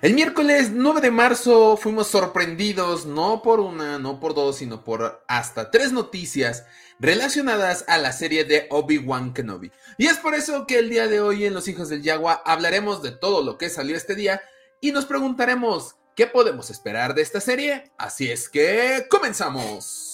El miércoles 9 de marzo fuimos sorprendidos no por una, no por dos, sino por hasta tres noticias relacionadas a la serie de Obi-Wan Kenobi. Y es por eso que el día de hoy en Los Hijos del Yagua hablaremos de todo lo que salió este día y nos preguntaremos qué podemos esperar de esta serie. Así es que comenzamos.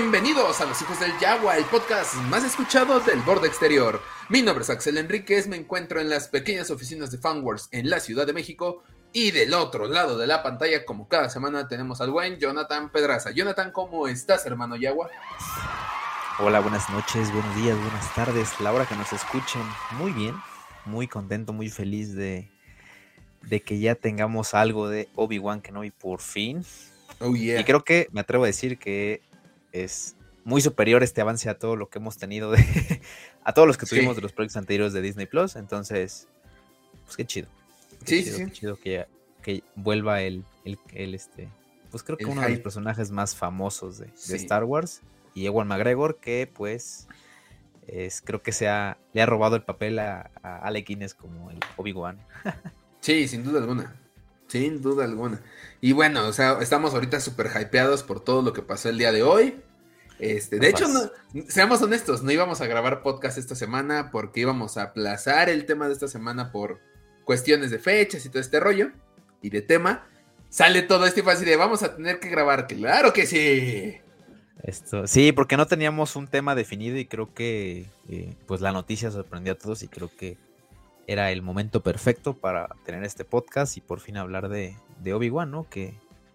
Bienvenidos a Los Hijos del Yagua, el podcast más escuchado del borde exterior. Mi nombre es Axel Enríquez, me encuentro en las pequeñas oficinas de Fanwars en la Ciudad de México. Y del otro lado de la pantalla, como cada semana, tenemos al buen Jonathan Pedraza. Jonathan, ¿cómo estás, hermano Yagua? Hola, buenas noches, buenos días, buenas tardes, la hora que nos escuchen. Muy bien, muy contento, muy feliz de, de que ya tengamos algo de Obi-Wan Kenobi por fin. Oh, yeah. Y creo que me atrevo a decir que es muy superior este avance a todo lo que hemos tenido de, a todos los que tuvimos de los proyectos anteriores de Disney Plus. Entonces, pues qué chido. sí, sí. Qué chido que, que vuelva el, el, este, pues creo que uno de los personajes más famosos de, Star Wars y Ewan McGregor, que pues es, creo que se ha, le ha robado el papel a, a Alec Guinness como el Obi-Wan. sí, sin duda alguna. Sin duda alguna. Y bueno, o sea, estamos ahorita súper hypeados por todo lo que pasó el día de hoy. Este, de hecho, no, seamos honestos, no íbamos a grabar podcast esta semana porque íbamos a aplazar el tema de esta semana por cuestiones de fechas y todo este rollo y de tema. Sale todo este fácil de vamos a tener que grabar, claro que sí. Esto, sí, porque no teníamos un tema definido y creo que eh, pues la noticia sorprendió a todos y creo que era el momento perfecto para tener este podcast y por fin hablar de, Obi-Wan, ¿no? Que,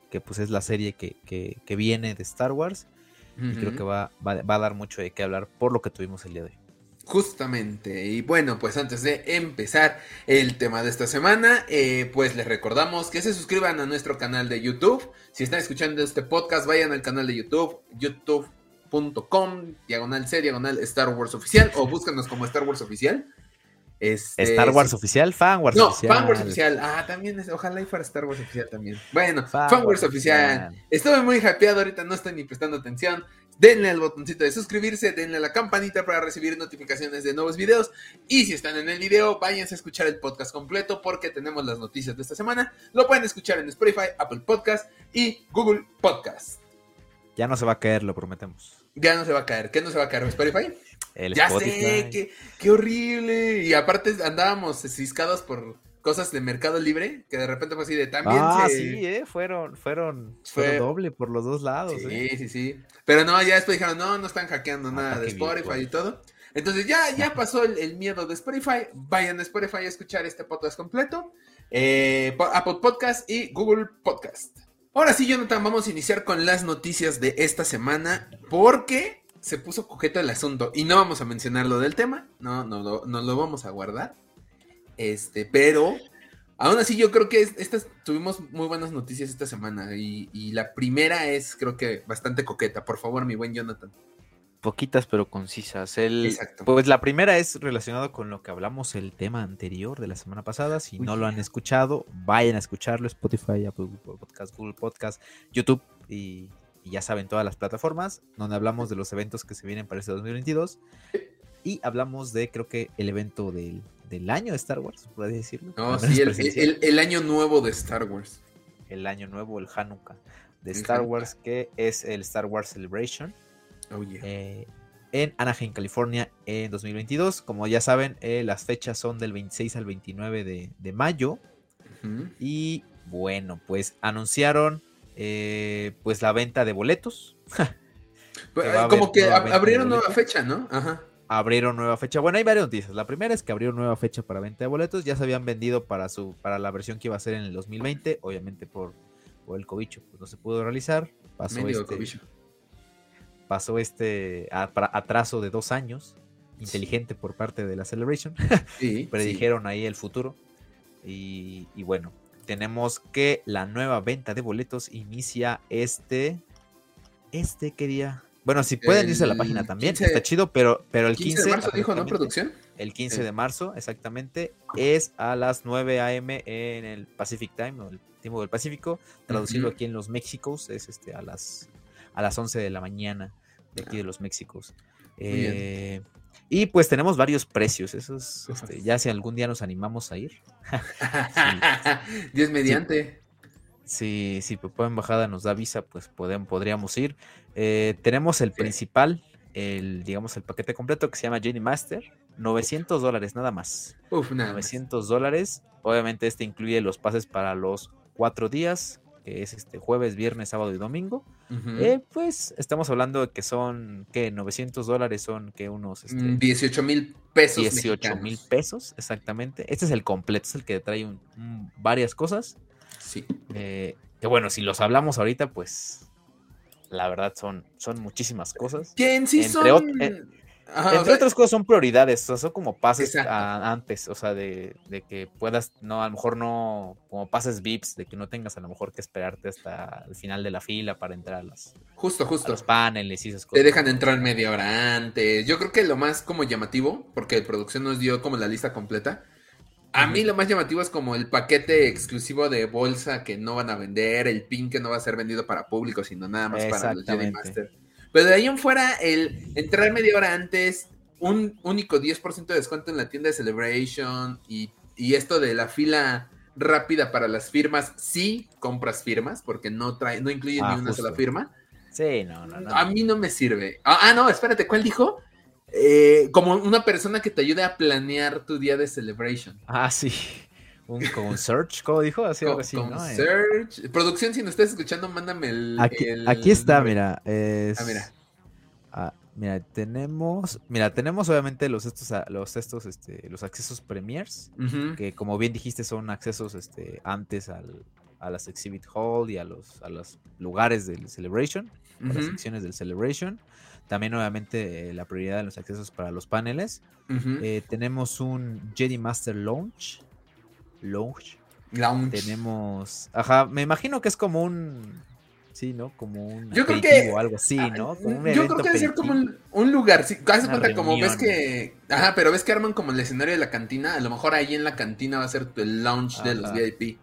que, pues es la serie que, que, viene de Star Wars. Y creo que va, va, a dar mucho de qué hablar por lo que tuvimos el día de hoy. Justamente, y bueno, pues antes de empezar el tema de esta semana, eh, pues les recordamos que se suscriban a nuestro canal de YouTube. Si están escuchando este podcast, vayan al canal de YouTube, youtube.com, diagonal C, diagonal Star Wars Oficial, o búscanos como Star Wars Oficial. Este, Star Wars oficial, Fan Wars oficial. No, Fan Wars oficial. Ah, también es, ojalá y fuera Star Wars oficial también. Bueno, Fan, Wars, oficial. Estuve muy hypeado, ahorita no estoy ni prestando atención. Denle al botoncito de suscribirse, denle a la campanita para recibir notificaciones de nuevos videos. Y si están en el video, váyanse a escuchar el podcast completo porque tenemos las noticias de esta semana. Lo pueden escuchar en Spotify, Apple Podcast y Google Podcast. Ya no se va a caer, lo prometemos. Ya no se va a caer. ¿Qué no se va a caer? ¿Spotify? Ya sé, qué, horrible. Y aparte andábamos ciscados por cosas de Mercado Libre, que de repente fue así de también. Ah, sí, eh, fueron, fueron, fue... doble por los dos lados. Sí, eh. sí, sí. Pero no, ya después dijeron, no, no están hackeando ah, nada de Spotify y todo. Entonces ya, ya pasó el, miedo de Spotify. Vayan a Spotify a escuchar este podcast completo. Eh, Apple Podcast y Google Podcast. Ahora sí, Jonathan, vamos a iniciar con las noticias de esta semana. Porque se puso coqueto el asunto y no vamos a mencionar lo del tema, no, no, no, no lo vamos a guardar. Este, pero aún así yo creo que estas tuvimos muy buenas noticias esta semana y, la primera es creo que bastante coqueta. Por favor, mi buen Jonathan. Poquitas pero concisas. El, Pues la primera es relacionado con lo que hablamos el tema anterior de la semana pasada. Si no lo han escuchado, vayan a escucharlo. Spotify, Apple Podcast, Google Podcast, YouTube y y ya saben, todas las plataformas, donde hablamos de los eventos que se vienen para este 2022. Y hablamos de, creo que, el evento del, año de Star Wars, podría decirlo. No, sí, el, año nuevo de Star Wars. El año nuevo, el Hanukkah de Star Wars, que es el Star Wars Celebration. Oh, eh, en Anaheim, California, en 2022. Como ya saben, eh, las fechas son del 26 al 29 de, mayo. Y bueno, pues anunciaron eh, pues la venta de boletos. Pues, como que abrieron nueva fecha, ¿no? Ajá. abrieron nueva fecha. Bueno, hay varias noticias. La primera es que abrieron nueva fecha para venta de boletos. Ya se habían vendido para su para la versión que iba a ser en el 2020. Obviamente por, el cobicho pues no se pudo realizar. Pasó este, pasó este atraso de dos años. Inteligente por parte de la Celebration. Sí, Predijeron ahí el futuro. Y, y bueno, tenemos que la nueva venta de boletos inicia este. Este quería bueno, si pueden irse a la página también, está chido, pero, pero el 15, de marzo dijo, ¿no? Producción. El 15 de marzo, exactamente, es a las 9 a.m. en el Pacific Time, o el tiempo del Pacífico. Traducido aquí en los Méxicos, es este a las, a las 11 de la mañana de aquí de ah. los Méxicos. Eh, y pues tenemos varios precios, esos, este, ya si algún día nos animamos a ir. Dios mediante. Si, si Papá Embajada nos da visa, pues podríamos ir. Eh, tenemos el principal, el, digamos, el paquete completo que se llama Genie Master. 900 dólares nada más. Uf, nada 900 dólares. Obviamente este incluye los pases para los cuatro días, que es este jueves, viernes, sábado y domingo. Eh, pues estamos hablando de que son, que 900 dólares son que unos... Este, 18 mm, mil pesos. 18 mil pesos, exactamente. Este es el completo, es el que trae varias cosas. Sí. Eh, que bueno, si los hablamos ahorita, pues la verdad son, son muchísimas cosas. Que en sí son... Entre otras cosas son prioridades, o sea, son como pases antes, o sea, de, que puedas, no, a lo mejor no, como pases VIPs, de que no tengas a lo mejor que esperarte hasta el final de la fila para entrar a las... Justo, justo. los paneles y esas cosas. Te dejan entrar media hora antes. Yo creo que lo más como llamativo, porque la producción nos dio como la lista completa, a mí lo más llamativo es como el paquete exclusivo de bolsa que no van a vender, el pin que no va a ser vendido para público, sino nada más para los Jedi Master. Pero de ahí en fuera, el entrar media hora antes, un único 10% de descuento en la tienda de Celebration y, esto de la fila rápida para las firmas, sí compras firmas, porque no trae, no incluye ni ah, una sola firma. Sí, no, no, no. A mí no me sirve. Ah, ah no, espérate, ¿cuál dijo? Eh, como una persona que te ayude a planear tu día de celebration. Ah, sí. Un con search, como dijo, así algo así, ¿no? Eh, search. Producción, si nos estás escuchando, mándame el. Aquí, está, mira. Ah, mira. Ah, mira, tenemos. Mira, tenemos obviamente los estos, los estos, este, los accesos premiers. Que como bien dijiste, son accesos este, antes al, a las exhibit hall y a los, a los lugares del celebration. A las secciones del celebration. También obviamente eh, la prioridad de los accesos para los paneles. Eh, tenemos un Jedi Master Launch. Launch. Lounge. Tenemos. Ajá, me imagino que es como un. Sí, ¿no? Como un. Yo creo que. O algo así, ¿no? Como yo creo que debe ser como un, lugar. Sí, hace cuenta como ves que. Ajá, pero ves que arman como el escenario de la cantina. A lo mejor ahí en la cantina va a ser el lounge de los VIP.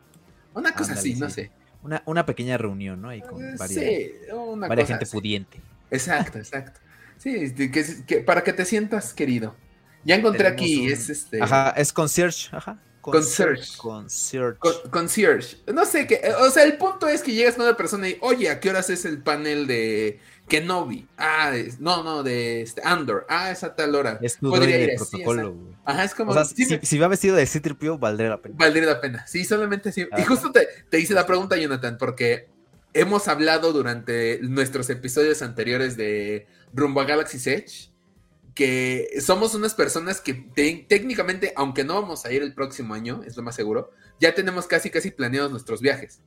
Una cosa así, no sé. Una, una, pequeña reunión, ¿no? Ahí con eh, varias, sí, una varias gente pudiente. Exacto, exacto. Sí, que, para que te sientas querido. Ya encontré aquí, es este. Ajá, es concierge, ajá. Concierge. Concierge. concierge. No sé, qué, o sea, el punto es que llegas con una persona y, oye, ¿a qué horas es el panel de Kenobi? Ah, no, no, de este, Andor. Ah, es a tal hora. Es tu Podría ir, protocolo, güey. Ajá, es como. O sea, si, va vestido de C-3PO, valdría la pena. Valdría la pena. Sí, solamente sí. Y justo te, te hice la pregunta, Jonathan, porque hemos hablado durante nuestros episodios anteriores de Rumbo a Galaxy's Edge que somos unas personas que técnicamente, aunque no vamos a ir el próximo año, es lo más seguro, ya tenemos casi casi planeados nuestros viajes.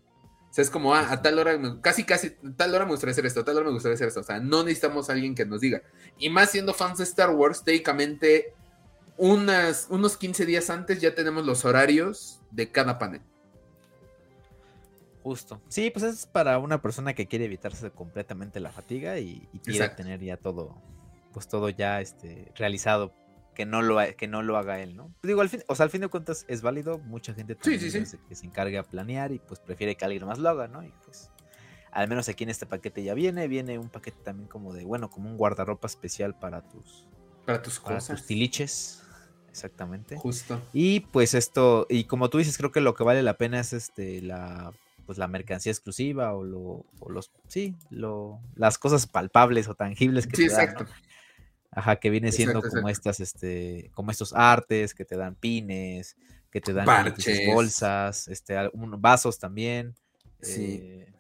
O sea, es como, ah, a tal hora, casi casi, a tal hora me gustaría hacer esto, a tal hora me gustaría hacer esto. O sea, no necesitamos a alguien que nos diga. Y más siendo fans de Star Wars, técnicamente, unas, unos 15 días antes ya tenemos los horarios de cada panel. Justo. Sí, pues es para una persona que quiere evitarse completamente la fatiga y, quiere tener ya todo, pues todo ya este, realizado, que no lo, que no lo haga él, ¿no? Digo, al fin, o sea, al fin de cuentas es válido, mucha gente también Se, que se encargue a planear y pues prefiere que alguien más lo haga, ¿no? Y pues al menos aquí en este paquete ya viene, viene un paquete también como de, bueno, como un guardarropa especial para tus, para tus para cosas. tus tiliches. Exactamente. Justo. Y pues esto, y como tú dices, creo que lo que vale la pena es este la pues la mercancía exclusiva o, lo, o los, sí, lo, las cosas palpables o tangibles que te dan, Ajá, que viene siendo como estas, este, como estos artes que te dan pines, que te dan bolsas, este, vasos también. Sí. Eh,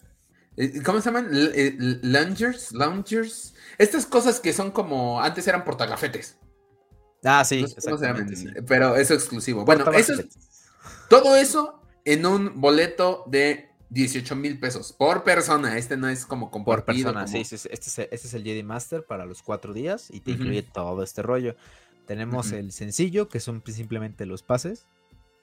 eh, ¿Cómo se llaman? Eh, loungers, loungers. Estas cosas que son como, antes eran portagafetes. Ah, sí, pero eso exclusivo. Bueno, eso todo eso en un boleto de 18 mil pesos por persona. Este no es como compartido. Por persona, sí, sí, Este, es, este es, el Jedi Master para los cuatro días y te incluye todo este rollo. Tenemos el sencillo, que son simplemente los pases.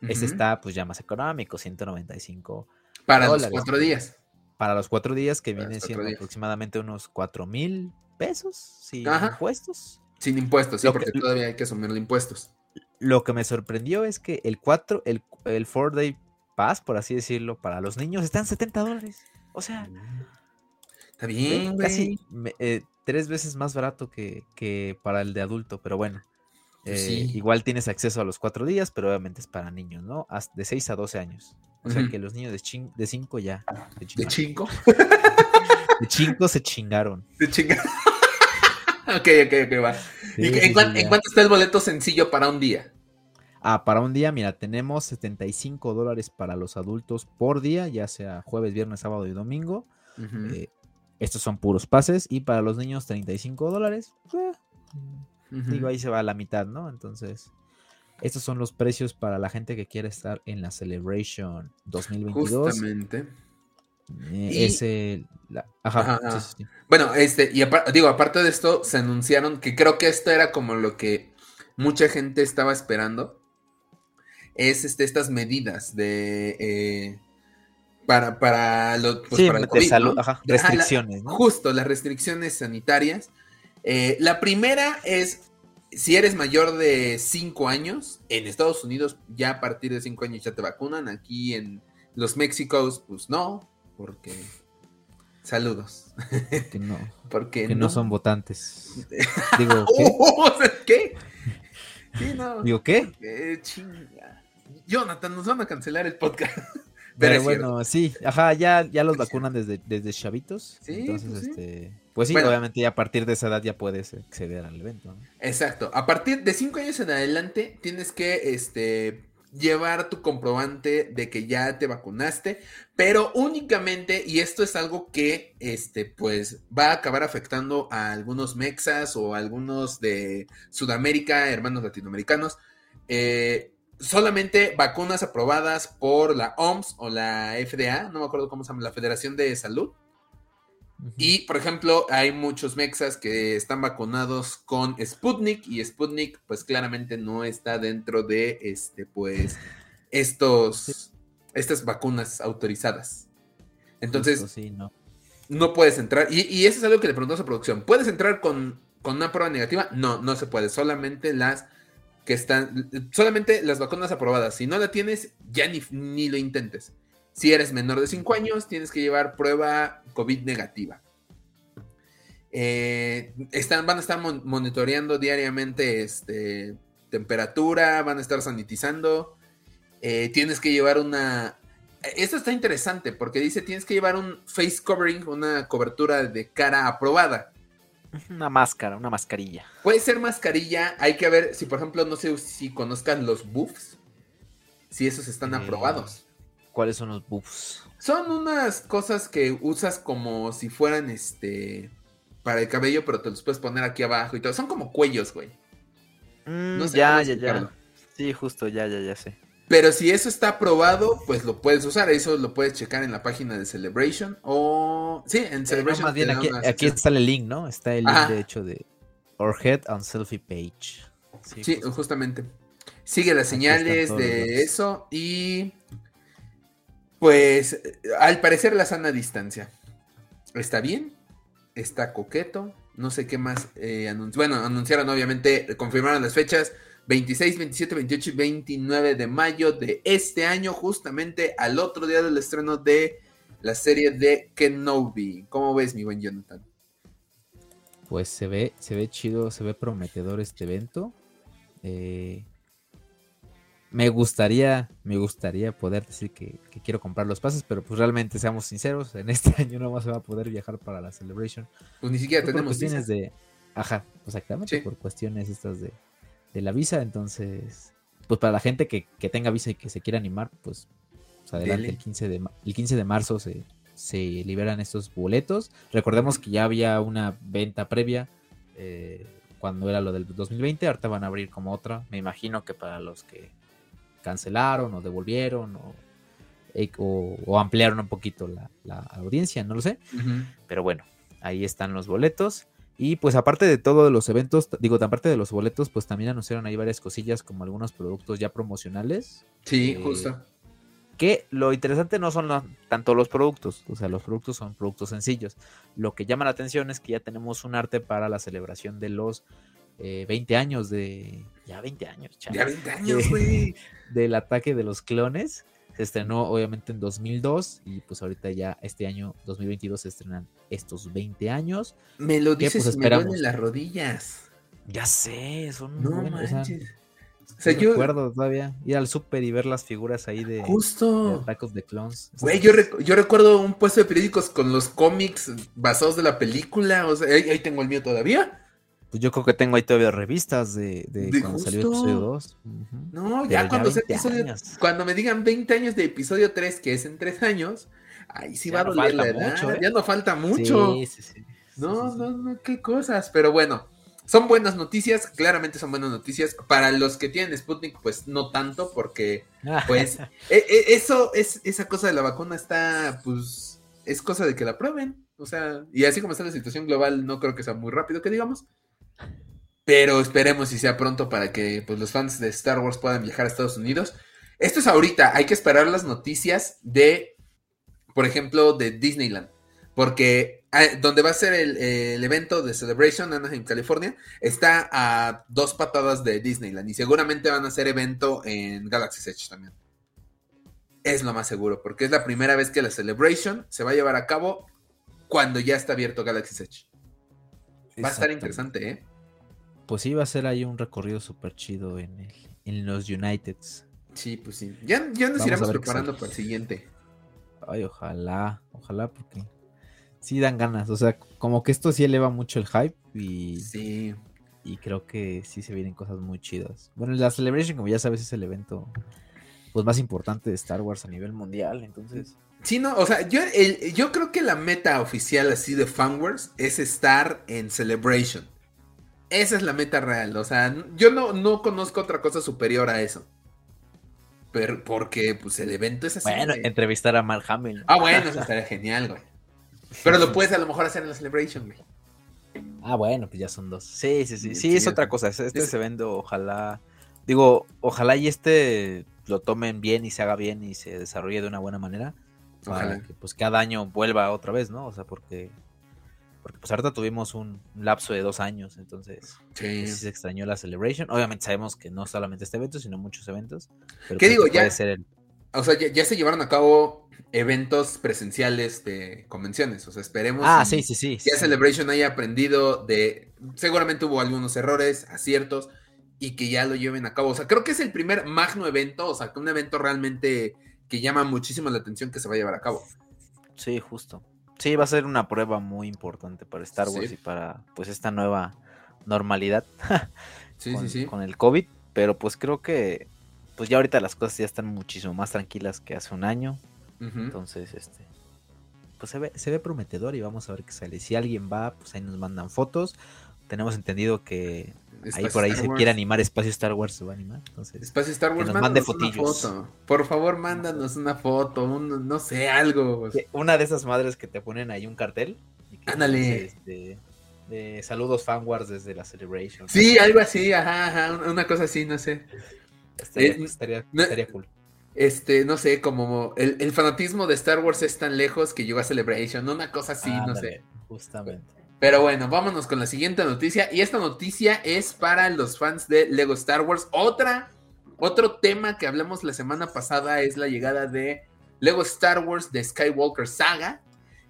Este está pues ya más económico, 195 Para los cuatro días. Para los cuatro días, que vienen siendo aproximadamente unos 4 mil pesos sin impuestos. Sin impuestos, sí, porque todavía hay que asumirle impuestos. Lo que me sorprendió es que el 4, el, el 4 Day Pass, por así decirlo, para los niños están 70 dólares. O sea, está bien, casi eh, tres veces más barato que, que, para el de adulto, pero bueno. Pues eh, igual tienes acceso a los cuatro días, pero obviamente es para niños, ¿no? De 6 a 12 años. O sea que los niños de 5 ya. ¿De 5? De 5 se chingaron. De chingaron. ok, ok, ok, va. en, cuánto está el boleto sencillo para un día? Ah, para un día, mira, tenemos 75 dólares para los adultos por día, ya sea jueves, viernes, sábado y domingo. Eh, estos son puros pases. Y para los niños, 35 dólares. Eh, digo, ahí se va a la mitad, ¿no? Entonces, estos son los precios para la gente que quiere estar en la Celebration 2022. Justamente. Eh, ajá, Bueno, este, y digo, aparte de esto, se anunciaron que creo que esto era como lo que mucha gente estaba esperando. Es este, estas medidas de eh, para, para, lo, pues, para el salud, ajá, restricciones. Justo, las restricciones sanitarias. Eh, la primera es si eres mayor de 5 años, en Estados Unidos ya a partir de 5 años ya te vacunan, aquí en los Méxicos pues no, porque saludos. Que no. porque no. son votantes. Digo, ¿qué? ¿qué? no. Digo, ¿qué? chinga. Jonathan, nos van a cancelar el podcast. Pero, bueno, sí, ajá, ya, ya los vacunan desde, desde chavitos. Sí, entonces, pues este, pues sí, obviamente ya a partir de esa edad ya puedes acceder al evento. Exacto. A partir de 5 años en adelante tienes que este, llevar tu comprobante de que ya te vacunaste, pero únicamente, y esto es algo que este, pues va a acabar afectando a algunos mexas o a algunos de Sudamérica, hermanos latinoamericanos. Eh, solamente vacunas aprobadas por la OMS o la FDA, no me acuerdo cómo se llama, la Federación de Salud. Y, por ejemplo, hay muchos mexas que están vacunados con Sputnik y Sputnik, pues claramente no está dentro de, este, pues, estos, estas vacunas autorizadas. Entonces, no. no. puedes entrar. Y, y, eso es algo que le preguntamos a producción. ¿Puedes entrar con, con una prueba negativa? No, no se puede. Solamente las que están, solamente las vacunas aprobadas. Si no la tienes, ya ni, ni lo intentes. Si eres menor de 5 años, tienes que llevar prueba COVID negativa. Eh, están, van a estar monitoreando diariamente este, temperatura, van a estar sanitizando. Eh, tienes que llevar una... Esto está interesante porque dice tienes que llevar un face covering, una cobertura de cara aprobada. Una máscara, una mascarilla. Puede ser mascarilla, hay que ver si por ejemplo, no sé si conozcan los buffs, si esos están eh, aprobados. ¿Cuáles son los buffs? Son unas cosas que usas como si fueran este para el cabello, pero te los puedes poner aquí abajo y todo. Son como cuellos, güey. Mm, no sé ya, ya, ya. Sí, justo, ya, ya, ya sé. Pero si eso está aprobado, pues lo puedes usar. Eso lo puedes checar en la página de Celebration. O. Sí, en Celebration. más bien aquí, aquí está el link, ¿no? Está el link, de hecho, de Our Head on Selfie Page. Sí, justamente. Sigue las señales de eso y pues al parecer la sana distancia. ¿Está bien? ¿Está coqueto? No sé qué más eh, Bueno, anunciaron obviamente, confirmaron las fechas. 26, 27, 28 y 29 de mayo de este año, justamente al otro día del estreno de la serie de Kenobi. ¿Cómo ves, mi buen Jonathan? Pues se ve, se ve chido, se ve prometedor este evento. Eh, me gustaría, me gustaría poder decir que, quiero comprar los pases, pero pues realmente seamos sinceros, en este año no más se va a poder viajar para la Celebration. Pues ni siquiera tenemos por cuestiones de, ajá, exactamente, por cuestiones estas de, la visa, entonces, pues para la gente que, tenga visa y que se quiera animar, pues, pues adelante, el 15 de, el 15 de marzo se, se liberan estos boletos. Recordemos que ya había una venta previa. Eh, cuando era lo del 2020, ahorita van a abrir como otra. Me imagino que para los que cancelaron o devolvieron o, eh, ampliaron un poquito la, audiencia, no lo sé. Pero bueno, ahí están los boletos. Y pues aparte de todos los eventos, digo, aparte de los boletos, pues también anunciaron ahí varias cosillas como algunos productos ya promocionales. Sí, eh, justo. Que lo interesante no son tanto los productos, o sea, los productos son productos sencillos. Lo que llama la atención es que ya tenemos un arte para la celebración de los 20 eh, años de... Ya 20 años, chaval. Ya 20 años, güey. del ataque de los clones. Se estrenó obviamente en 2002 y pues ahorita ya este año 2022 se estrenan estos 20 años. Me lo dices pues, esperamos? las rodillas. Ya sé, son no manches. O sea, yo recuerdo todavía ir al súper y ver las figuras ahí de, Justo. tacos de clones. Güey, yo, yo, recuerdo un puesto de periódicos con los cómics basados de la película. O sea, ahí, tengo el mío todavía. Pues yo creo que tengo ahí todavía revistas de, cuando salió episodio 2. No, ya cuando sea episodio. Cuando me digan 20 años de episodio 3, que es en 3 años, ahí sí va a doler la edad. Mucho, ¿eh? Ya no falta mucho. Sí, sí, sí. No, no, no, qué cosas. Pero bueno, son buenas noticias, claramente son buenas noticias. Para los que tienen Sputnik, pues no tanto, porque pues e, e, eso es esa cosa de la vacuna está, pues, es cosa de que la prueben. O sea, y así como está la situación global, no creo que sea muy rápido que digamos. Pero esperemos si sea pronto para que pues, los fans de Star Wars puedan viajar a Estados Unidos. Esto es ahorita, hay que esperar las noticias de, por ejemplo, de Disneyland. Porque Ah, donde va a ser el, evento de Celebration en California, está a dos patadas de Disneyland y seguramente van a hacer evento en Galaxy Edge también. Es lo más seguro, porque es la primera vez que la Celebration se va a llevar a cabo cuando ya está abierto Galaxy Edge. Va a estar interesante, ¿eh? Pues sí, va a ser ahí un recorrido súper chido en, en los Uniteds. Sí, pues sí. Ya, ya nos iremos preparando para el siguiente. Ay, ojalá, ojalá, porque sí dan ganas. O sea, como que esto sí eleva mucho el hype y. Sí. Y creo que sí se vienen cosas muy chidas. Bueno, la Celebration, como ya sabes, es el evento pues más importante de Star Wars a nivel mundial, entonces. Sí, no, o sea, yo, yo creo que la meta oficial así de Fanwars es estar en Celebration. Esa es la meta real, o sea, yo no, no conozco otra cosa superior a eso. Pero porque pues el evento es así. Bueno, entrevistar a Mark Hamill. Ah, bueno, eso estaría genial, güey. Pero lo puedes a lo mejor hacer en la Celebration, güey. Ah, bueno, pues ya son dos. Sí, sí, sí. Sí, es otra cosa. Este se vende, ojalá. Digo, ojalá y este lo tomen bien y se haga bien y se desarrolle de una buena manera. Para que pues cada año vuelva otra vez, ¿no? O sea, porque. Porque pues ahorita tuvimos un lapso de dos años, entonces sí. Pues, se extrañó la Celebration. Obviamente sabemos que no solamente este evento, sino muchos eventos. ¿Qué digo? Ya, O sea, ya, se llevaron a cabo eventos presenciales de convenciones. O sea, esperemos ah, sí, sí, sí, ya Celebration haya aprendido de. Seguramente hubo algunos errores, aciertos, y que ya lo lleven a cabo. O sea, creo que es el primer magno evento, o sea, que un evento realmente que llama muchísimo la atención que se va a llevar a cabo. Sí, justo. Sí, va a ser una prueba muy importante para Star Wars y para pues esta nueva normalidad sí, sí, sí. con el COVID. Pero pues creo que pues ya ahorita las cosas ya están muchísimo más tranquilas que hace un año. Entonces, este, pues se ve, se ve prometedor y vamos a ver qué sale. Si alguien va, pues ahí nos mandan fotos. Tenemos entendido que ahí por ahí se quiere animar Espacio Star Wars, se va a animar. Entonces, Espacio Star Wars, nos mande fotillos. Una foto. Por favor, mándanos una foto, no sé, algo. Una de esas madres que te ponen ahí un cartel. Ándale. Este, de saludos fanwars desde la Celebration. Sí, algo así, ajá, ajá, una cosa así, no sé. Estaría, eh, estaría cool este, no sé, como el, fanatismo de Star Wars es tan lejos que llegó a Celebration, una cosa así, no sé. Justamente. Pero bueno, vámonos con la siguiente noticia. Y esta noticia es para los fans de Lego Star Wars. Otra, otro tema que hablamos la semana pasada es la llegada de Lego Star Wars de Skywalker Saga.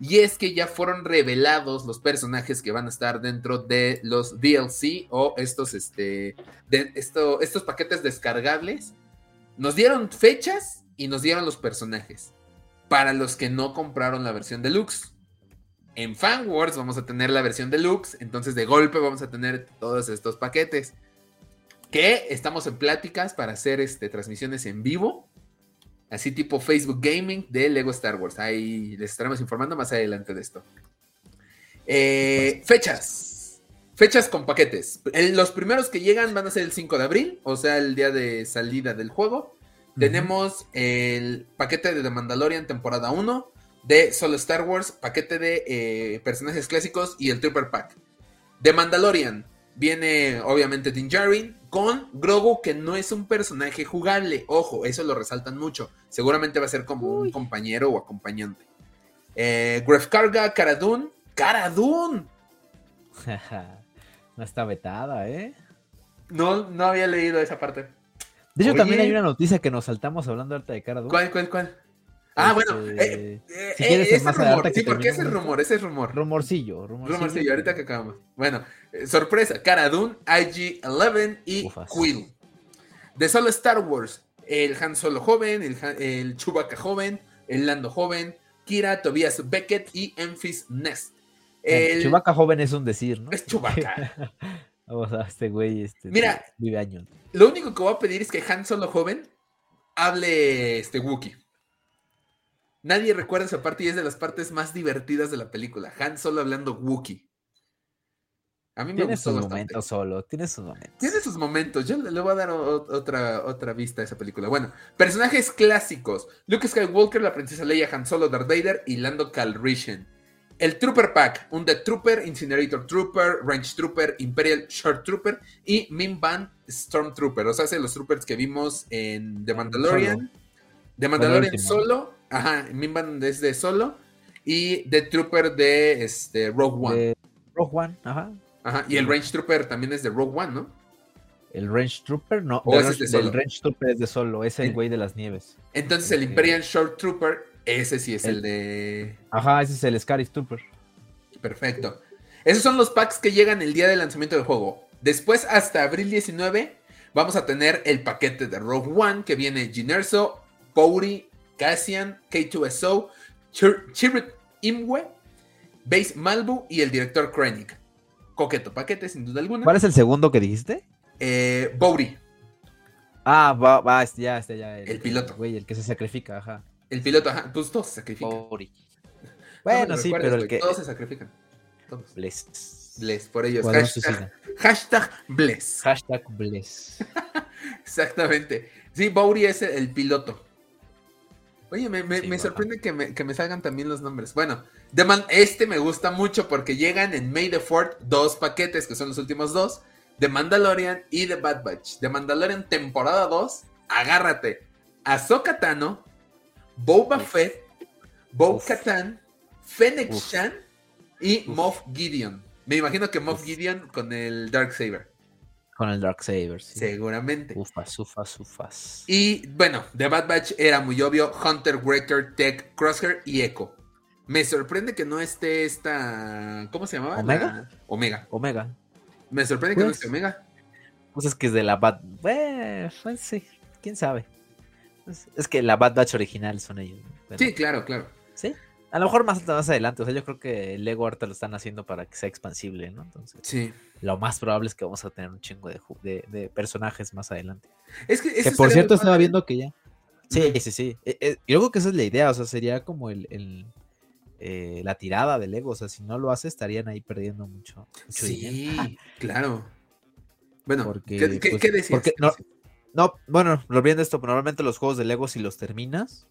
Y es que ya fueron revelados los personajes que van a estar dentro de los DLC o estos, este, de esto, estos paquetes descargables nos dieron fechas y nos dieron los personajes. Para los que no compraron la versión deluxe. En Fan Wars vamos a tener la versión deluxe. Entonces de golpe vamos a tener todos estos paquetes. Que estamos en pláticas para hacer este, transmisiones en vivo. Así tipo Facebook Gaming de Lego Star Wars. Ahí les estaremos informando más adelante de esto. Eh, fechas. Fechas con paquetes. Los primeros que llegan van a ser el 5 de abril, o sea, el día de salida del juego. Tenemos el paquete de The Mandalorian temporada 1, de Solo Star Wars, paquete de eh, personajes clásicos y el Trooper Pack. De Mandalorian viene obviamente Din Djarin con Grogu que no es un personaje jugable. Ojo, eso lo resaltan mucho. Seguramente va a ser como un compañero o acompañante. Eh, Gref Karga, Cara Dune. no está vetada, ¿eh? No, no había leído esa parte. De hecho, también hay una noticia que nos saltamos hablando ahorita de Cara Dune. ¿Cuál, cuál, cuál? Ah, bueno, eh, eh, si quieres ese rumor, sí, porque ese rumor, ese es rumor. Rumorcillo, rumorcillo. Rumorcillo, ahorita que acabamos. Bueno, sorpresa, Cara Dune, IG-11 y Quill. De solo Star Wars, el Han Solo joven, el, el Chewbacca joven, el Lando joven, Kira, Tobias Beckett y Enfys Nest. El... Chewbacca joven es un decir, ¿no? Es Chewbacca. Vamos a este güey, este. Mira, vive años. Lo único que voy a pedir es que Han Solo joven hable este Wookiee. Nadie recuerda esa parte y es de las partes más divertidas de la película. Han Solo hablando Wookiee. A mí me tiene sus momentos solo, tiene sus momentos. Tiene sus momentos. Yo le, voy a dar otra, otra vista a esa película. Bueno, personajes clásicos: Luke Skywalker, la princesa Leia, Han Solo, Darth Vader y Lando Calrissian. El Trooper Pack: un Death Trooper, Incinerator Trooper, Range Trooper, Imperial Short Trooper y Minban Stormtrooper. O sea, los troopers que vimos en The Mandalorian. The Mandalorian solo. Ajá, Minban es de solo. Y The Trooper de este, Rogue One. Rogue One, ajá. Ajá, y el Range Trooper también es de Rogue One, ¿no? El Range Trooper no. ¿O es de solo? El Range Trooper es de solo, es el güey de las nieves. Entonces el Imperial Short Trooper, ese sí es el, de. Ajá, ese es el Scarif Trooper. Perfecto. Esos son los packs que llegan el día del lanzamiento del juego. Después, hasta abril 19, vamos a tener el paquete de Rogue One que viene Ginerso, Pouri, Cassian, K2SO, Chirrut Imwe, Base Malbu y el director Krennic. Coqueto paquete, sin duda alguna. ¿Cuál es el segundo que dijiste? Eh, Bouri. Ah, va, va, este ya, este ya. El, piloto. Güey, el que se sacrifica, ajá. El piloto, ajá. Pues todos se sacrifican. Bouri. Bueno, sí, pero el que. Todos se sacrifican. Todos. Bless. Bless, por ellos. Hashtag, hashtag Bless. Hashtag Bless. Exactamente. Sí, Bouri es el piloto. Oye, me, sorprende que me, salgan también los nombres. Bueno, este me gusta mucho porque llegan en May the Fort dos paquetes, que son los últimos dos, de Mandalorian y de Bad Batch. De Mandalorian temporada 2, agárrate. Ahsoka Tano, Boba Fett, Bo Katan, Fennec Shan y Moff Gideon. Me imagino que Moff Gideon con el Dark Saber. Con el Dark Saber, Seguramente. Ufas, ufas, ufas. Y bueno, The Bad Batch era muy obvio: Hunter, Wrecker, Tech, Crosshair y Echo. Me sorprende que no esté esta. ¿Cómo se llamaba? ¿Omega? Omega. Omega. Me sorprende que no pues, esté Omega. Pues es que es de la Bad. Pues, pues sí, quién sabe. Es que la Bad Batch original son ellos. Sí, claro, claro. Sí. A lo mejor más, más adelante. O sea, yo creo que el Lego ahorita lo están haciendo para que sea expansible, ¿no? Entonces. Sí lo más probable es que vamos a tener un chingo de, de, personajes más adelante. Es que, por cierto estaba viendo que ya. Sí, sí, sí. Eh, eh, yo creo que esa es la idea, o sea, sería como el, eh, la tirada del ego, o sea, si no lo hace estarían ahí perdiendo mucho, sí, claro. Bueno, porque, ¿qué, pues, decías? no, no, bueno, volviendo esto, normalmente los juegos de Lego si los terminas,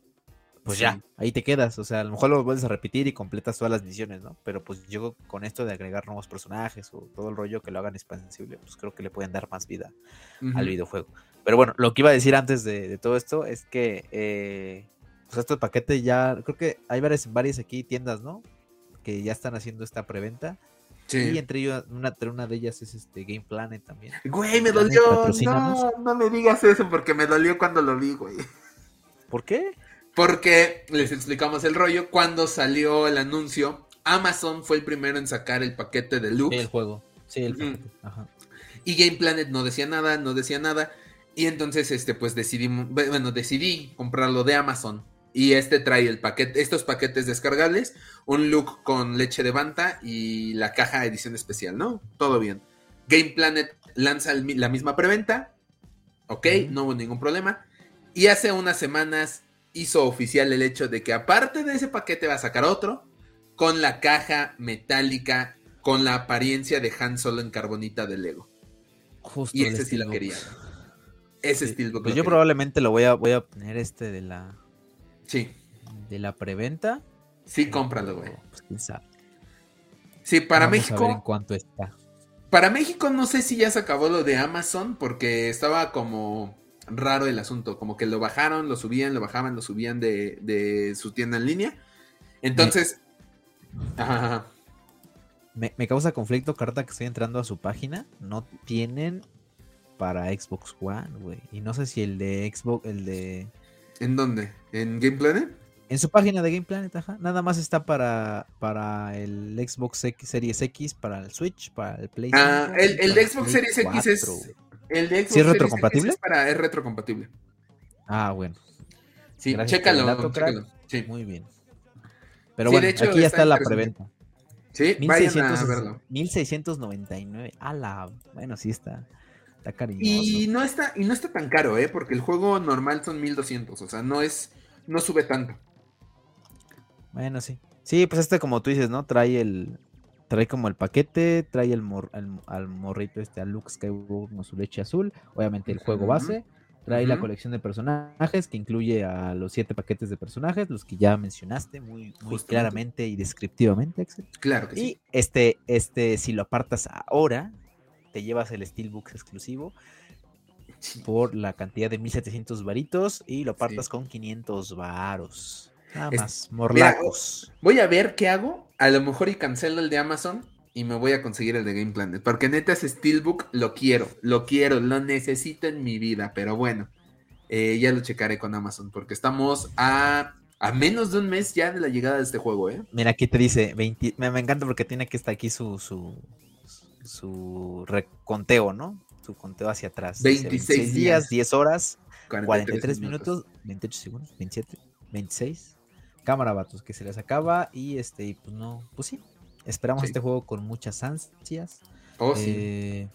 pues ya, ahí te quedas. O sea, a lo mejor lo vuelves a repetir y completas todas las misiones, ¿no? Pero pues yo con esto de agregar nuevos personajes o todo el rollo que lo hagan expansible, pues creo que le pueden dar más vida al videojuego. Pero bueno, lo que iba a decir antes de, todo esto es que eh, pues estos paquetes ya, creo que hay varias, varias aquí tiendas, ¿no? Que ya están haciendo esta preventa. Sí. Y entre, una, una de ellas es este Game Planet también. Güey, me dolió. No, no me digas eso porque me dolió cuando lo vi, güey. ¿Por qué? Porque les explicamos el rollo. Cuando salió el anuncio, Amazon fue el primero en sacar el paquete de Luke. el juego. Sí, el paquete. Y Game Planet no decía nada, no decía nada. Y entonces, este, pues decidimos, bueno, decidí comprarlo de Amazon. Y este trae el paquete, estos paquetes descargables, un look con leche de banta y la caja edición especial, ¿no? Todo bien. Game Planet lanza la misma preventa. Ok, no hubo ningún problema. Y hace unas semanas hizo oficial el hecho de que aparte de ese paquete va a sacar otro con la caja metálica con la apariencia de Han Solo en carbonita de Lego. Justo y ese sí lo quería. Ese estilo. Pues yo probablemente lo voy a, voy a poner este de la. Sí. De la preventa. Sí, cómpralo, güey. Pues quién sabe. Sí, para México. en cuánto está. Para México no sé si ya se acabó lo de Amazon porque estaba como raro el asunto, como que lo bajaron, lo subían, lo bajaban, lo subían de, de su tienda en línea. Entonces... Me, me, causa conflicto, carta que estoy entrando a su página, no tienen para Xbox One, güey. Y no sé si el de Xbox, el de... ¿En dónde? ¿En Game Planet? En su página de Game Planet, ajá. Nada más está para, para el Xbox X, Series X, para el Switch, para el PlayStation. Ah, el, el de Xbox Series X es. El de Xbox ¿Sí es retrocompatible? es, para, es retrocompatible. Ah, bueno. Sí, chécalo, Sí. Muy bien. Pero bueno, aquí ya está, la preventa. Sí, 1600, vayan a verlo. 1699. la Bueno, sí está. Está cariñoso. Y no está, y no está tan caro, ¿eh? Porque el juego normal son 1200. O sea, no es. No sube tanto. Bueno, sí. Sí, pues este como tú dices, ¿no? Trae el trae como el paquete, trae el al, morrito este, a Luke Skywalker con su leche azul, obviamente el juego base, trae la colección de personajes que incluye a los siete paquetes de personajes, los que ya mencionaste muy, muy claramente y descriptivamente, Axel. Claro que y sí. este, este, si lo apartas ahora, te llevas el Steelbook exclusivo por la cantidad de 1700 varitos y lo apartas con 500 varos. Nada más, morlacos. voy a ver qué hago. A lo mejor y cancelo el de Amazon y me voy a conseguir el de Game Planet. Porque neta ese Steelbook lo quiero, lo quiero, lo necesito en mi vida. Pero bueno, eh, ya lo checaré con Amazon. Porque estamos a, a, menos de un mes ya de la llegada de este juego, ¿eh? Mira, aquí te dice, me, encanta porque tiene que estar aquí su, su, su reconteo, ¿no? Su conteo hacia atrás. 26 días, 10 horas, 43, minutos, 28 segundos, 27, 26 cámara, vatos, que se les acaba y este, pues no, pues sí, esperamos este juego con muchas ansias. Oh, eh,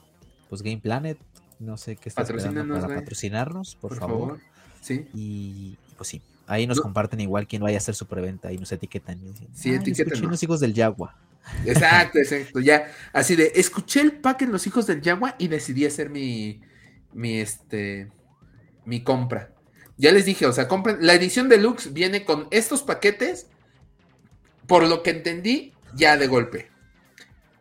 Pues Game Planet, no sé qué está esperando para patrocinarnos, por, favor. Sí. Y pues sí, ahí nos comparten igual quien vaya a hacer su preventa y nos etiquetan. sí, etiquetan. los hijos del Yagua. Exacto, exacto, ya, así de, escuché el pack en los hijos del Yagua y decidí hacer mi, mi, este, mi compra. Ya les dije, o sea, compren. La edición deluxe viene con estos paquetes. Por lo que entendí, ya de golpe.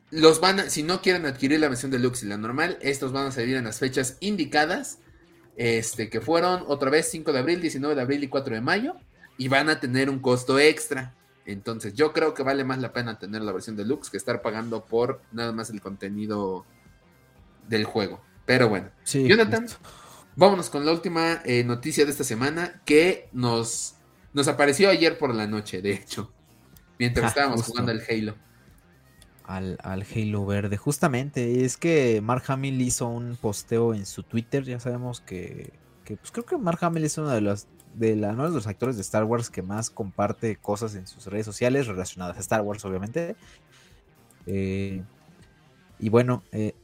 Los van a, si no quieren adquirir la versión deluxe y la normal, estos van a salir en las fechas indicadas. Este, que fueron otra vez 5 de abril, 19 de abril y 4 de mayo. Y van a tener un costo extra. Entonces, yo creo que vale más la pena tener la versión deluxe que estar pagando por nada más el contenido del juego. Pero bueno, sí, Jonathan, Vámonos con la última eh, noticia de esta semana que nos, nos apareció ayer por la noche, de hecho, mientras estábamos jugando al Halo. Al, Halo verde. Justamente, es que Mark Hamill hizo un posteo en su Twitter. Ya sabemos que, pues creo que Mark Hamill es uno de los de, la, de los actores de Star Wars que más comparte cosas en sus redes sociales relacionadas a Star Wars, obviamente. Eh, y bueno, eh,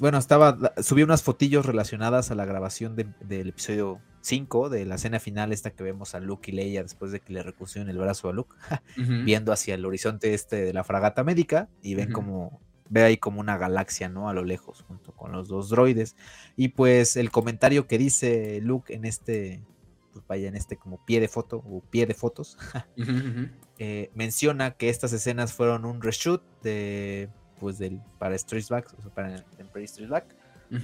bueno, estaba, subí unas fotillos relacionadas a la grabación del episodio 5, de la escena final esta que vemos a Luke y Leia después de que le recusieron el brazo a Luke, viendo hacia el horizonte este de la fragata médica y ven como, ve ahí como una galaxia, ¿no? A lo lejos, junto con los dos droides. Y pues el comentario que dice Luke en este, pues vaya, en este como pie de foto o pie de fotos, eh, menciona que estas escenas fueron un reshoot de pues del, para Street Back, o sea, para Empire Street Back,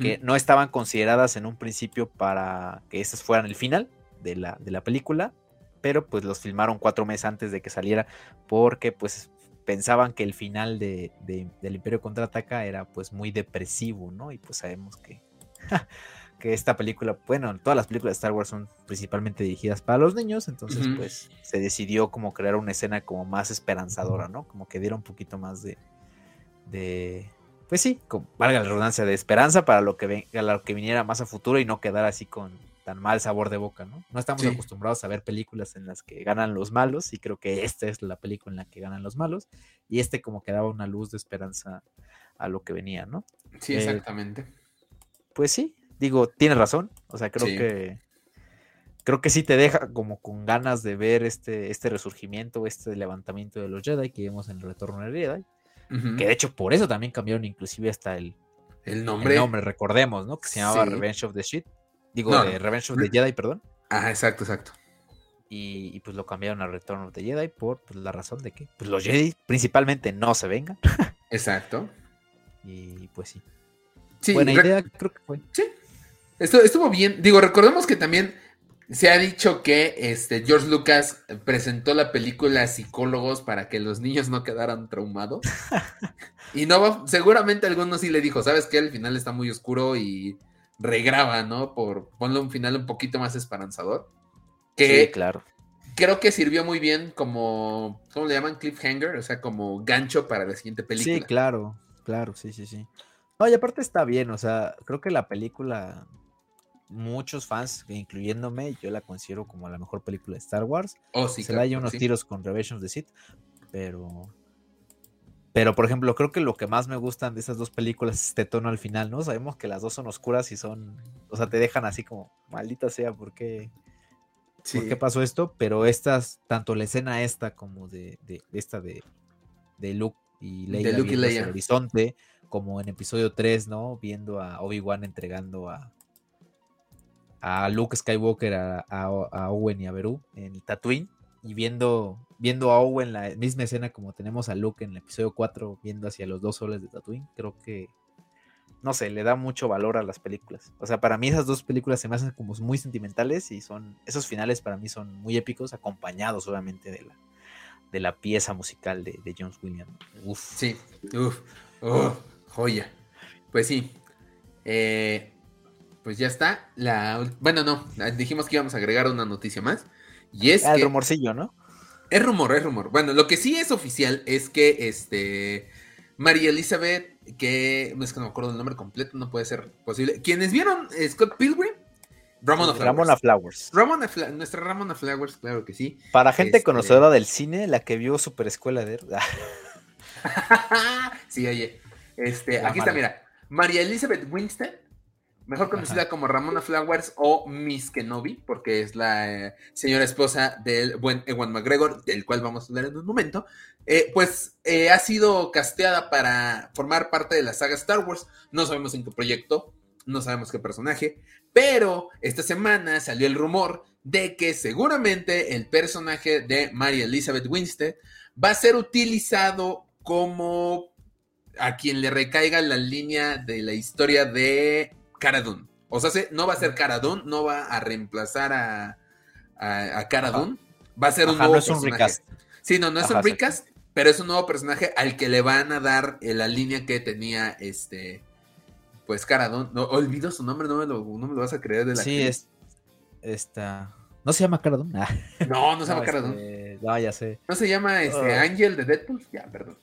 que no estaban consideradas en un principio para que esas fueran el final de la, de la película, pero pues los filmaron cuatro meses antes de que saliera porque pues pensaban que el final de, del Imperio Contraataca era pues muy depresivo, ¿no? Y pues sabemos que, que esta película, bueno, todas las películas de Star Wars son principalmente dirigidas para los niños, entonces pues se decidió como crear una escena como más esperanzadora, ¿no? Como que diera un poquito más de, de, pues sí, valga la redundancia, de esperanza para lo que, lo que viniera más a futuro y no quedar así con tan mal sabor de boca, ¿no? No estamos acostumbrados a ver películas en las que ganan los malos y creo que esta es la película en la que ganan los malos y este como que daba una luz de esperanza a lo que venía, ¿no? Sí, eh, exactamente. pues sí, digo, tiene razón, o sea, creo que creo que sí te deja como con ganas de ver este, este resurgimiento, este levantamiento de los Jedi que vimos en el retorno de Jedi. Que de hecho por eso también cambiaron inclusive hasta el, el nombre. El nombre, recordemos, ¿no? Que se llamaba Revenge of the Shit. Digo, de Revenge of the Jedi, perdón. Ah, exacto, exacto. Y, pues lo cambiaron a Return of the Jedi por pues, la razón de que pues, los Jedi principalmente no se vengan. exacto. Y pues sí. sí Buena idea, creo que fue. Sí. Esto, estuvo bien. Digo, recordemos que también se ha dicho que este, George Lucas presentó la película a psicólogos para que los niños no quedaran traumados. y no va, seguramente algunos sí le dijo, ¿sabes qué? El final está muy oscuro y regraba, ¿no? Por ponle un final un poquito más esperanzador. Que sí, claro. Creo que sirvió muy bien como, ¿cómo le llaman? Cliffhanger, o sea, como gancho para la siguiente película. Sí, claro, claro, sí, sí, sí. No, y aparte está bien, o sea, creo que la película muchos fans, incluyéndome, yo la considero como la mejor película de Star Wars. Oh, sí, Se da unos tiros con Revenge of the Sith, pero. Pero, por ejemplo, creo que lo que más me gustan de esas dos películas es este tono al final, ¿no? Sabemos que las dos son oscuras y son. O sea, te dejan así como, maldita sea, ¿por qué? ¿Por qué pasó esto? Pero estas, tanto la escena esta como de, de, esta de, de Luke y Leia, de Luke y Leia. el horizonte, como en episodio 3, ¿no? Viendo a Obi-Wan entregando a, a Luke Skywalker, a, Owen y a Beru en Tatooine y viendo, viendo a Owen la misma escena como tenemos a Luke en el episodio 4 viendo hacia los dos soles de Tatooine, creo que no sé, le da mucho valor a las películas. O sea, para mí esas dos películas se me hacen como muy sentimentales y son esos finales para mí son muy épicos acompañados obviamente de la de la pieza musical de, de Jones Williams. Uf. Sí, uf, joya. Pues sí. Eh, pues ya está. La, bueno, no, dijimos que íbamos a agregar una noticia más. Y es ah, el rumorcillo, ¿no? Es rumor, es rumor. Bueno, lo que sí es oficial es que este María Elizabeth, que no es que no me acuerdo el nombre completo, no puede ser posible. Quienes vieron Scott Pilgrim, Ramona Flowers. Ramona Flowers. Ramona nuestra Ramona Flowers, claro que sí. Para gente este conocedora del cine, la que vio Super Escuela de... sí, oye. Este, aquí está, mira. María Elizabeth Winstead mejor conocida como Ramona Flowers o Miss Kenobi, porque es la eh, señora esposa del buen Ewan McGregor, del cual vamos a hablar en un momento, eh, pues eh, ha sido casteada para formar parte de la saga Star Wars. No sabemos en qué proyecto, no sabemos qué personaje, pero esta semana salió el rumor de que seguramente el personaje de Mary Elizabeth Winstead va a ser utilizado como a quien le recaiga la línea de la historia de Cara O sea, no va a ser Cara no va a reemplazar a, a, a Cara Va a ser un nuevo no es un recast. Sí, no, no es un recast, pero es un nuevo personaje al que le van a dar eh, la línea que tenía este. Pues Cara No, olvido su nombre, no me lo, no me lo vas a creer de la Sí, es. Esta. ¿No se llama Cara ah. No, no se llama Cara este, No, ya sé. ¿No se llama este, oh. Ángel de Deadpool? Ya, perdón.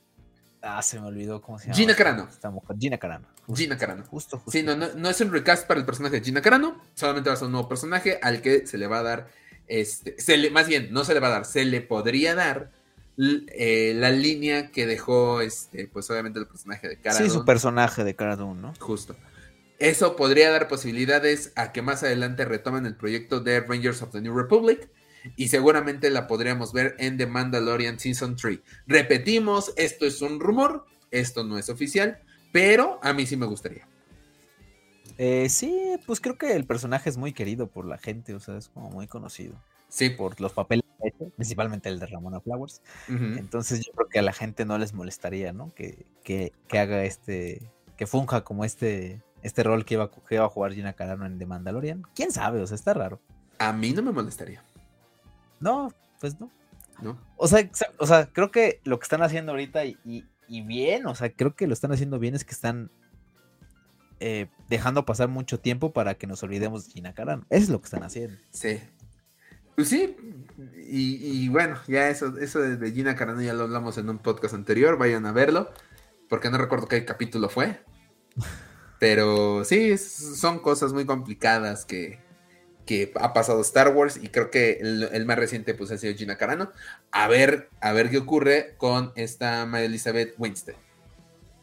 Ah, se me olvidó cómo se llama. Gina Carano. Gina Carano. Gina Carano. Justo, justo. Sí, no, no, es un recast para el personaje de Gina Carano, solamente va a ser un nuevo personaje al que se le va a dar, este, se le, más bien, no se le va a dar, se le podría dar eh, la línea que dejó, este, pues obviamente el personaje de Carano. Sí, su personaje de Carano, ¿no? Justo. Eso podría dar posibilidades a que más adelante retomen el proyecto de Rangers of the New Republic y seguramente la podríamos ver en The Mandalorian Season 3. Repetimos, esto es un rumor, esto no es oficial, pero a mí sí me gustaría. Eh, sí, pues creo que el personaje es muy querido por la gente, o sea, es como muy conocido. Sí. Por los papeles, principalmente el de Ramona Flowers. Entonces yo creo que a la gente no les molestaría, ¿no? Que, que, haga este, que funja como este, este rol que iba, que iba a jugar Gina Carano en The Mandalorian. ¿Quién sabe? O sea, está raro. A mí no me molestaría. No, pues no. No. O sea, o sea, creo que lo que están haciendo ahorita y, bien, o sea, creo que lo están haciendo bien es que están eh, dejando pasar mucho tiempo para que nos olvidemos de Gina Carano. Eso es lo que están haciendo. Sí. Pues sí, y, bueno, ya eso, eso de Gina Carano ya lo hablamos en un podcast anterior, vayan a verlo, porque no recuerdo qué capítulo fue. Pero sí, son cosas muy complicadas que, que ha pasado Star Wars y creo que el, más reciente pues ha sido Gina Carano. A ver, a ver qué ocurre con esta María Elizabeth Winstead.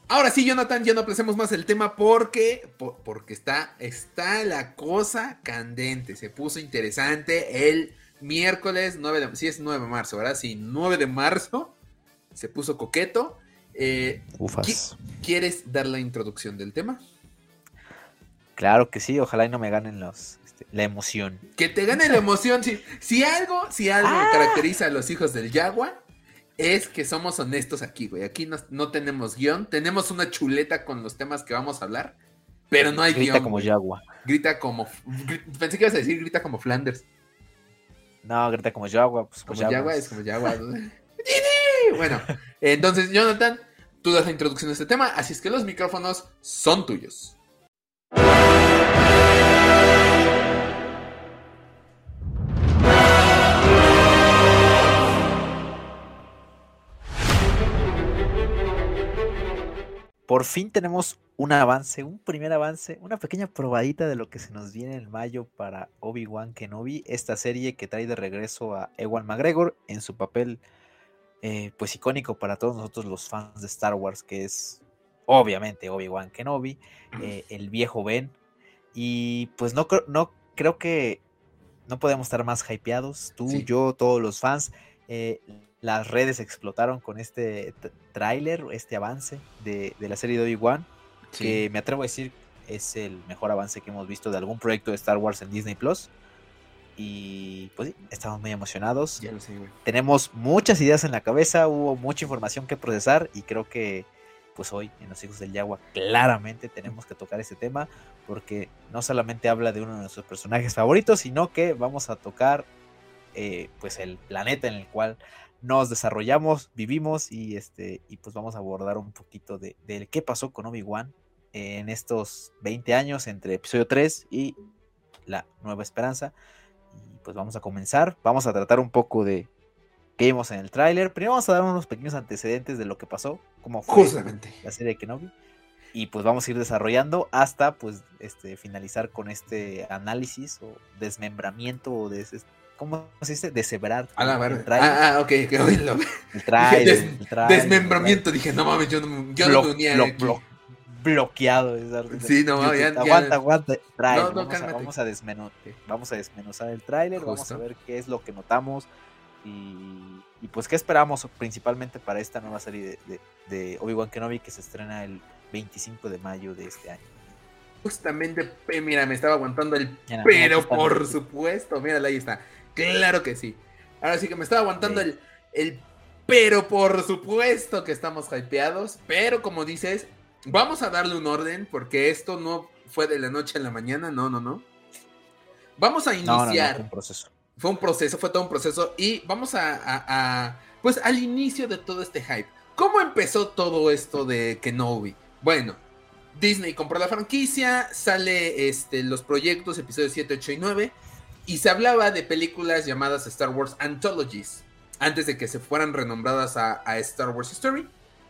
Ahora sí, Jonathan, ya no aplacemos más el tema porque, porque está, está la cosa candente. Se puso interesante el miércoles 9 de, sí es 9 de marzo, ¿verdad? Sí, 9 de marzo se puso coqueto Eh, ¿Quieres dar la introducción del tema? Claro que sí, ojalá y no me ganen los, la emoción. Que te gane la emoción. Si, si algo, si algo ah. caracteriza a los hijos del Yagua, es que somos honestos aquí, güey. Aquí no, tenemos guion, tenemos una chuleta con los temas que vamos a hablar, pero no hay guion. Grita como Yagua. Grita como. Pensé que ibas a decir grita como Flanders. No, grita como Yagua. Pues, como Yagua es como Yagua. bueno, entonces, Jonathan, tú das la introducción a este tema, así es que los micrófonos son tuyos. Por fin tenemos un avance, un primer avance, una pequeña probadita de lo que se nos viene en mayo para Obi-Wan Kenobi, esta serie que trae de regreso a Ewan McGregor en su papel eh, pues icónico para todos nosotros los fans de Star Wars, que es obviamente Obi-Wan Kenobi, eh, el viejo Ben, y pues no, no creo que no podemos estar más hypeados, tú, yo, todos los fans. Eh, las redes explotaron con este tráiler, este avance de, la serie de Obi-Wan, que me atrevo a decir es el mejor avance que hemos visto de algún proyecto de Star Wars en Disney Plus. Y pues sí, estamos muy emocionados. Tenemos muchas ideas en la cabeza, hubo mucha información que procesar y creo que pues hoy en Los Hijos del Yagua claramente tenemos que tocar ese tema porque no solamente habla de uno de nuestros personajes favoritos, sino que vamos a tocar eh, pues el planeta en el cual nos desarrollamos, vivimos y este y pues vamos a abordar un poquito de, qué pasó con Obi-Wan en estos 20 años entre episodio 3 y la Nueva Esperanza. Y pues vamos a comenzar, vamos a tratar un poco de qué vimos en el tráiler. Primero vamos a dar unos pequeños antecedentes de lo que pasó, como fue la serie de Kenobi. Y pues vamos a ir desarrollando hasta pues este finalizar con este análisis o desmembramiento o de ¿Cómo se dice? Deshebrar. A la ver. Ah, ah, ok, que oílo. El trailer, Desmembramiento. Dije, no mames, yo no, yo no me unía. bloqueado. Sí, no, ya, Aguanta, aguanta. No, no, vamos, a, vamos, a vamos a desmenuzar el tráiler, vamos a ver qué es lo que notamos y, y, pues qué esperamos principalmente para esta nueva serie de, de, Obi-Wan Kenobi que se estrena el 25 de mayo de este año. Justamente, mira, me estaba aguantando el pero por supuesto, mira, ahí está. Claro que sí. Ahora sí que me estaba aguantando el, el pero por supuesto que estamos hypeados. Pero como dices, vamos a darle un orden porque esto no fue de la noche a la mañana. No, no, no. Vamos a iniciar. fue un proceso. Fue un proceso, fue todo un proceso. Y vamos a, a, Pues al inicio de todo este hype. ¿Cómo empezó todo esto de Kenobi? Bueno, Disney compró la franquicia, sale este, los proyectos, episodios 7, 8 y 9 y se hablaba de películas llamadas Star Wars Anthologies, antes de que se fueran renombradas a, Star Wars Story.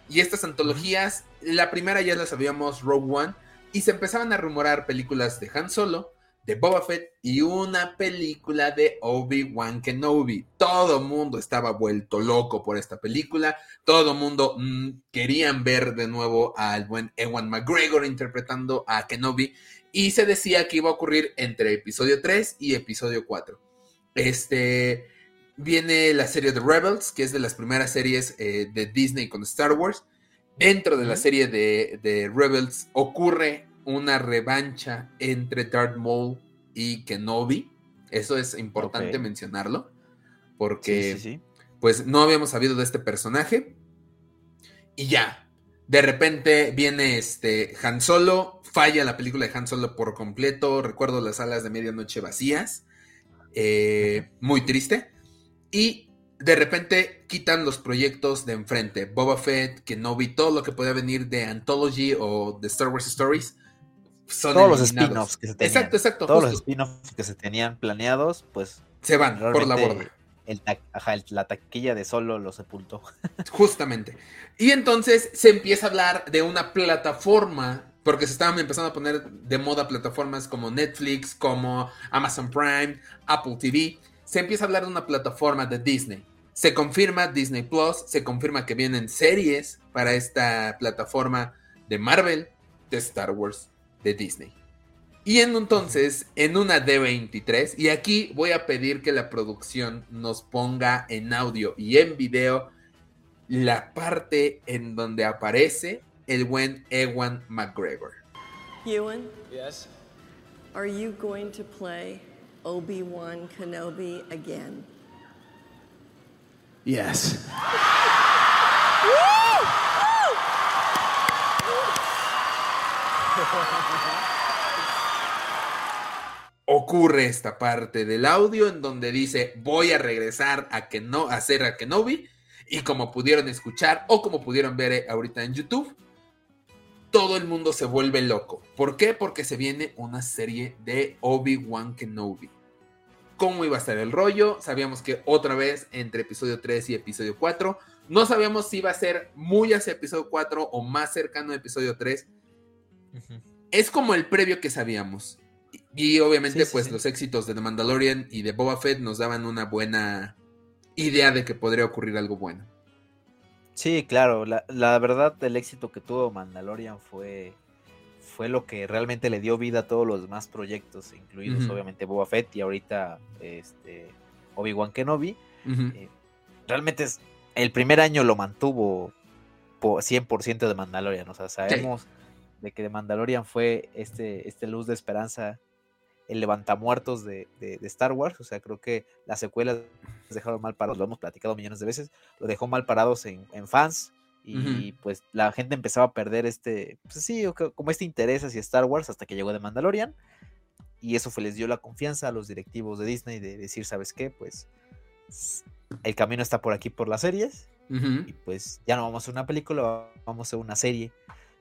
Y estas antologías, la primera ya la sabíamos, Rogue One, y se empezaban a rumorar películas de Han Solo, de Boba Fett y una película de Obi-Wan Kenobi. Todo mundo estaba vuelto loco por esta película. Todo mundo mm, querían ver de nuevo al buen Ewan McGregor interpretando a Kenobi y se decía que iba a ocurrir entre episodio 3 y episodio 4. Este viene la serie de Rebels, que es de las primeras series eh, de Disney con Star Wars. Dentro de la serie de, Rebels ocurre una revancha entre Darth Maul y Kenobi. Eso es importante mencionarlo, porque pues no habíamos sabido de este personaje. Y ya, de repente viene este Han Solo, falla la película de Han Solo por completo. Recuerdo las salas de medianoche vacías. Eh, muy triste. Y de repente quitan los proyectos de enfrente. Boba Fett, que no vi todo lo que podía venir de Anthology o de Star Wars Stories. Son Todos los spin-offs que se tenían. Exacto, exacto. Todos los spin-offs que se tenían planeados, pues. Se van por la borda. la taquilla de solo lo sepultó. Justamente. Y entonces se empieza a hablar de una plataforma porque se estaban empezando a poner de moda plataformas como Netflix, como Amazon Prime, Apple TV. Se empieza a hablar de una plataforma de Disney. Se confirma Disney Plus, se confirma que vienen series para esta plataforma de Marvel, de Star Wars, de Disney. Y en entonces, en una D23, y aquí voy a pedir que la producción nos ponga en audio y en video la parte en donde aparece el buen Ewan McGregor. Ewan? Yes. Are you going to play Obi-Wan Kenobi again? Yes. Ocurre esta parte del audio en donde dice voy a regresar a que no a hacer a Kenobi y como pudieron escuchar o como pudieron ver eh, ahorita en YouTube, todo el mundo se vuelve loco. ¿Por qué? Porque se viene una serie de Obi-Wan Kenobi. ¿Cómo iba a estar el rollo? Sabíamos que otra vez entre episodio 3 y episodio 4. No sabíamos si iba a ser muy hacia episodio 4 o más cercano a episodio 3. Es como el previo que sabíamos. Y, obviamente, pues los éxitos de The Mandalorian y de Boba Fett nos daban una buena idea de que podría ocurrir algo bueno. Sí, claro, la, verdad el éxito que tuvo Mandalorian fue, fue lo que realmente le dio vida a todos los demás proyectos, incluidos obviamente Boba Fett y ahorita este, Obi-Wan Kenobi. Eh, realmente es, el primer año lo mantuvo por 100% de Mandalorian, o sea, sabemos de que de Mandalorian fue este, este luz de esperanza el levantamuertos de, de, Star Wars. O sea, creo que las secuelas dejaron mal parados, lo hemos platicado millones de veces, lo dejó mal parados en, fans. Y pues la gente empezaba a perder este, pues sí, como este interés hacia Star Wars hasta que llegó de Mandalorian. Y eso fue, les dio la confianza a los directivos de Disney de decir, ¿sabes qué? Pues el camino está por aquí por las series. Y pues ya no vamos a una película, vamos a hacer una serie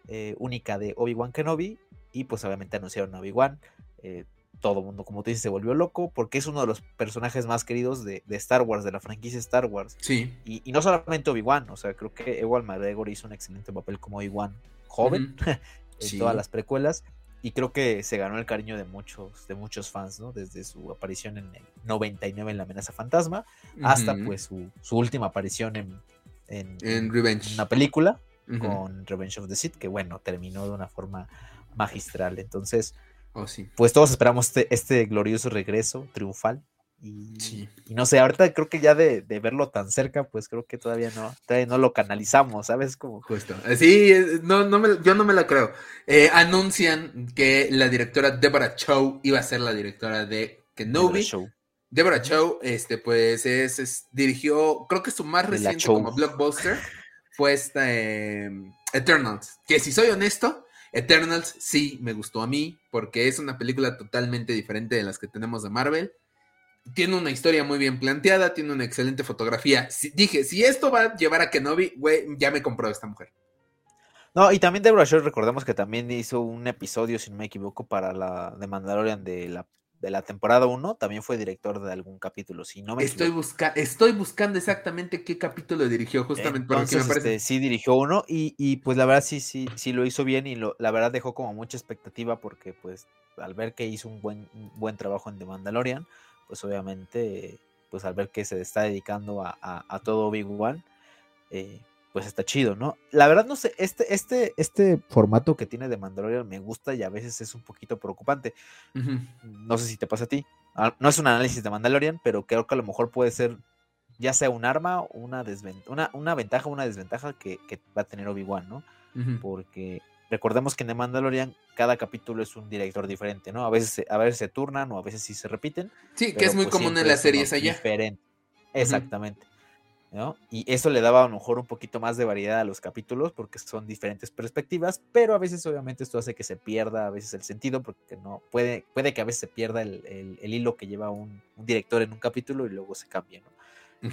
eh, única de Obi-Wan Kenobi. Y pues obviamente anunciaron a Obi-Wan. Eh, todo el mundo, como tú dices, se volvió loco porque es uno de los personajes más queridos de, Star Wars, de la franquicia Star Wars. Sí. Y, no solamente Obi-Wan, o sea, creo que Ewan McGregor hizo un excelente papel como Obi-Wan joven en todas las precuelas y creo que se ganó el cariño de muchos, de muchos fans, ¿no? Desde su aparición en el 99 en La amenaza fantasma hasta pues su, última aparición en, en, Revenge. una película con Revenge of the Sith, que bueno, terminó de una forma magistral. Entonces, Oh, sí. Pues todos esperamos este, este glorioso regreso triunfal. Y, no sé, ahorita creo que ya de, verlo tan cerca, pues creo que todavía no, todavía no lo canalizamos, ¿sabes? Como... Justo. Eh, sí, no, no me, yo no me lo creo. Eh, anuncian que la directora Deborah Chow iba a ser la directora de Kenobi. Deborah Chow, este, pues es, dirigió, creo que su más reciente como blockbuster fue esta em, Eternals. Que si soy honesto, Eternals sí me gustó a mí porque es una película totalmente diferente de las que tenemos de Marvel. Tiene una historia muy bien planteada, tiene una excelente fotografía. dije, si esto va a llevar a Kenobi, güey, ya me compró esta mujer. No, y también Deborah Shaw, recordemos que también hizo un episodio, si no me equivoco, para la de Mandalorian de la de la temporada 1 también fue director de algún capítulo, si no me estoy, busca estoy buscando exactamente qué capítulo dirigió, justamente porque me parece. Este, sí dirigió uno y, y, pues la verdad sí, sí, sí lo hizo bien y lo, la verdad dejó como mucha expectativa porque pues al ver que hizo un buen, buen trabajo en The Mandalorian, pues obviamente, pues al ver que se está dedicando a, a, todo Big One, eh, pues está chido, ¿no? La verdad no sé, este, este, este formato que tiene de Mandalorian me gusta y a veces es un poquito preocupante. No sé si te pasa a ti. Ah, no es un análisis de Mandalorian, pero creo que a lo mejor puede ser ya sea un arma, una, una, una ventaja o una desventaja que, va a tener Obi-Wan, ¿no? Porque recordemos que en The Mandalorian cada capítulo es un director diferente, ¿no? A veces, a veces se turnan o a veces sí se repiten. Sí, que es muy pues común en las series allá. Diferente. Exactamente. Y eso le daba a lo mejor un poquito más de variedad a los capítulos porque son diferentes perspectivas, pero a veces obviamente esto hace que se pierda a veces el sentido porque no puede, puede que a veces se pierda el, hilo que lleva un, director en un capítulo y luego se cambie, ¿no?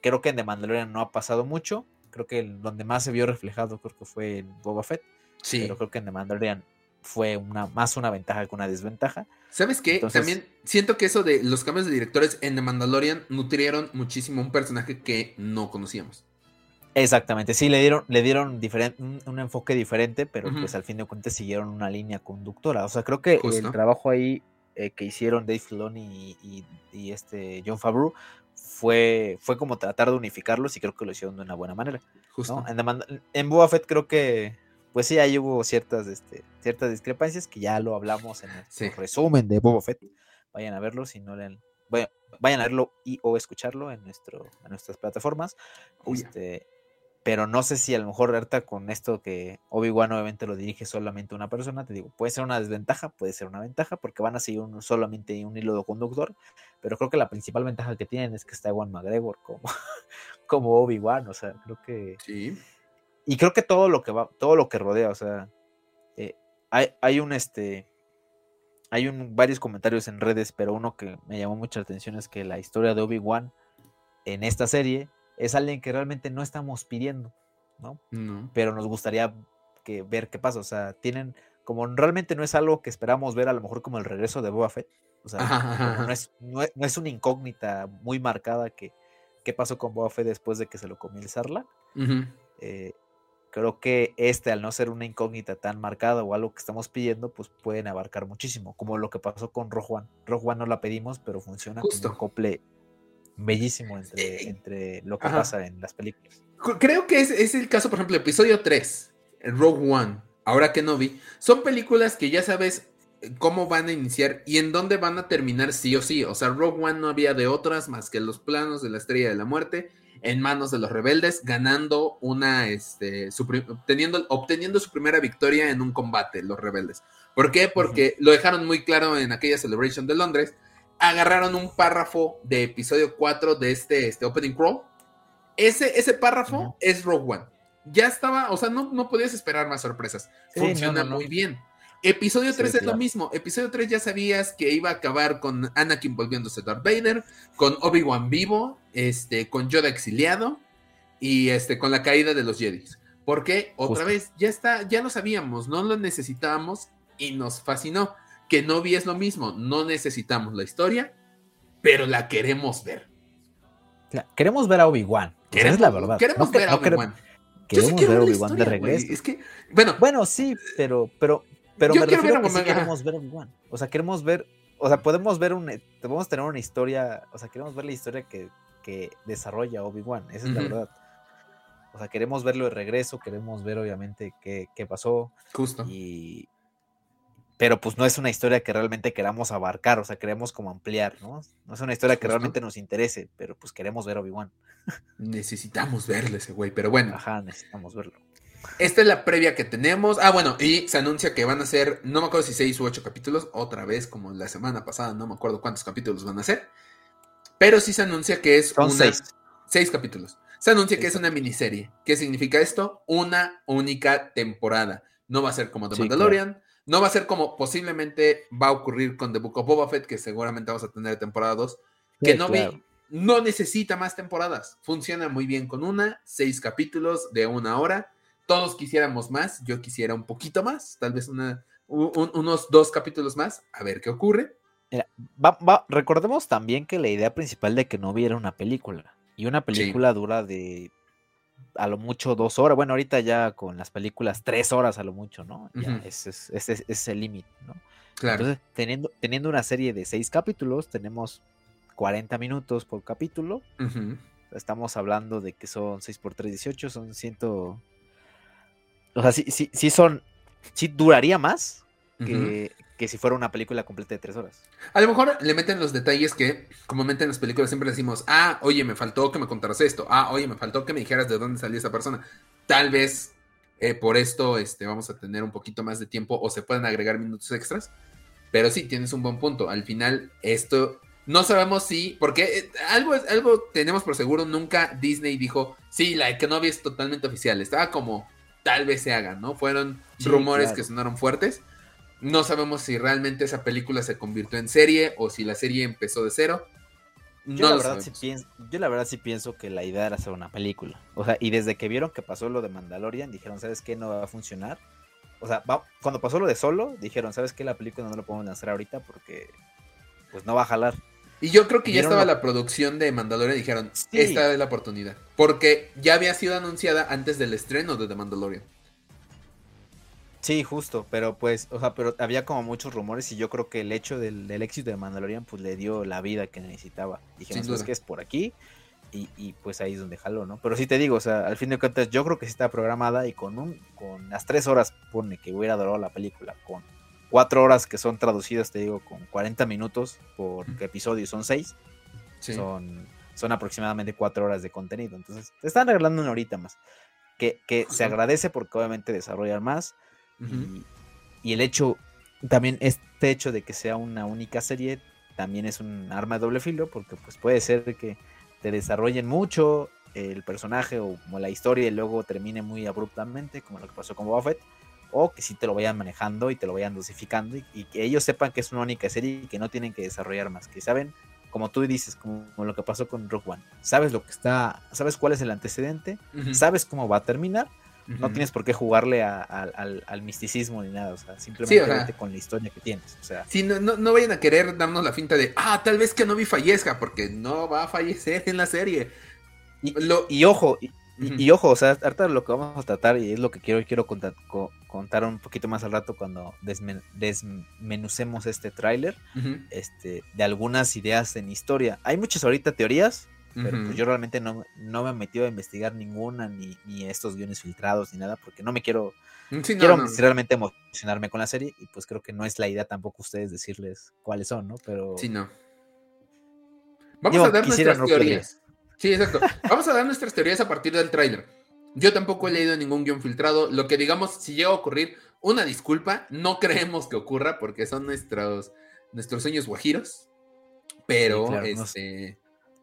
creo que en The Mandalorian no ha pasado mucho, creo que donde más se vio reflejado creo que fue en Boba Fett, sí. pero creo que en The Mandalorian fue una, más una ventaja que una desventaja. ¿Sabes qué? También siento que eso de los cambios de directores en The Mandalorian nutrieron muchísimo un personaje que no conocíamos. Exactamente, sí, le dieron, le dieron un, enfoque diferente, pero pues al fin de cuentas siguieron una línea conductora. O sea, creo que el trabajo ahí eh, que hicieron Dave Filoni y, este John Favreau fue, fue como tratar de unificarlos y creo que lo hicieron de una buena manera. Justo. En, en Boba Fett creo que pues sí, ahí hubo ciertas, este, ciertas discrepancias que ya lo hablamos en el resumen de Boba Fett. Vayan a verlo si no leen, vayan a verlo y o escucharlo en nuestro, en nuestras plataformas. Este, pero no sé si a lo mejor ahorita con esto que Obi-Wan obviamente lo dirige solamente una persona, te digo, puede ser una desventaja, puede ser una ventaja, porque van a seguir solamente un hilo de conductor, pero creo que la principal ventaja que tienen es que está Ewan McGregor como, como Obi-Wan, o sea, creo que... Sí. Y creo que todo lo que va, todo lo que rodea, o sea, eh, hay, hay un este... Hay un, varios comentarios en redes, pero uno que me llamó mucha atención es que la historia de Obi-Wan en esta serie es alguien que realmente no estamos pidiendo, ¿no? Pero nos gustaría que, ver qué pasa. O sea, tienen, como realmente no es algo que esperamos ver, a lo mejor como el regreso de Boba Fett. O sea, No, es, no, es, una incógnita muy marcada que qué pasó con Boba Fett después de que se lo comió el Sarlacc. Eh, creo que este, al no ser una incógnita tan marcada o algo que estamos pidiendo, pues pueden abarcar muchísimo, como lo que pasó con Rogue One. Rogue One no la pedimos, pero funciona como un cople bellísimo entre, entre lo que pasa en las películas. Creo que es, es, el caso, por ejemplo, episodio 3, Rogue One, ahora que no vi, son películas que ya sabes eh, cómo van a iniciar y en dónde van a terminar sí o sí. O sea, Rogue One no había de otras más que los planos de la Estrella de la Muerte en manos de los rebeldes, ganando una, este, su, obteniendo, obteniendo su primera victoria en un combate, los rebeldes. ¿Por qué? Porque lo dejaron muy claro en aquella Celebration de Londres, agarraron un párrafo de episodio 4 de este, este Opening Crawl. Ese, ese párrafo es Rogue One. Ya estaba, o sea, no, no podías esperar más sorpresas. Funciona muy bien. Episodio 3 es lo mismo. Episodio 3 ya sabías que iba a acabar con Anakin volviéndose Darth Vader, con Obi-Wan vivo, este, con Yoda exiliado y este, con la caída de los Jedi. Porque otra vez, ya está, ya lo sabíamos, no lo necesitábamos y nos fascinó que vi es lo mismo, no necesitamos la historia, pero la queremos ver. queremos ver a Obi-Wan. Es la verdad. Queremos ver a Obi-Wan. Queremos ver a Obi-Wan de regreso. Es que, bueno, bueno, sí, pero, pero, pero me refiero a que sí queremos ver Obi-Wan. O sea, queremos ver, o sea, podemos ver un, podemos tener una historia, o sea, queremos ver la historia que, que desarrolla Obi-Wan. Esa es la verdad. O sea, queremos verlo de regreso, queremos ver obviamente qué, qué pasó. Justo. Y, pero pues no es una historia que realmente queramos abarcar, o sea, queremos como ampliar, ¿no? No es una historia que realmente nos interese, pero pues queremos ver Obi-Wan. Necesitamos verle ese güey, pero bueno. Ajá, necesitamos verlo. Esta es la previa que tenemos. Ah, bueno, y se anuncia que van a ser, no me acuerdo si seis u ocho capítulos, otra vez como la semana pasada, no me acuerdo cuántos capítulos van a ser. Pero sí se anuncia que es Son seis. seis capítulos. Se anuncia que es una miniserie. ¿Qué significa esto? Una única temporada. No va a ser como The Mandalorian. No va a ser como posiblemente va a ocurrir con The Book of Boba Fett, que seguramente vamos a tener temporada 2, que no, no necesita más temporadas. Funciona muy bien con una, seis capítulos de una hora. Todos quisiéramos más, yo quisiera un poquito más, tal vez una, unos dos capítulos más, a ver qué ocurre. recordemos también que la idea principal de que no hubiera una película, y una película dura de a lo mucho dos horas. Bueno, ahorita ya con las películas tres horas a lo mucho, ¿no? Ya ese es, el límite, ¿no? Claro. Entonces, teniendo, teniendo una serie de seis capítulos, tenemos 40 minutos por capítulo. Estamos hablando de que son 6 por 3, 18, son ciento... O sea, sí, sí, sí son... Sí duraría más que, que si fuera una película completa de tres horas. A lo mejor le meten los detalles que comúnmente en las películas siempre decimos, ah, oye, me faltó que me contaras esto, ah, oye, me faltó que me dijeras de dónde salió esa persona. Tal vez eh, por esto este, vamos a tener un poquito más de tiempo o se pueden agregar minutos extras. Pero sí, tienes un buen punto. Al final, esto no sabemos si, porque eh, algo, algo tenemos por seguro, nunca Disney dijo, sí, la Kenobi es totalmente oficial. Estaba como, tal vez se haga, ¿no? Fueron rumores que sonaron fuertes. No sabemos si realmente esa película se convirtió en serie o si la serie empezó de cero. yo, la verdad sí pienso, yo la verdad sí pienso que la idea era hacer una película. O sea, y desde que vieron que pasó lo de Mandalorian, dijeron, ¿sabes qué? No va a funcionar. O sea, cuando pasó lo de Solo, dijeron, ¿sabes qué? La película no lo podemos lanzar ahorita porque pues no va a jalar. Y yo creo que ya estaba la producción de Mandalorian y dijeron, esta es la oportunidad. Porque ya había sido anunciada antes del estreno de The Mandalorian. Sí, justo, pero pues, o sea, pero había como muchos rumores y yo creo que el hecho del, éxito de Mandalorian pues le dio la vida que necesitaba. Dijeron, es que es por aquí y, y, pues ahí es donde jaló, ¿no? Pero sí te digo, o sea, al fin de cuentas yo creo que sí está programada y con un, con las tres horas, pone que hubiera durado la película, con cuatro horas que son traducidas, te digo, con 40 minutos por episodio, son seis, son, son aproximadamente cuatro horas de contenido, entonces te están regalando una horita más. que, que se agradece porque obviamente desarrollan más. y, el hecho, también este hecho de que sea una única serie, también es un arma de doble filo, porque pues puede ser que te desarrollen mucho el personaje o como la historia y luego termine muy abruptamente, como lo que pasó con Boba Fett, o que sí te lo vayan manejando y te lo vayan dosificando y, y que ellos sepan que es una única serie y que no tienen que desarrollar más, que saben como tú dices, como, lo que pasó con Rock One. Sabes lo que está, sabes cuál es el antecedente, sabes cómo va a terminar. No tienes por qué jugarle al, misticismo ni nada, o sea, simplemente con la historia que tienes. O sea, sí, no, no, vayan a querer darnos la finta de, ah, tal vez que no vi fallezca, porque no va a fallecer en la serie. Y, y ojo, y, ojo, o sea, ahorita lo que vamos a tratar, y es lo que quiero, quiero contar, contar un poquito más al rato cuando desmenucemos este tráiler, este, de algunas ideas en historia. Hay muchas ahorita teorías, pero pues yo realmente no, no me he metido a investigar ninguna, ni, ni estos guiones filtrados, ni nada, porque no me quiero... Mm, quiero realmente emocionarme con la serie y pues creo que no es la idea tampoco ustedes decirles cuáles son, ¿no? Pero... Sí, no. Vamos a dar nuestras teorías. Sí, exacto. Vamos a dar nuestras teorías a partir del tráiler. Yo tampoco he leído ningún guion filtrado. Lo que digamos, si llega a ocurrir, una disculpa, no creemos que ocurra porque son nuestros, nuestros sueños guajiros. Pero, este...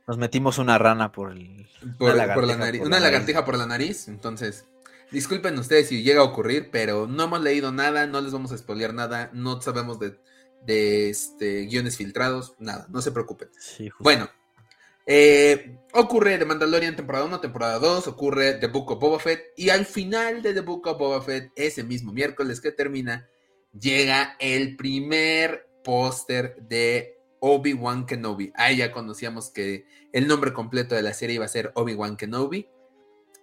Nos, metimos una rana por, el, por, la nariz. una lagartija por la nariz. Entonces, disculpen ustedes si llega a ocurrir, pero no hemos leído nada, no les vamos a spoilear nada, no sabemos de, de este, guiones filtrados, nada, no se preocupen. bueno, eh, ocurre The Mandalorian temporada 1, temporada 2, ocurre The Book of Boba Fett y al final de The Book of Boba Fett, ese mismo miércoles que termina, llega el primer póster de Obi-Wan Kenobi. Ahí ya conocíamos que el nombre completo de la serie iba a ser Obi-Wan Kenobi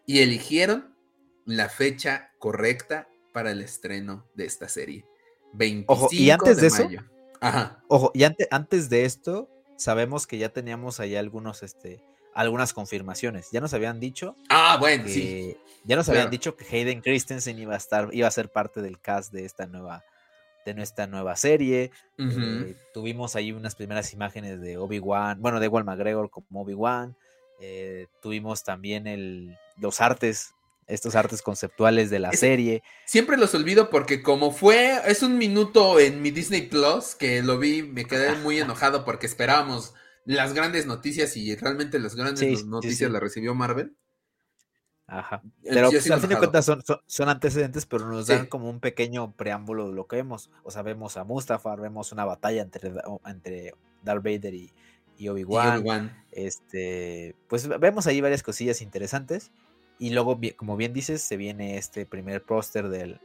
y eligieron la fecha correcta para el estreno de esta serie. 25 Ojo, y antes de, eso, Ajá. Ojo, y antes de esto, sabemos que ya teníamos ahí algunos, este, algunas confirmaciones. Ya nos habían dicho. Ah, bueno, sí. Ya nos habían dicho que Hayden Christensen iba a estar, iba a ser parte del cast de esta nueva, de nuestra nueva serie. Eh, tuvimos ahí unas primeras imágenes de Obi-Wan, bueno, de Ewan McGregor como Obi-Wan. Eh, tuvimos también el, los artes estos artes conceptuales de la serie. Siempre los olvido porque como fue, es un minuto en mi Disney Plus que lo vi, me quedé muy enojado porque esperábamos las grandes noticias y realmente las grandes noticias las recibió Marvel. Ajá. Pero pues, al fin de cuentas son, antecedentes, pero nos dan como un pequeño preámbulo de lo que vemos. O sea, vemos a Mustafar, vemos una batalla entre, entre Darth Vader y, y Obi-Wan. este, pues vemos ahí varias cosillas interesantes. Y luego, como bien dices, se viene este primer póster de,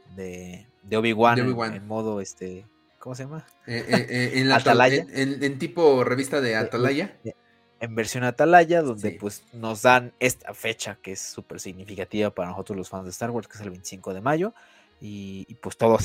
de Obi-Wan en, modo, este, ¿cómo se llama? Eh, eh, eh, en, Atalaya. En, tipo revista de Atalaya. En versión Atalaya, donde pues nos dan esta fecha que es súper significativa para nosotros los fans de Star Wars, que es el 25 de mayo. Y, pues todo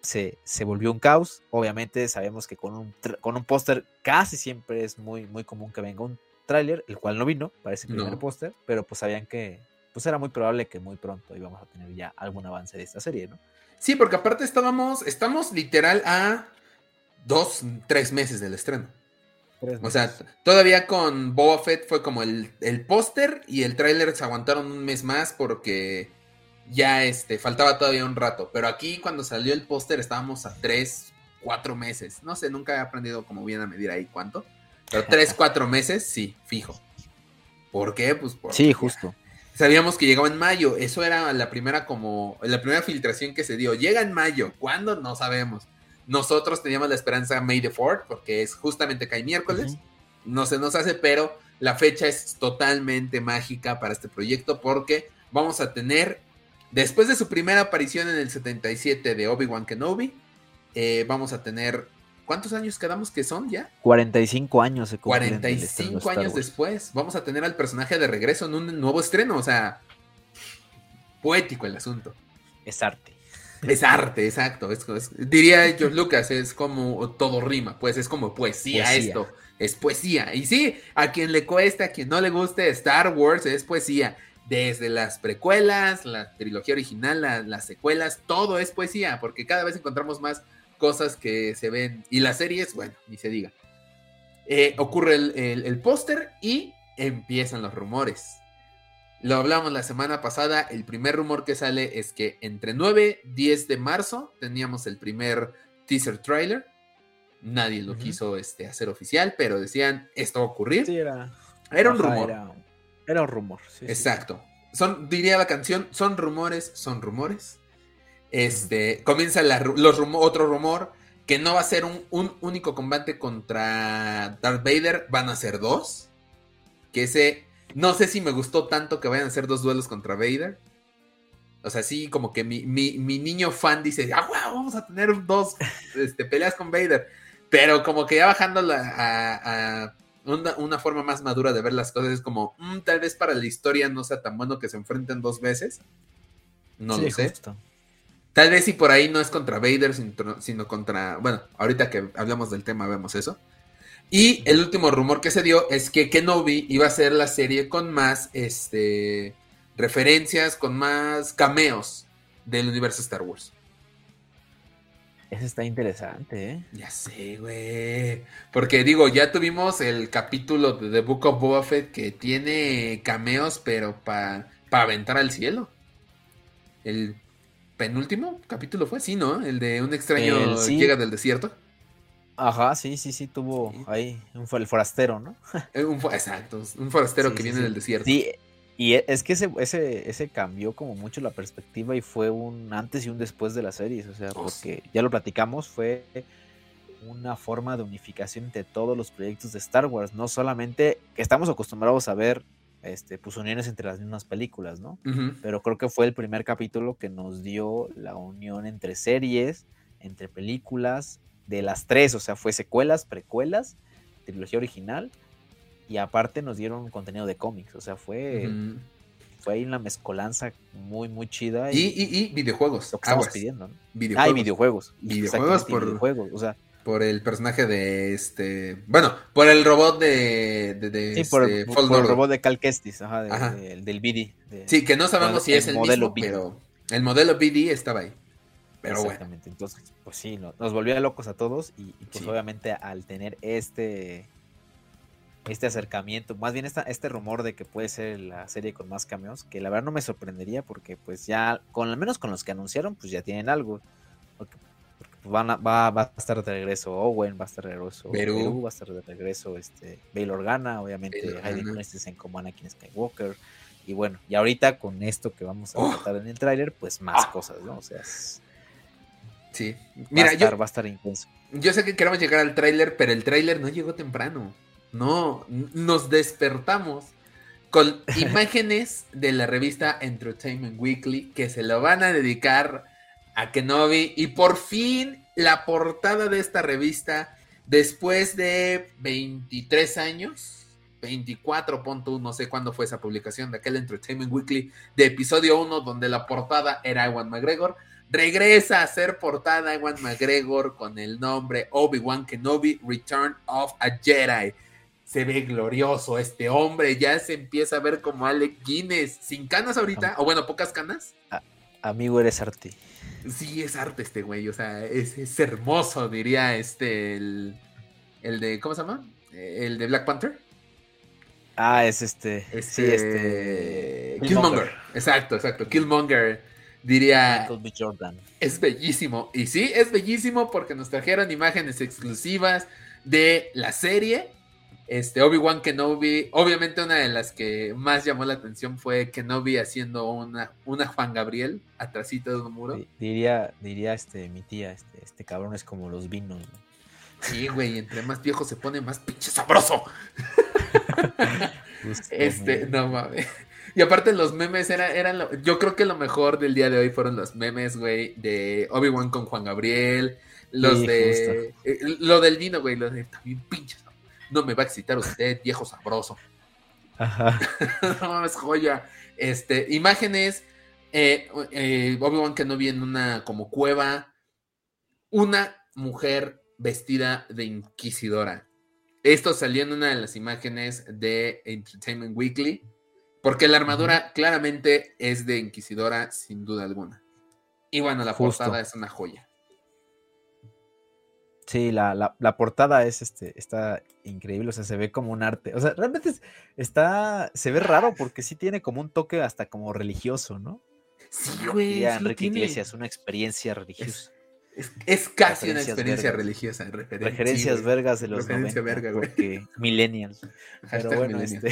se, se, volvió un caos. Obviamente sabemos que con un, con un póster casi siempre es muy, muy común que venga un tráiler, el cual no vino para ese primer póster, pero pues sabían que pues era muy probable que muy pronto íbamos a tener ya algún avance de esta serie, ¿no? Sí, porque aparte estábamos, estamos literal a dos, tres meses del estreno. O sea, todavía con Boba Fett fue como el, el póster y el tráiler se aguantaron un mes más porque ya este, faltaba todavía un rato. Pero aquí cuando salió el póster estábamos a tres, cuatro meses. No sé, nunca he aprendido como bien a medir ahí cuánto. Pero tres, cuatro meses, sí, fijo. ¿Por qué? Pues porque Sí, justo. Sabíamos que llegaba en mayo, eso era la primera como la primera filtración que se dio. Llega en mayo, ¿cuándo? No sabemos. Nosotros teníamos la esperanza May the 4 porque es justamente cae miércoles. No se nos hace, pero la fecha es totalmente mágica para este proyecto porque vamos a tener después de su primera aparición en el 77 de Obi-Wan Kenobi, eh, vamos a tener ¿Cuántos años quedamos que son ya? 45 años se 45 años después. Vamos a tener al personaje de regreso en un nuevo estreno. O sea, poético el asunto. Es arte. Es arte, exacto. diría George Lucas, es como todo rima. Pues es como poesía, esto. Es poesía. Y sí, a quien le cueste, a quien no le guste, Star Wars es poesía. Desde las precuelas, la trilogía original, las secuelas, todo es poesía, porque cada vez encontramos más cosas que se ven. Y las series, bueno, ni se diga. Eh, ocurre el, póster y empiezan los rumores. Lo hablamos la semana pasada. El primer rumor que sale es que entre 9 y 10 de marzo teníamos el primer teaser trailer. Nadie lo quiso este, hacer oficial, pero decían esto va a ocurrir. Sí, era, era un rumor. Era, un rumor. Exacto. Son, diría la canción, son rumores, son rumores. Este, comienza los otro rumor que no va a ser un, un, único combate contra Darth Vader, van a ser dos. Que ese, no sé si me gustó tanto que vayan a ser dos duelos contra Vader. O sea, sí, como que mi, niño fan dice, ah, wow, vamos a tener dos este, peleas con Vader. Pero como que ya bajando a, una, forma más madura de ver las cosas, es como, mm, tal vez para la historia no sea tan bueno que se enfrenten dos veces. No lo sé. Tal vez si por ahí no es contra Vader, sino contra. Bueno, ahorita que hablamos del tema vemos eso. Y el último rumor que se dio es que Kenobi iba a ser la serie con más este, referencias, con más cameos del universo Star Wars. Eso está interesante, ¿eh? Ya sé, güey. Porque digo, ya tuvimos el capítulo de The Book of Boba Fett que tiene cameos, pero para aventar al cielo. El penúltimo capítulo fue, sí, ¿no? El de un extraño llega del desierto. Ajá, sí, sí, sí, tuvo ahí un, el forastero, ¿no? Eh, exacto, un forastero que viene del desierto. Sí, y e, es que ese, ese, ese cambió como mucho la perspectiva y fue un antes y un después de las series, o sea, oh, porque ya lo platicamos, fue una forma de unificación entre todos los proyectos de Star Wars, no solamente que estamos acostumbrados a ver este, pues uniones entre las mismas películas, ¿no? Pero creo que fue el primer capítulo que nos dio la unión entre series, entre películas, de las tres, o sea, fue secuelas, precuelas, trilogía original, y aparte nos dieron contenido de cómics, o sea, fue, fue ahí una mezcolanza muy, muy chida. Y, y, videojuegos. Lo que estamos pidiendo, ¿no? Videojuegos. Ah, videojuegos. Videojuegos por... Videojuegos, o sea por el personaje de este. Bueno, por el robot de. de, sí, por, este, por, el robot de Cal Kestis, ajá, del BD. sí, que no sabemos si es el modelo mismo, pero el modelo BD estaba ahí. Pero Exactamente, entonces, pues sí, nos volvió locos a todos y, pues obviamente al tener este este acercamiento, más bien esta, este rumor de que puede ser la serie con más cameos, que la verdad no me sorprendería porque pues ya, con al menos con los que anunciaron, pues ya tienen algo. Van va, va, a estar de regreso Owen, va a estar de regreso Beru, va a estar de regreso este, Bail Organa, obviamente Hayden Christensen como Anakin Skywalker. Y bueno, y ahorita con esto que vamos a oh. tratar en el tráiler, pues más ah. cosas, ¿no? O sea, sí. Mira, va a, estar, va a estar intenso. Yo sé que queremos llegar al tráiler, pero el tráiler no llegó temprano. No, nos despertamos con imágenes de la revista Entertainment Weekly que se lo van a dedicar a Kenobi. Y por fin la portada de esta revista, después de 23 años, 24, no sé cuándo fue esa publicación de aquel Entertainment Weekly de episodio 1, donde la portada era Ewan McGregor. Regresa a ser portada Ewan McGregor con el nombre Obi-Wan Kenobi Return of a Jedi. Se ve glorioso este hombre, ya se empieza a ver como Alec Guinness, sin canas ahorita, o bueno, pocas canas. amigo, eres arti. Sí, es arte este güey, o sea, es, hermoso, diría este, el, el, de, ¿cómo se llama? El de Black Panther. Ah, es este, sí, este... Killmonger, exacto, exacto, Killmonger, diría... Jordan. Es bellísimo, y sí, es bellísimo porque nos trajeron imágenes exclusivas de la serie, este, Obi-Wan Kenobi, obviamente una de las que más llamó la atención fue Kenobi haciendo una, una Juan Gabriel atrásito de un muro. Diría, diría este, mi tía, este, este cabrón es como los vinos. Sí, güey, entre más viejo se pone más pinche sabroso. este, no mames. Y aparte los memes eran, yo creo que lo mejor del día de hoy fueron los memes, güey, de Obi-Wan con Juan Gabriel, los de, eh, lo del vino, güey, los de también pinches no me va a excitar usted, viejo sabroso. Ajá. no mames, joya. Este, imágenes, eh, eh, Obi-Wan Kenobi en una como cueva, una mujer vestida de inquisidora. Esto salió en una de las imágenes de Entertainment Weekly, porque la armadura claramente es de inquisidora, sin duda alguna. Y bueno, la portada es una joya. Sí, la, portada es este, está increíble, o sea, se ve como un arte. O sea, realmente está, se ve raro porque sí tiene como un toque hasta como religioso, ¿no? Sí, güey. Enrique Iglesias, una experiencia religiosa. Es, casi una experiencia religiosa. referencias vergas de los Referencia 90, verga, porque millennials. Pero bueno, este...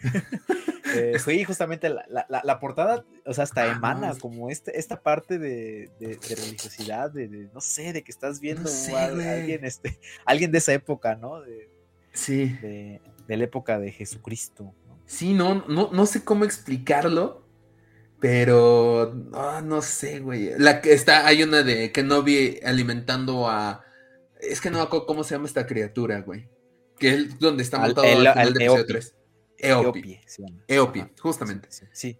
Eh, sí, justamente la, portada, o sea, hasta emana como este, esta parte de, religiosidad, de, no sé, de que estás viendo a, alguien, este, alguien de esa época, ¿no? De, sí. De, la época de Jesucristo. Sí, no, no, no sé cómo explicarlo, pero no sé, güey. La que está, hay una de que no vi alimentando a. Es que no me acuerdo cómo se llama esta criatura, güey. Que es donde está montado al, final de episodio 3. Eopi. Eopi, justamente. Sí,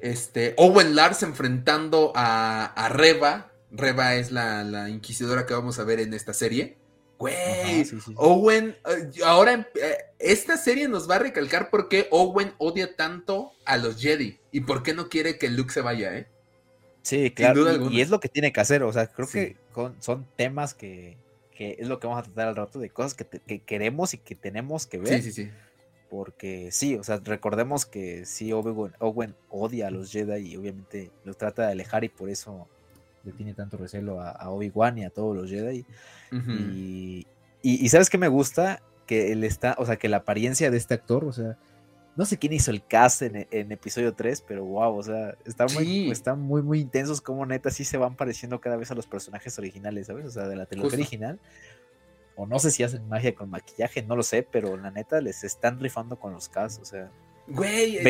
Este, Owen Lars enfrentando a, a Reba. Reba es la, inquisidora que vamos a ver en esta serie. Güey, Owen, eh, ahora eh, esta serie nos va a recalcar por qué Owen odia tanto a los Jedi y por qué no quiere que Luke se vaya, ¿eh? Sí, claro. Y, es lo que tiene que hacer, o sea, creo que son temas que, es lo que vamos a tratar al rato, de cosas que, que queremos y que tenemos que ver. Sí, sí, sí porque sí, o sea, recordemos que sí, Owen, odia a los Jedi y obviamente los trata de alejar y por eso le tiene tanto recelo a, Obi-Wan y a todos los Jedi. y, ¿sabes qué me gusta? Que él está, o sea, que la apariencia de este actor, o sea, no sé quién hizo el cast en, episodio 3, pero wow, o sea, están muy, están muy, muy intensos como neta sí se van pareciendo cada vez a los personajes originales, ¿sabes? O sea, de la trilogía original o no sé si hacen magia con maquillaje, no lo sé, pero la neta les están rifando con los casos, o sea. Güey,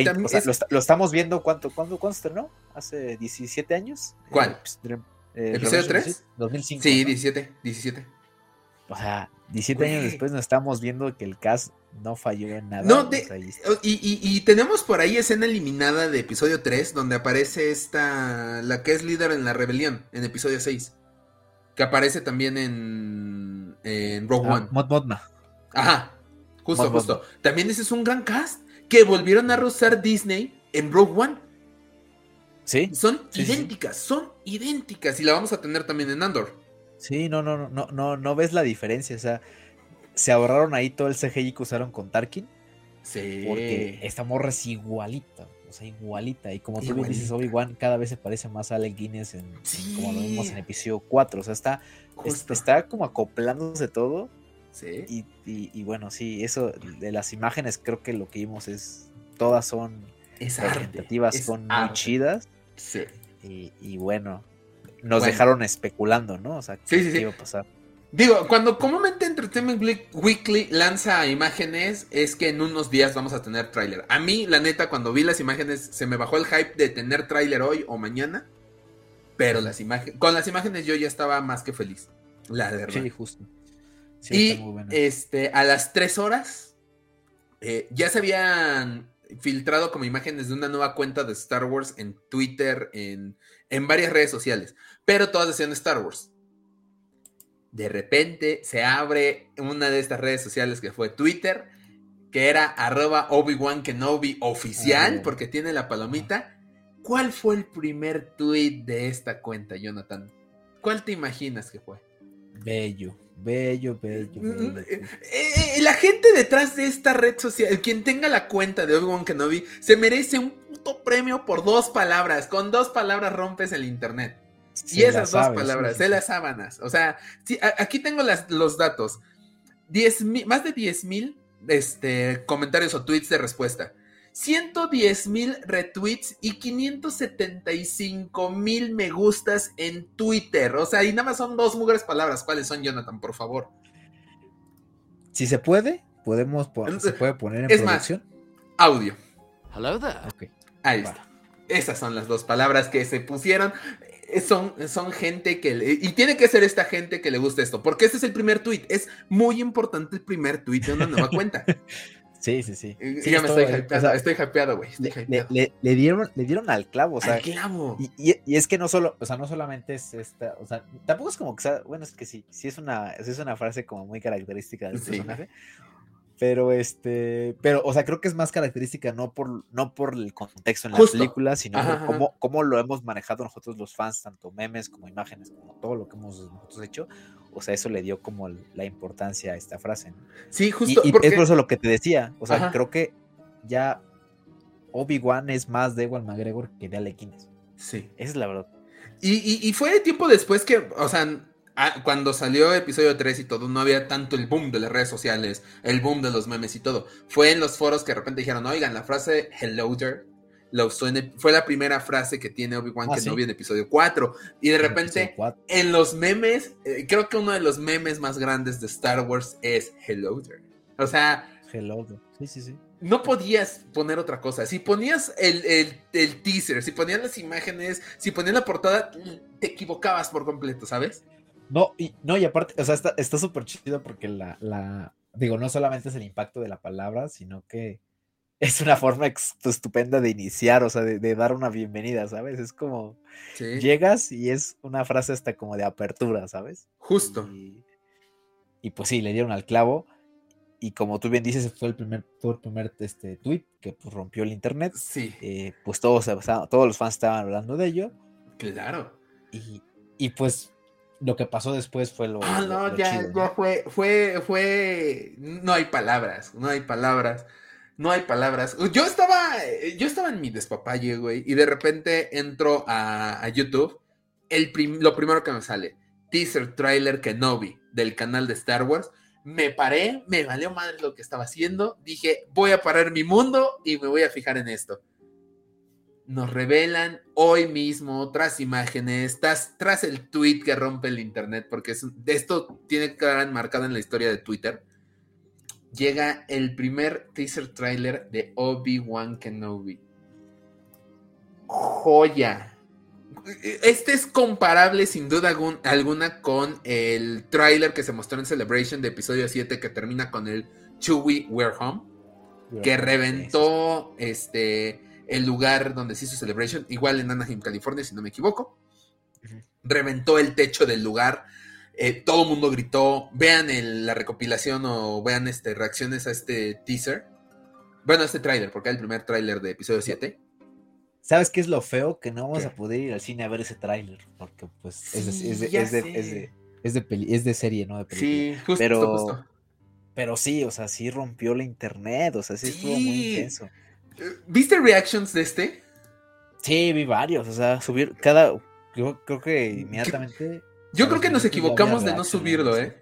lo, estamos viendo, ¿cuánto, cuándo, estrenó? ¿Hace 17 años? ¿Cuál? Eh, eh, ¿Episodio 3? 2005. Sí, 17, 17. O sea, 17 años después nos estamos viendo que el cast no falló en nada. No, y, y, tenemos por ahí escena eliminada de episodio 3, donde aparece esta, la que es líder en la rebelión, en episodio 6. Que aparece también en, en Rogue ah, One. Mod Ajá, justo, justo. También ese es un gran cast que volvieron a rozar Disney en Rogue One. Sí. Son idénticas, son idénticas. Y la vamos a tener también en Andor. Sí, no, no, no, no, no ves la diferencia. O sea, se ahorraron ahí todo el CGI que usaron con Tarkin. Sí. Porque esta morra es igualita o sea, igualita. Y como tú bien dices, Obi-Wan cada vez se parece más a Alec Guinness en, como lo vimos en episodio 4. O sea, está, está como acoplándose todo. Sí. Y, bueno, sí, eso de las imágenes creo que lo que vimos es, todas son representativas, son muy chidas. Sí. Y, bueno, nos dejaron especulando, ¿no? O sea, ¿qué, iba a pasar? Digo, cuando comúnmente Entertainment Weekly lanza imágenes, es que en unos días vamos a tener tráiler. A mí, la neta, cuando vi las imágenes, se me bajó el hype de tener tráiler hoy o mañana. Pero las imágenes, con las imágenes yo ya estaba más que feliz. La verdad. Sí, justo. y este, a las tres horas, eh, ya se habían filtrado como imágenes de una nueva cuenta de Star Wars en Twitter, en, en varias redes sociales. Pero todas decían Star Wars de repente se abre una de estas redes sociales que fue Twitter, que era arroba Obi-Wan Kenobi oficial, ah. porque tiene la palomita. ¿Cuál fue el primer tweet de esta cuenta, Jonathan? ¿Cuál te imaginas que fue? Bello, bello, bello, mm, eh, eh, la gente detrás de esta red social, quien tenga la cuenta de Obi-Wan Kenobi, se merece un puto premio por dos palabras. Con dos palabras rompes el internet y esas dos palabras, de las sábanas. O sea, aquí tengo los datos. más de 10 mil este, comentarios o tweets de respuesta. 110 mil retweets y 575 mil me gustas en Twitter. O sea, y nada más son dos mugres palabras. ¿Cuáles son, Jonathan, por favor? Si se puede, podemos se puede poner en es producción. Más, audio. Hello there. Ahí está. Esas son las dos palabras que se pusieron son, son gente que... y tiene que ser esta gente que le gusta esto, porque este es el primer tweet. Es muy importante el primer tweet de una nueva cuenta. Sí, sí, sí. sí, ya me estoy hypeado, estoy hypeado, güey. Le, le, dieron, le dieron al clavo, o sea. Al clavo. Y, y, es que no solo, o sea, no solamente es esta, o sea, tampoco es como que sea, bueno, es que sí, sí es una, es una frase como muy característica del personaje. Pero este, pero, o sea, creo que es más característica no por, no por el contexto en la película, sino por cómo, lo hemos manejado nosotros los fans, tanto memes como imágenes, como todo lo que hemos nosotros hecho. o sea, eso le dio como la importancia a esta frase. Sí, justo. Y, es por eso lo que te decía, o sea, creo que ya Obi-Wan es más de Ewan McGregor que de Alec Sí. Esa es la verdad. Y, y, fue tiempo después que, o sea, cuando salió episodio 3 y todo, no había tanto el boom de las redes sociales, el boom de los memes y todo. Fue en los foros que de repente dijeron, oigan, la frase hello there la usó en, fue la primera frase que tiene Obi-Wan que no Kenobi en episodio 4. Y de repente, en los memes, eh, creo que uno de los memes más grandes de Star Wars es hello there. O sea, hello Sí, sí, sí no podías poner otra cosa. Si ponías el, teaser, si ponías las imágenes, si ponías la portada, te equivocabas por completo, ¿sabes? No, y, no, y aparte, o sea, está súper chido porque la, la, digo, no solamente es el impacto de la palabra, sino que es una forma estupenda de iniciar, o sea, de, dar una bienvenida, ¿sabes? Es como, llegas y es una frase hasta como de apertura, ¿sabes? Justo. Y, y pues sí, le dieron al clavo y como tú bien dices, fue el primer, fue el primer este, tweet que pues, rompió el internet. Sí. Eh, pues todos, todos los fans estaban hablando de ello. Claro. Y, y pues lo que pasó después fue lo. Ah, no, ya, ya fue, fue, fue. No hay palabras, no hay palabras. No hay palabras. Yo estaba, yo estaba en mi despapalle, güey, y de repente entro a, a YouTube. El lo primero que me sale, teaser trailer Kenobi del canal de Star Wars me paré, me valió madre lo que estaba haciendo, dije, voy a parar mi mundo y me voy a fijar en esto. Nos revelan hoy mismo otras imágenes, tras, tras el tweet que rompe el internet, porque esto tiene que quedar enmarcado en la historia de Twitter. Llega el primer teaser trailer de Obi-Wan Kenobi. Joya este es comparable sin duda alguna con el tráiler que se mostró en Celebration de episodio 7 que termina con el Chewie We're Home, que reventó este el lugar donde se hizo Celebration, igual en Anaheim, California, si no me equivoco. Reventó el techo del lugar. Eh, todo el mundo gritó. Vean la recopilación o vean este, reacciones a este teaser. Bueno, a este tráiler, porque es el primer tráiler de episodio 7. ¿Sabes qué es lo feo? Que no vamos a poder ir al cine a ver ese tráiler, porque pues es, de, es, de, es, de, es, de, serie, ¿no? De sí, justo, pero, pero sí, o sea, sí rompió la internet, o sea, sí, estuvo muy intenso. ¿Viste reactions de este? Sí, vi varios, o sea, subir cada, yo creo que inmediatamente... Yo creo que nos equivocamos de no subirlo, ¿eh?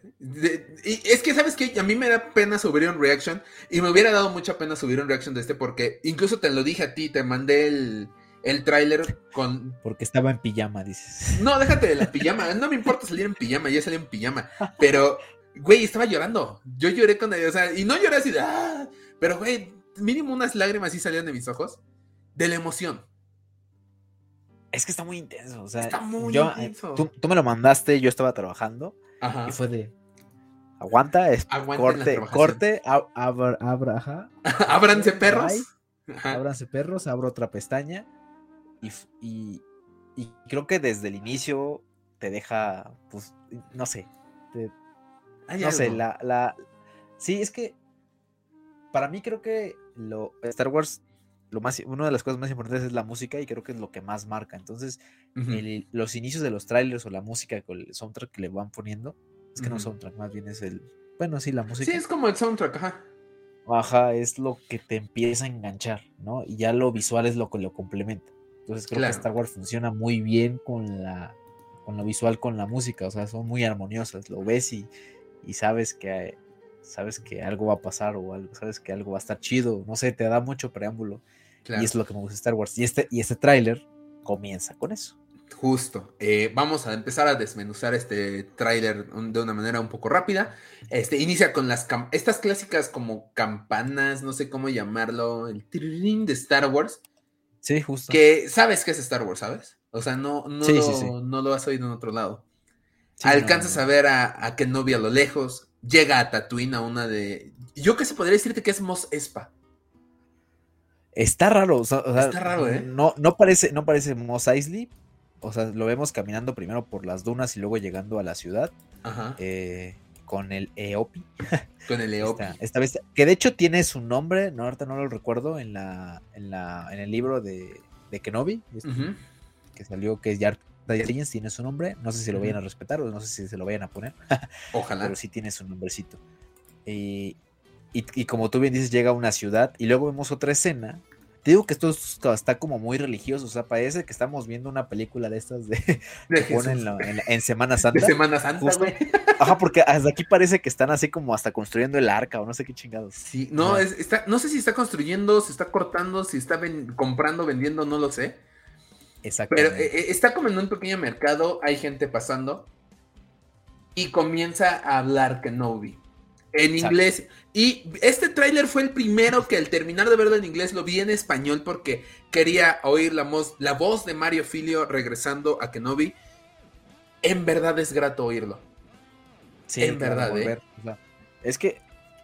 y es que, ¿sabes qué? A mí me da pena subir un reaction y me hubiera dado mucha pena subir un reaction de este porque incluso te lo dije a ti, te mandé el, el tráiler con... Porque estaba en pijama, dices. No, déjate de la pijama. No me importa salir en pijama, ya salí en pijama. Pero, güey, estaba llorando. Yo lloré con él, o sea, y no lloré así de... ¡Ah! Pero, güey, mínimo unas lágrimas sí salían de mis ojos de la emoción. Es que está muy intenso, o sea, está muy yo, eh, intenso. Tú, me lo mandaste, yo estaba trabajando y fue de aguanta, es corte, corte, abra, abra, ábranse perros, ábranse perros, abro otra pestaña y, y, creo que desde el inicio te deja, pues, no sé, no sé, la, la, sí, es que para mí creo que lo Star Wars lo más, una de las cosas más importantes es la música y creo que es lo que más marca. Entonces, los inicios de los trailers o la música con el soundtrack que le van poniendo, es que no soundtrack, más bien es el, bueno, sí, la música. Sí, es como el soundtrack, ajá. Ajá, es lo que te empieza a enganchar, ¿no? Y ya lo visual es lo que lo complementa. Entonces creo que Star Wars funciona muy bien con la con lo visual, con la música, o sea, son muy armoniosas, lo ves y, y sabes que sabes que algo va a pasar o algo, sabes que algo va a estar chido, no sé, te da mucho preámbulo. Y es lo que me gusta Star Wars. Y este, y este tráiler comienza con eso. Justo. Eh, vamos a empezar a desmenuzar este tráiler de una manera un poco rápida. Este inicia con las estas clásicas como campanas, no sé cómo llamarlo, el tirirín de Star Wars. Sí, justo. Que sabes que es Star Wars, ¿sabes? O sea, no, no, lo, no lo has oído en otro lado. Alcanzas a ver a, a Kenobi a lo lejos. Llega a Tatooine a una de. Yo que se podría decirte que es Mos Espa. Está raro, o sea, está raro, ¿eh? No, no parece, no parece Mos Eisley. O sea, lo vemos caminando primero por las dunas y luego llegando a la ciudad. Ajá. Eh, con el Eopi. Con el Eopi. Esta, vez, que de hecho tiene su nombre, no, ahorita no lo recuerdo, en la, en la, en el libro de, de Kenobi, este, que salió, que es Legends tiene su nombre, no sé si lo vayan a respetar o no sé si se lo vayan a poner. Ojalá. Pero sí tiene su nombrecito. Y, y, como tú bien dices, llega a una ciudad y luego vemos otra escena. Te digo que esto está como muy religioso, o sea, parece que estamos viendo una película de estas de, ponen en, Semana Santa. De Semana Santa, güey. Ajá, porque hasta aquí parece que están así como hasta construyendo el arca o no sé qué chingados. Sí, no, está, no sé si está construyendo, si está cortando, si está comprando, vendiendo, no lo sé. Exacto. Pero eh, eh, está como en un pequeño mercado, hay gente pasando y comienza a hablar Kenobi en inglés. Y este tráiler fue el primero que al terminar de verlo en inglés lo vi en español porque quería oír la, voz, la voz de Mario Filio regresando a Kenobi. En verdad es grato oírlo. Sí, en verdad, ¿eh? Es que...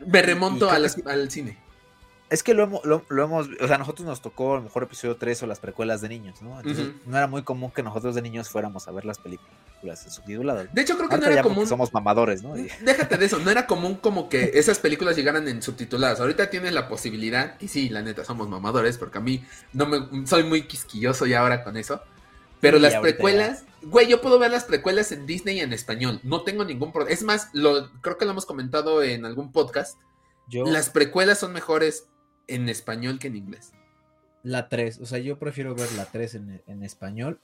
Me remonto al cine. Es que lo hemos, lo, hemos, o sea, nosotros nos tocó a lo mejor episodio 3 o las precuelas de niños, ¿no? Entonces no era muy común que nosotros de niños fuéramos a ver las películas subtituladas. De hecho, creo que no era común. Somos mamadores, ¿no? Déjate de eso, no era común como que esas películas llegaran en subtituladas. Ahorita tienes la posibilidad, y sí, la neta, somos mamadores, porque a mí no me soy muy quisquilloso ya ahora con eso. Pero las precuelas, güey, yo puedo ver las precuelas en Disney en español. No tengo ningún problema. Es más, lo, creo que lo hemos comentado en algún podcast. Las precuelas son mejores en español que en inglés. La 3, o sea, yo prefiero ver la 3 en, español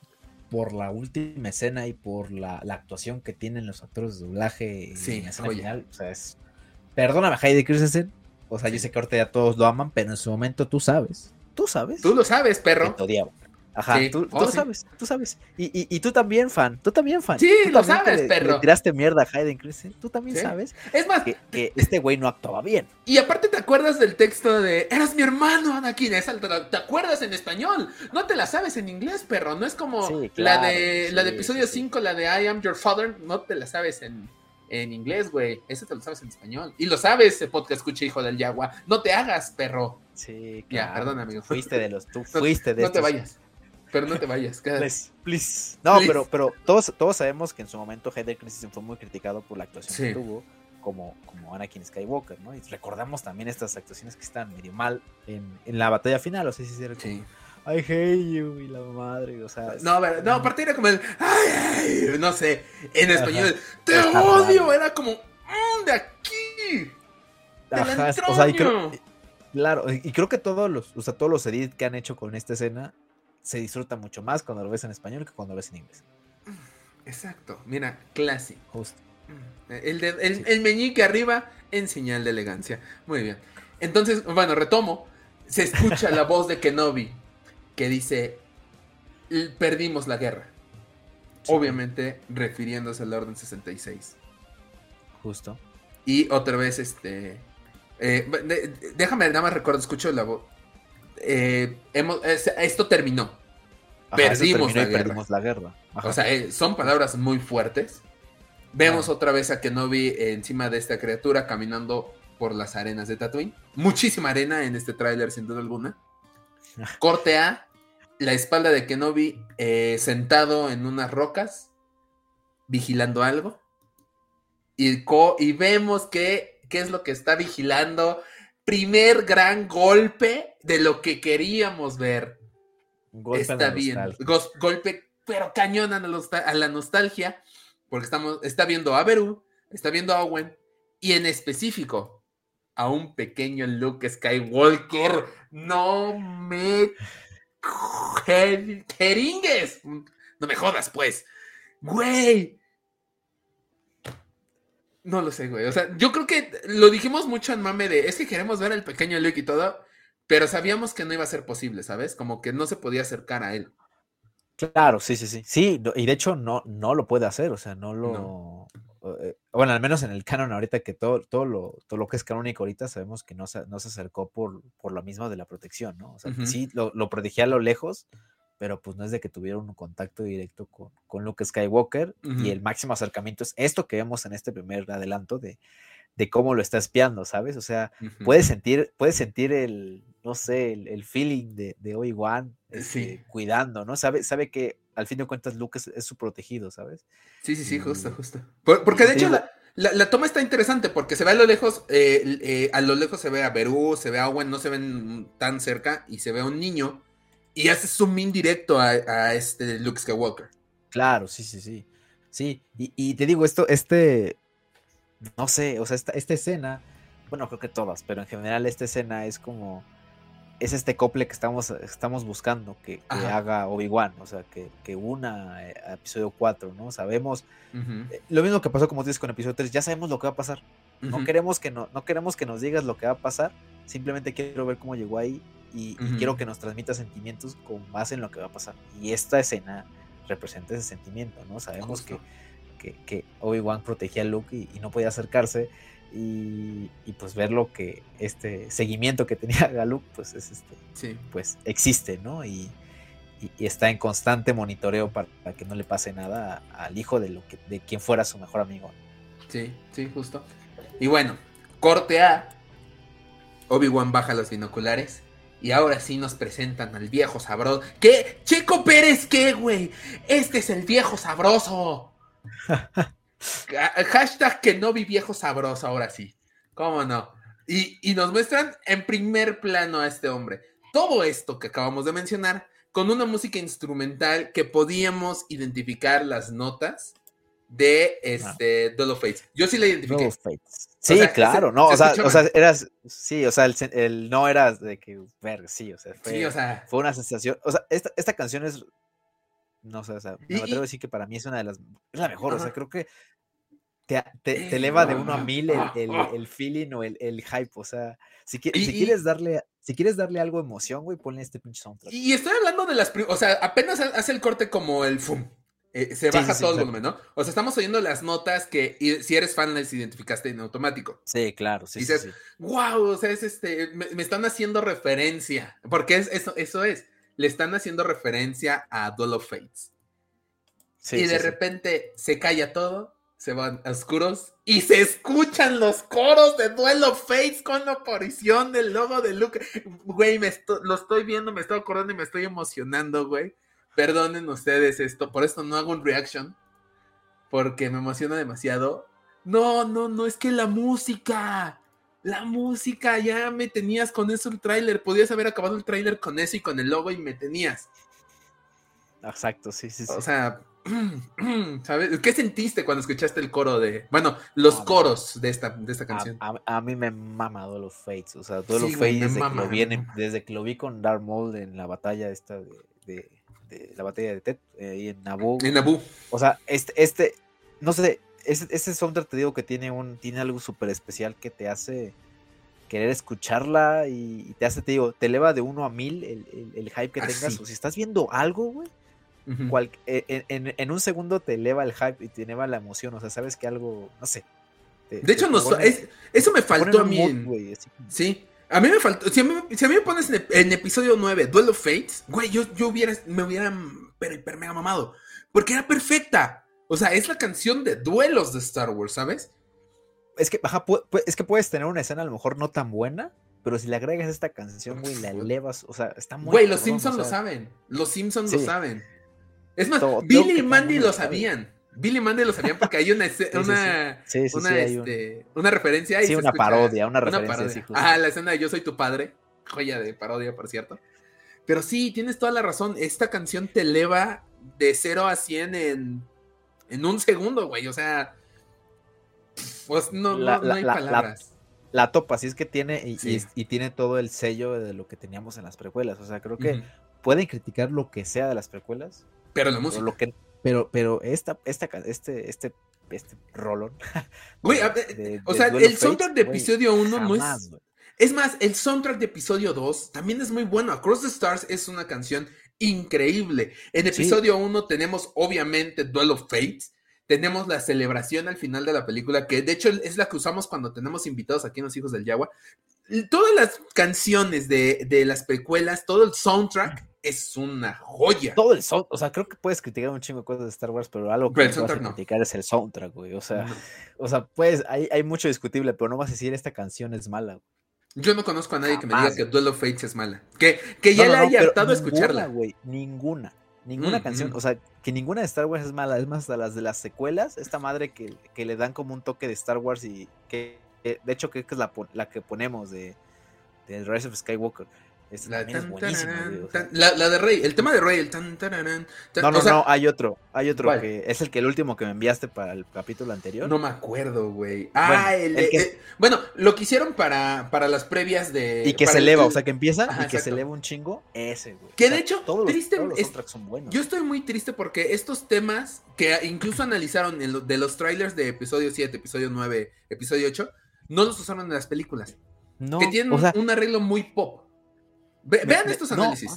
por la última escena y por la, actuación que tienen los actores de doblaje sí, en escena final. O sea, es. Perdóname, Heidi Christensen. O sea, yo sé que ahorita ya todos lo aman, pero en su momento tú sabes. Tú sabes. Tú lo sabes, perro. te Ajá, tú, oh, lo sabes, tú sabes. Y, y, tú también, fan, tú también, fan. Sí, lo sabes, perro. Le tiraste mierda a Hayden Christensen, tú también sabes. Es más, que, este güey no actuaba bien. Y aparte te acuerdas del texto de, eras mi hermano, Anakin, ¿te acuerdas en español? No te la sabes en inglés, perro, no es como la de la de episodio 5, la de I am your father, no te la sabes en, en inglés, güey. Eso te lo sabes en español. Y lo sabes, podcast escucha, hijo del Yagua. No te hagas, perro. Sí, claro. Ya, perdón, amigo. Fuiste de los, tú fuiste de No te vayas. Pero no te vayas, please, please. No, pero, pero todos, todos sabemos que en su momento Hayden Christensen fue muy criticado por la actuación que tuvo como, como Anakin Skywalker, ¿no? Y recordamos también estas actuaciones que están medio mal en, en la batalla final, o sea, si era como, I hate you y la madre, o sea. No, no, aparte era como el, ay, no sé, en español, te odio, era como, de aquí. Ajá, o sea, y creo, claro, y creo que todos los, o sea, todos los edits que han hecho con esta escena se disfruta mucho más cuando lo ves en español que cuando lo ves en inglés. Exacto, mira, clásico. Justo. Mm, el, el, meñique arriba en señal de elegancia. Muy bien. Entonces, bueno, retomo. Se escucha la voz de Kenobi que dice, perdimos la guerra. Obviamente refiriéndose al Orden 66. Justo. Y otra vez, este... Eh, déjame nada más recuerdo, escucho la voz. Eh, hemos, esto terminó. perdimos, la guerra. O sea, eh, son palabras muy fuertes. Vemos otra vez a Kenobi encima de esta criatura caminando por las arenas de Tatooine. Muchísima arena en este tráiler, sin duda alguna. Corte A, la espalda de Kenobi eh, sentado en unas rocas, vigilando algo. Y, y vemos que, qué es lo que está vigilando primer gran golpe de lo que queríamos ver. Golpe está bien. golpe, pero cañón a la, nostalgia. Porque estamos, está viendo a Beru, está viendo a Owen. Y en específico, a un pequeño Luke Skywalker. No me jeringues. No me jodas, pues. Güey, no lo sé, güey. O sea, yo creo que lo dijimos mucho en mame de, es que queremos ver al pequeño Luke y todo, pero sabíamos que no iba a ser posible, ¿sabes? Como que no se podía acercar a él. Claro, sí, sí, sí. Sí, y de hecho no, no lo puede hacer, o sea, no lo... Eh, bueno, al menos en el canon ahorita que todo, todo, lo, todo lo que es canónico ahorita sabemos que no se, no se acercó por, por lo mismo de la protección, ¿no? O sea, sí lo, lo protegía a lo lejos, pero pues no es de que tuvieron un contacto directo con, con Luke Skywalker y el máximo acercamiento es esto que vemos en este primer adelanto de, de cómo lo está espiando, ¿sabes? O sea, puedes sentir, puedes sentir el, no sé, el, feeling de, de Obi-Wan este, cuidando, ¿no? Sabe, sabe que al fin de cuentas Luke es, su protegido, ¿sabes? Sí, sí, sí, justo, justo. porque de hecho la, toma está interesante porque se ve a lo lejos, eh, eh, a lo lejos se ve a Beru, se ve a Owen, no se ven tan cerca y se ve a un niño y hace zoom in directo a, este Luke Skywalker. Claro, sí, sí, sí. Sí, y, te digo, esto, este, no sé, o sea, esta, esta escena, bueno, creo que todas, pero en general esta escena es como es este couple que estamos, estamos buscando que, haga Obi-Wan, o sea, que, que una eh, episodio 4, ¿no? Sabemos, eh, lo mismo que pasó como dices con episodio 3, ya sabemos lo que va a pasar. No queremos que no, no queremos que nos digas lo que va a pasar, simplemente quiero ver cómo llegó ahí y, quiero que nos transmita sentimientos con base en lo que va a pasar. Y esta escena representa ese sentimiento, ¿no? Sabemos que, que, Obi-Wan protegía a Luke y, no podía acercarse y, pues ver lo que este seguimiento que tenía Galuk pues es este pues existe no y, está en constante monitoreo para, que no le pase nada al hijo de lo que de quien fuera su mejor amigo. Sí sí justo. Y bueno corte a. Obi Wan baja los binoculares y ahora sí nos presentan al viejo sabroso. ¿Qué? Checo Pérez, ¿qué, güey? Este es el viejo sabroso. Hashtag que no vi viejo sabroso, ahora sí. ¿Cómo no? Y, nos muestran en primer plano a este hombre. Todo esto que acabamos de mencionar, con una música instrumental que podíamos identificar las notas de este Duel of Fates. Yo sí la identifiqué. Sí, claro, no, o sea, o sea, eras, sí, o sea, el, no era de que, ver, sí, o sea, fue, fue una sensación, o sea, esta, esta canción es, no sé, o sea, me atrevo a decir que para mí es una de las, es la mejor, o sea, creo que te, te, eleva de uno a mil el, el, feeling o el, hype, o sea, si, si quieres darle, si quieres darle algo de emoción, güey, ponle este pinche soundtrack. Y estoy hablando de las, o sea, apenas hace el corte como el fum, eh, se baja todo el volumen, ¿no? O sea, estamos oyendo las notas que si eres fan las identificaste en automático. Sí, claro, sí. dices, wow, o sea, es este, me, están haciendo referencia, porque es, eso, eso es, le están haciendo referencia a Duel of Fates. y de repente se calla todo, se van oscuros y se escuchan los coros de Duel of Fates con la aparición del logo de Luke. Güey, me lo estoy viendo, me estoy acordando y me estoy emocionando, güey. Perdonen ustedes esto, por esto no hago un reaction, porque me emociona demasiado. No, no, no, es que la música, la música, ya me tenías con eso el tráiler, podías haber acabado el tráiler con eso y con el logo y me tenías. Exacto, sí, sí, sí. O sea, ¿sabes? ¿Qué sentiste cuando escuchaste el coro de, bueno, los coros de esta, de esta canción? A, mí me mama of Fates, o sea, Duel of Fates desde, que lo vi desde que lo vi con Darth Maul en la batalla esta de, la batalla de Ted eh, en Naboo. En Naboo. O sea, este, este, no sé, este, este soundtrack te digo que tiene un, tiene algo súper especial que te hace querer escucharla y, te hace, te digo, te eleva de uno a mil el, hype que ah, tengas. O si estás viendo algo, güey, e, en, un segundo te eleva el hype y te eleva la emoción, o sea, sabes que algo, no sé. de hecho, eso me faltó a mí. sí, a mí me faltó, si a mí, me pones en, episodio 9, Duel of Fates, güey, yo, yo hubiera, me hubiera, pero hiper mega mamado, porque era perfecta. O sea, es la canción de duelos de Star Wars, ¿sabes? Es que, es que puedes tener una escena a lo mejor no tan buena, pero si le agregas esta canción, güey, la elevas, o sea, está muy... Güey, los Simpsons lo saben, los Simpsons lo saben. Es más, Billy y Mandy lo sabían. Billy Mandy lo sabían porque hay una una, una, referencia. Sí, una parodia, una referencia. Ah, la escena de Yo soy tu padre. Joya de parodia, por cierto. Pero sí, tienes toda la razón. Esta canción te eleva de 0 a 100 en, en un segundo, güey. O sea, pues no, no, hay palabras. La, topa, sí es que tiene y, tiene todo el sello de lo que teníamos en las precuelas. O sea, creo que pueden criticar lo que sea de las precuelas, pero la música. Pero, pero, esta, esta, este, este, este rolón. Güey, o sea, el soundtrack de episodio 1 no es. Es más, el soundtrack de episodio 2 también es muy bueno. Across the Stars es una canción increíble. En episodio 1 tenemos, obviamente, Duel of Fates. Tenemos la celebración al final de la película, que de hecho es la que usamos cuando tenemos invitados aquí en Los Hijos del Yagua. Todas las canciones de, de las precuelas, todo el soundtrack es una joya. Todo el soundtrack, o sea, creo que puedes criticar un chingo de cosas de Star Wars, pero algo que no vas a criticar es el soundtrack, güey. O sea, o sea, pues hay, hay, mucho discutible, pero no vas a decir esta canción es mala. Yo no conozco a nadie que me diga que Duel of Fates es mala. Que, que ya le haya hartado escucharla. güey, ninguna. Ninguna mm, canción, mm. o sea, que ninguna de Star Wars es mala. Es más, a las de las secuelas, esta madre que, que le dan como un toque de Star Wars y que, de hecho, que es la, la que ponemos de, de Rise of Skywalker la, la, de Rey, el tema de Rey, el tan, No, no, no, hay otro, hay otro que es el que el último que me enviaste para el capítulo anterior. No me acuerdo, güey. Ah, bueno, el, bueno, lo que hicieron para, para las previas de. Y que se eleva, o sea, que empieza y que se eleva un chingo, ese, güey. Que de hecho, todos triste, los, son buenos. Yo estoy muy triste porque estos temas que incluso analizaron de los trailers de episodio 7, episodio 9, episodio 8, no los usaron en las películas. No, que tienen un arreglo muy pop vean estos análisis.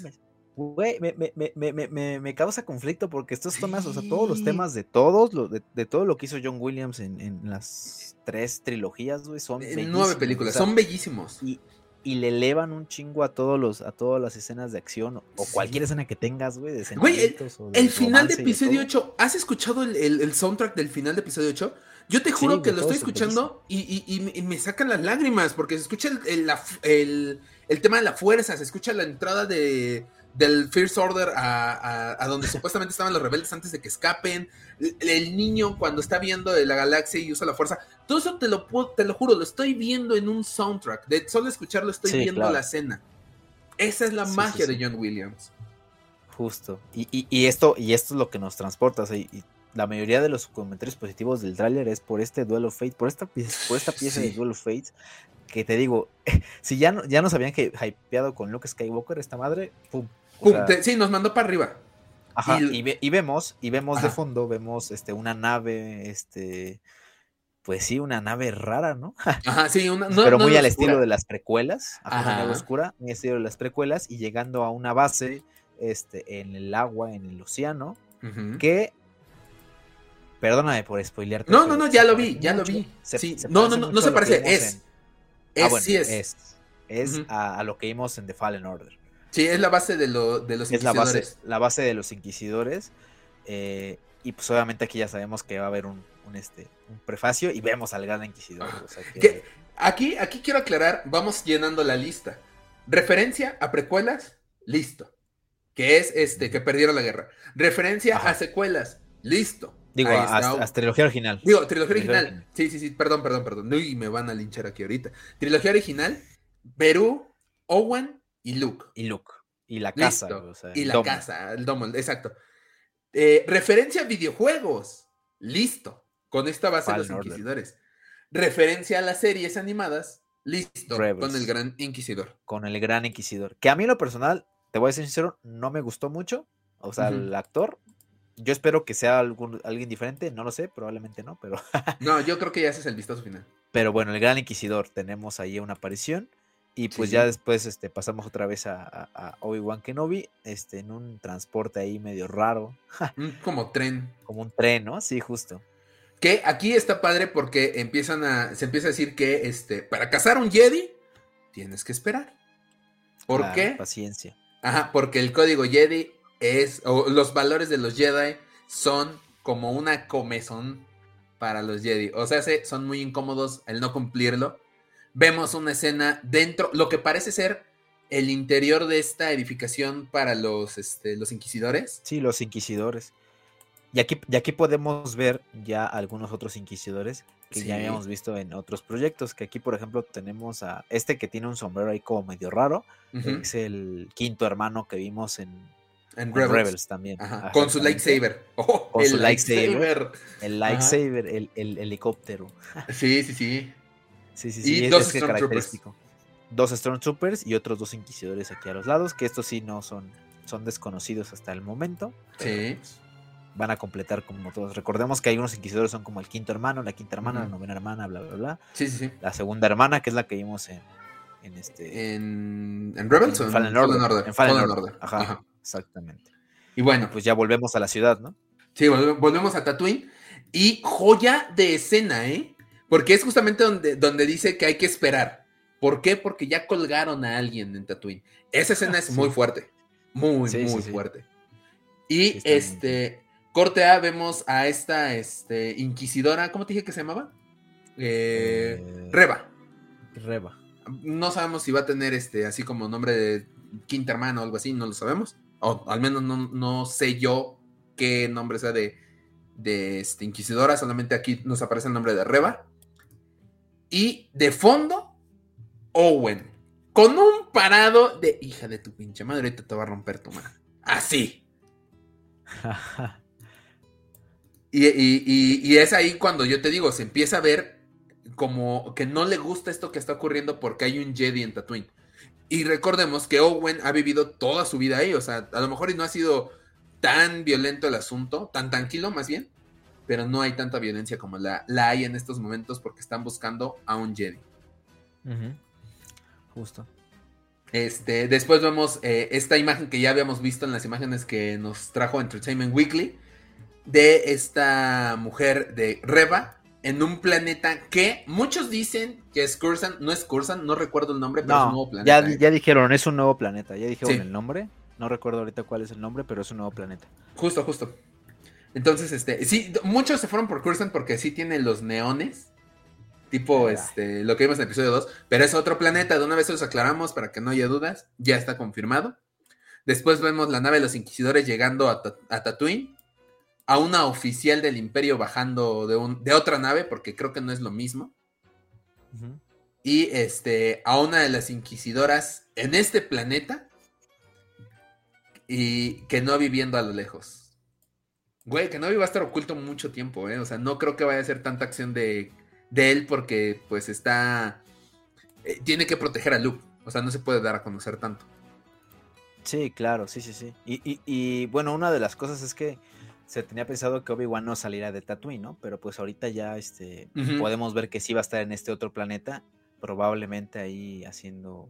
Güey, me, me, me, me, causa conflicto porque estos temas, o sea, todos los temas de todos, lo, de, todo lo que hizo John Williams en, en las tres trilogías, güey, son en nueve películas, son bellísimos. Y, y, le elevan un chingo a todos los, a todas las escenas de acción o cualquier escena que tengas, güey, de Güey, el, el final de episodio 8, ¿has escuchado el, el, soundtrack del final de episodio 8? Yo te juro que lo estoy escuchando y, y, y, me sacan las lágrimas porque se escucha el, el, tema de la fuerza, se escucha la entrada de, del First Order a, donde supuestamente estaban los rebeldes antes de que escapen, el, niño cuando está viendo de la galaxia y usa la fuerza, todo eso te lo, te lo juro, lo estoy viendo en un soundtrack, de solo escucharlo estoy viendo la escena. Esa es la magia de John Williams. Justo. Y, esto, y esto es lo que nos transporta. y la mayoría de los comentarios positivos del tráiler es por este duelo Fate, por esta, por esta pieza de duelo Fates, que te digo, si ya, ya nos habían hypeado con Luke Skywalker, esta madre, pum. sí, nos mandó para arriba. Ajá, y, vemos, y vemos de fondo, vemos este, una nave, este, pues sí, una nave rara, ¿no? Ajá, sí, una, pero muy al estilo de las precuelas, ajá, nave oscura, muy al estilo de las precuelas, y llegando a una base, este, en el agua, en el océano, que Perdóname por spoilearte. No, no, no, ya lo vi, ya lo vi. sí. no, no, no, no se parece, es. Es, ah, sí es. Es, a, lo que vimos en The Fallen Order. Sí, es la base de, lo, de los inquisidores. Es la base, de los inquisidores. Eh, y pues obviamente aquí ya sabemos que va a haber un, este, un prefacio y vemos al gran inquisidor. aquí, aquí quiero aclarar, vamos llenando la lista. Referencia a precuelas, listo. Que es este, que perdieron la guerra. Referencia a secuelas, listo. Digo, hasta, trilogía original. Digo, trilogía, original. Sí, sí, sí, perdón, perdón, perdón. Uy, me van a linchar aquí ahorita. Trilogía original, Perú, Owen y Luke. Y Luke. Y la casa. y la casa, el domo, exacto. Eh, referencia a videojuegos. Listo. Con esta base de los Inquisidores. Referencia a las series animadas. Listo. Con el Gran Inquisidor. Con el Gran Inquisidor. Que a mí, lo personal, te voy a ser sincero, no me gustó mucho. O sea, el actor yo espero que sea algún, alguien diferente, no lo sé, probablemente no, pero. no, yo creo que ya ese es el vistazo final. Pero bueno, el Gran Inquisidor, tenemos ahí una aparición. Y pues ya después este, pasamos otra vez a, Obi-Wan Kenobi, este, en un transporte ahí medio raro. Como tren. Como un tren, ¿no? Sí, justo. Que aquí está padre porque empiezan a, se empieza a decir que este, para cazar un Jedi tienes que esperar. ¿Por qué? Paciencia. Ajá, porque el código Jedi es, o los valores de los Jedi son como una comezón para los Jedi. O sea, son muy incómodos el no cumplirlo. Vemos una escena dentro, lo que parece ser el interior de esta edificación para los, este, los inquisidores. Sí, los inquisidores. Y aquí, y aquí podemos ver ya algunos otros inquisidores que ya habíamos visto en otros proyectos. Que aquí, por ejemplo, tenemos a este que tiene un sombrero ahí como medio raro. Es el quinto hermano que vimos en en Rebels. también. con su lightsaber. Oh, con su lightsaber. El lightsaber, el, helicóptero. Sí, sí, sí. Sí, sí, sí. Y dos Stormtroopers. Dos Stormtroopers y otros dos inquisidores aquí a los lados, que estos sí no son, son desconocidos hasta el momento. Sí. Pues, van a completar como todos. Recordemos que hay unos inquisidores son como el quinto hermano, la quinta hermana, la novena hermana, bla, bla, bla. Sí, sí, sí. La segunda hermana, que es la que vimos en, en este. En, en Rebels en, o en Fallen Order. En Fallen, Order. Ajá. Exactamente. Y bueno. Pues ya volvemos a la ciudad, ¿no? Sí, volvemos a Tatooine. Y joya de escena, ¿eh? Porque es justamente donde, donde dice que hay que esperar. ¿Por qué? Porque ya colgaron a alguien en Tatooine. Esa escena es muy fuerte. Muy, muy fuerte. Y este, corte A, vemos a esta este, inquisidora, ¿cómo te dije que se llamaba? Eh, eh, Reba. Reba. No sabemos si va a tener este, así como nombre de quinta hermana o algo así, no lo sabemos o al menos no, sé yo qué nombre sea de, de este, Inquisidora, solamente aquí nos aparece el nombre de Reba. Y de fondo, Owen. con un parado de hija de tu pinche madre, ahorita te va a romper tu mano. Así. y, es ahí cuando yo te digo, se empieza a ver como que no le gusta esto que está ocurriendo porque hay un Jedi en Tatooine. Y recordemos que Owen ha vivido toda su vida ahí, o sea, a lo mejor no ha sido tan violento el asunto, tan tranquilo más bien, pero no hay tanta violencia como la, la hay en estos momentos porque están buscando a un Jedi. Justo. Este, después vemos eh, esta imagen que ya habíamos visto en las imágenes que nos trajo Entertainment Weekly de esta mujer de Reba en un planeta que muchos dicen que es Cursan, no es Cursan, no recuerdo el nombre, pero es un nuevo planeta. Ya, ya dijeron, es un nuevo planeta, ya dijeron el nombre, no recuerdo ahorita cuál es el nombre, pero es un nuevo planeta. Justo, justo. Entonces, este, sí, muchos se fueron por Cursan porque sí tiene los neones Tipo, este, lo que vimos en el episodio 2. Pero es otro planeta. De una vez los aclaramos para que no haya dudas. Ya está confirmado. Después vemos la nave de los inquisidores llegando a, Tatooine. A una oficial del imperio bajando de, un, de otra nave, porque creo que no es lo mismo. Y este, a una de las inquisidoras en este planeta. Y que no viviendo a lo lejos. Güey, que no va a estar oculto mucho tiempo, ¿eh? O sea, no creo que vaya a ser tanta acción de de él porque pues está... Eh, tiene que proteger a Luke. O sea, no se puede dar a conocer tanto. Sí, claro, sí, sí, sí. Y, y, bueno, una de las cosas es que se tenía pensado que Obi-Wan no saliera de Tatooine, ¿no? Pero pues ahorita ya este, podemos ver que sí va a estar en este otro planeta, probablemente ahí haciendo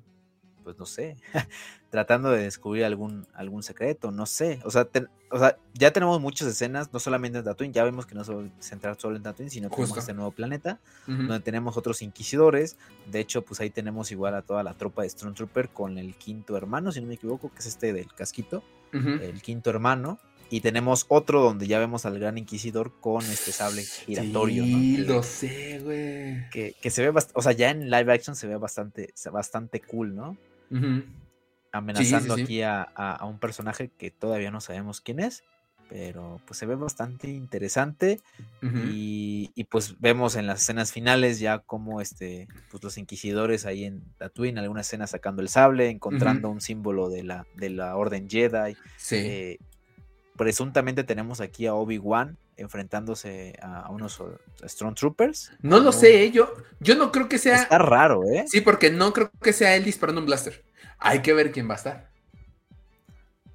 pues no sé, tratando de descubrir algún, algún secreto, no sé. O sea, o sea, ya tenemos muchas escenas, no solamente en Tatooine, ya vemos que no se va a centrar solo en Tatooine, sino que tenemos este nuevo planeta, donde tenemos otros inquisidores. De hecho, pues ahí tenemos igual a toda la tropa de Stormtrooper con el quinto hermano, si no me equivoco, que es este del casquito, el quinto hermano. Y tenemos otro donde ya vemos al gran inquisidor con este sable giratorio. Sí, lo sé, güey. Que, se ve bastante, o sea, ya en live action se ve bastante, bastante cool, ¿no? amenazando aquí a, un personaje que todavía no sabemos quién es, pero pues se ve bastante interesante y, pues vemos en las escenas finales ya como este, pues los inquisidores ahí en Tatooine, alguna escena sacando el sable, encontrando un símbolo de la, de la Orden Jedi. Eh, presuntamente tenemos aquí a Obi-Wan enfrentándose a, unos Stormtroopers. No lo sé, ¿eh? yo, yo no creo que sea. Está raro, ¿eh? Sí, porque no creo que sea él disparando un blaster. Hay que ver quién va a estar.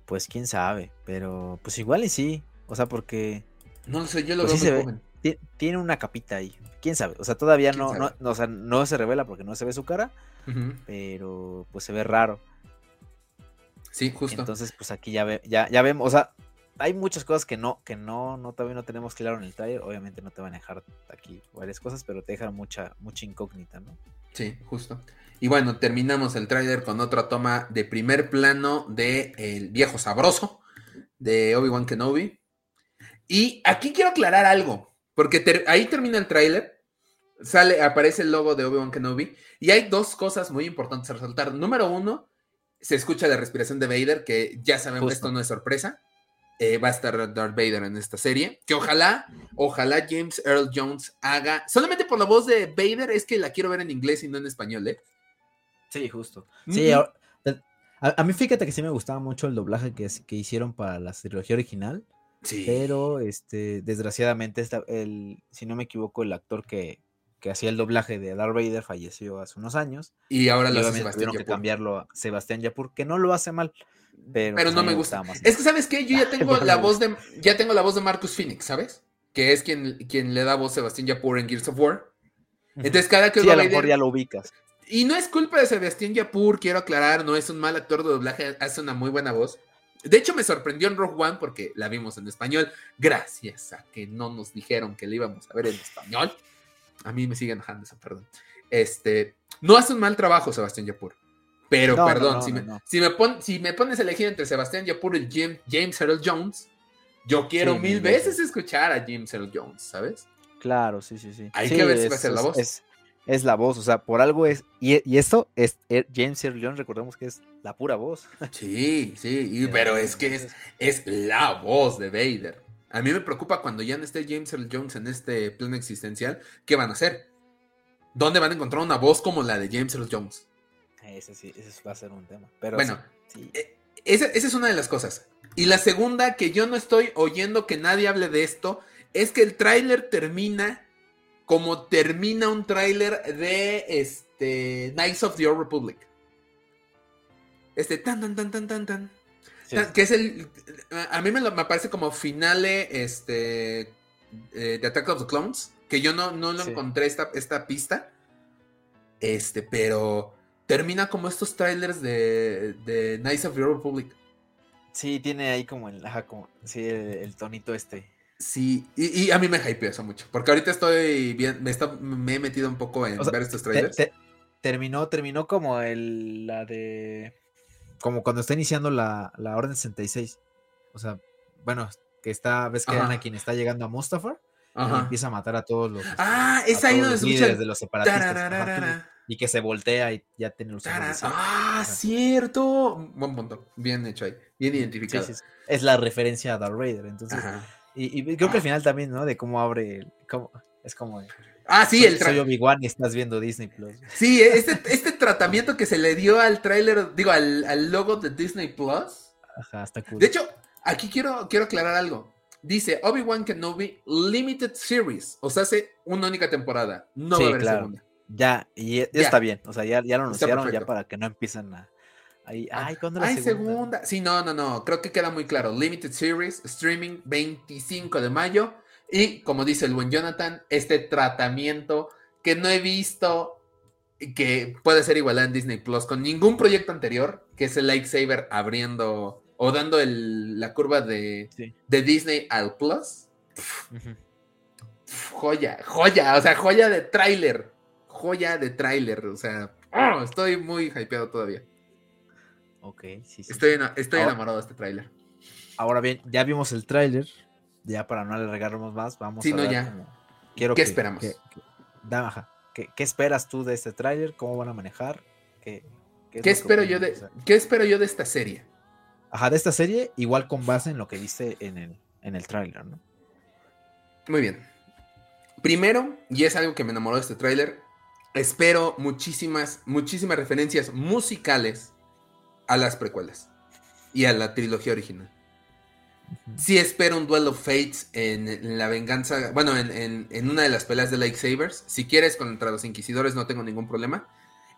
Pues quién sabe, pero pues igual y sí. O sea, porque. No lo sé, yo lo pues veo muy joven. Tiene una capita ahí. Quién sabe. O sea, todavía no, no, o sea, no se revela porque no se ve su cara. Pero pues se ve raro. Sí, justo. Entonces, pues aquí ya, ve, ya, ya vemos. O sea, hay muchas cosas que no, que no, no todavía no tenemos claro en el trailer. Obviamente no te van a dejar aquí varias cosas, pero te dejan mucha, mucha incógnita, ¿no? Sí, justo. Y bueno, terminamos el trailer con otra toma de primer plano de El viejo sabroso de Obi-Wan Kenobi. Y aquí quiero aclarar algo, porque ahí termina el tráiler, sale, aparece el logo de Obi-Wan Kenobi, y hay dos cosas muy importantes a resaltar. Número uno, se escucha la respiración de Vader, que ya sabemos, esto no es sorpresa. Eh, va a estar Darth Vader en esta serie. Que ojalá, ojalá James Earl Jones haga. Solamente por la voz de Vader es que la quiero ver en inglés y no en español, ¿eh? Sí, justo. Sí, a, mí fíjate que sí me gustaba mucho el doblaje que, que hicieron para la trilogía original. Sí. Pero, este, desgraciadamente, el, si no me equivoco, el actor que, que hacía el doblaje de Darth Vader falleció hace unos años. Y ahora lo hace Sebastián que cambiarlo a Sebastián Yapur, que no lo hace mal. Pero, pero no me gusta. Más es que, ¿sabes qué? Yo ya tengo la voz de ya tengo la voz de Marcus Phoenix, ¿sabes? Que es quien, quien le da voz a Sebastián Yapur en Gears of War. Entonces, cada que sí, a lo mejor ya lo ubicas. Y no es culpa de Sebastián Yapur, quiero aclarar, no es un mal actor de doblaje, hace una muy buena voz. De hecho, me sorprendió en Rogue One porque la vimos en español, gracias a que no nos dijeron que la íbamos a ver en español. A mí me sigue enojando eso, perdón. Este, no hace un mal trabajo Sebastián Yapur. Pero, perdón, si, me, si, me pones a elegir entre Sebastián Yapur y James Earl Jones, yo quiero mil veces, escuchar a James Earl Jones, ¿sabes? Claro, sí, sí, sí. Hay que ver si va a ser la voz. Es, la voz, o sea, por algo es. Y, y esto es eh, James Earl Jones, recordemos que es la pura voz. Sí, sí, pero es que es, es la voz de Vader. A mí me preocupa cuando ya no esté James Earl Jones en este plano existencial, ¿qué van a hacer? ¿Dónde van a encontrar una voz como la de James Earl Jones? Ese sí, ese va a ser un tema. Pero bueno, eh, esa, es una de las cosas. Y la segunda, que yo no estoy oyendo que nadie hable de esto, es que el tráiler termina como termina un tráiler de este Knights of the Old Republic. Este tan tan tan tan tan tan. Que es el. A mí me, me parece como finale este, eh, de Attack of the Clones. Que yo no, no lo encontré esta, esta pista. Este, pero termina como estos trailers de, de Knights of the Republic. Sí, tiene ahí como el, como, sí, el, tonito este. Sí, y, a mí me hypeó eso mucho, porque ahorita estoy bien, me, está, me he metido un poco en ver estos trailers. terminó, terminó como el, la de, como cuando está iniciando la, la Orden 66. O sea, bueno, que está, ves que Ajá. quien está llegando a Mustafar y empieza a matar a todos los. Ah, es ahí donde se de los separatistas y que se voltea y ya tiene los ojos. Ah, cierto. Buen punto. Bien hecho ahí. Bien identificado. Es la referencia a Darth Raider. Entonces, y, creo que al final también, ¿no? De cómo abre. Cómo, es como. Ah, sí, el Soy Obi-Wan y estás viendo Disney Plus. Sí, este, este tratamiento que se le dio al tráiler, digo, al, logo de Disney Plus. Ajá, está cool. De hecho, aquí quiero, quiero aclarar algo. Dice Obi-Wan Kenobi Limited Series. O sea, hace una única temporada. No va a haber segunda. Ya, y ya, está bien. O sea, ya, ya lo anunciaron ya para que no empiecen a. Ahí, ay, ¿cuándo la segunda? Sí, no, no, no. Creo que queda muy claro. Limited Series, streaming 25 de mayo. Y como dice el buen Jonathan, este tratamiento que no he visto que puede ser igual en Disney Plus con ningún proyecto anterior, que es el Lightsaber abriendo o dando el, la curva de, de Disney al Plus. joya, joya, o sea, joya de tráiler joya de tráiler. O sea, ¡oh! estoy muy hypeado todavía. Ok, sí, sí. Estoy, estoy enamorado de este tráiler. Ahora bien, ya vimos el tráiler. Ya para no alargarnos más, vamos a ver ya. Quiero ¿Qué esperamos? ¿Qué, esperas tú de este tráiler? ¿Cómo van a manejar? ¿Qué, espero yo de, ¿Qué espero yo de esta serie? Ajá, de esta serie, igual con base en lo que viste en el, en el tráiler, ¿no? Muy bien. Primero, y es algo que me enamoró de este tráiler, espero muchísimas, muchísimas referencias musicales a las precuelas y a la trilogía original. Sí espero un Duel of Fates en, la venganza, bueno, en, una de las peleas de Lightsabers. Si quieres contra los Inquisidores no tengo ningún problema.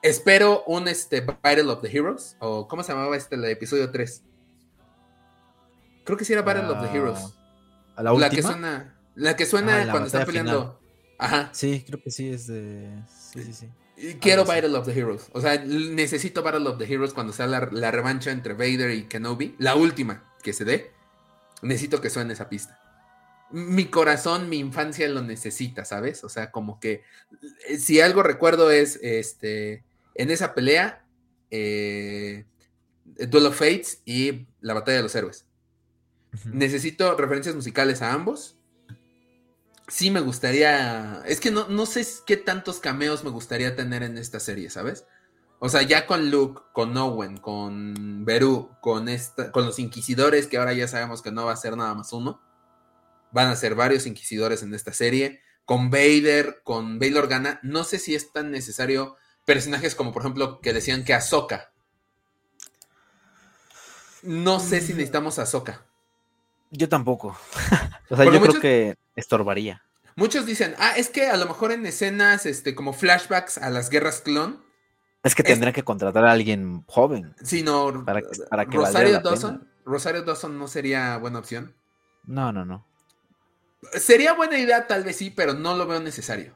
Espero un este, Battle of the Heroes, o ¿cómo se llamaba este, el episodio 3? Creo que sí era Battle of the Heroes. ¿A la, última? que suena, la que suena cuando están peleando. Ajá. Sí, creo que sí es de... Sí, sí, sí. Quiero Battle of the Heroes. O sea, necesito Battle of the Heroes cuando sea la, revancha entre Vader y Kenobi. La última que se dé. Necesito que suene esa pista. Mi corazón, mi infancia lo necesita, ¿sabes? O sea, como que eh, si algo recuerdo es este en esa pelea, eh, Duel of Fates y la Batalla de los Héroes. Necesito referencias musicales a ambos sí me gustaría. Es que no, no sé qué tantos cameos me gustaría tener en esta serie, ¿sabes? O sea, ya con Luke, con Owen, con Beru, con esta, con los inquisidores, que ahora ya sabemos que no va a ser nada más uno. Van a ser varios inquisidores en esta serie. Con Vader, con Bail Organa. No sé si es tan necesario personajes como, por ejemplo, que decían que Ahsoka. No sé si mm. necesitamos a Ahsoka. Yo tampoco. o sea, yo creo que estorbaría. Muchos dicen, ah, es que a lo mejor en escenas este, como flashbacks a las guerras clon. Es que tendría que contratar a alguien joven. Sí, no. Para, que Rosario Dawson. Rosario Dawson no sería buena opción. No, no, no. Sería buena idea, tal vez sí, pero no lo veo necesario.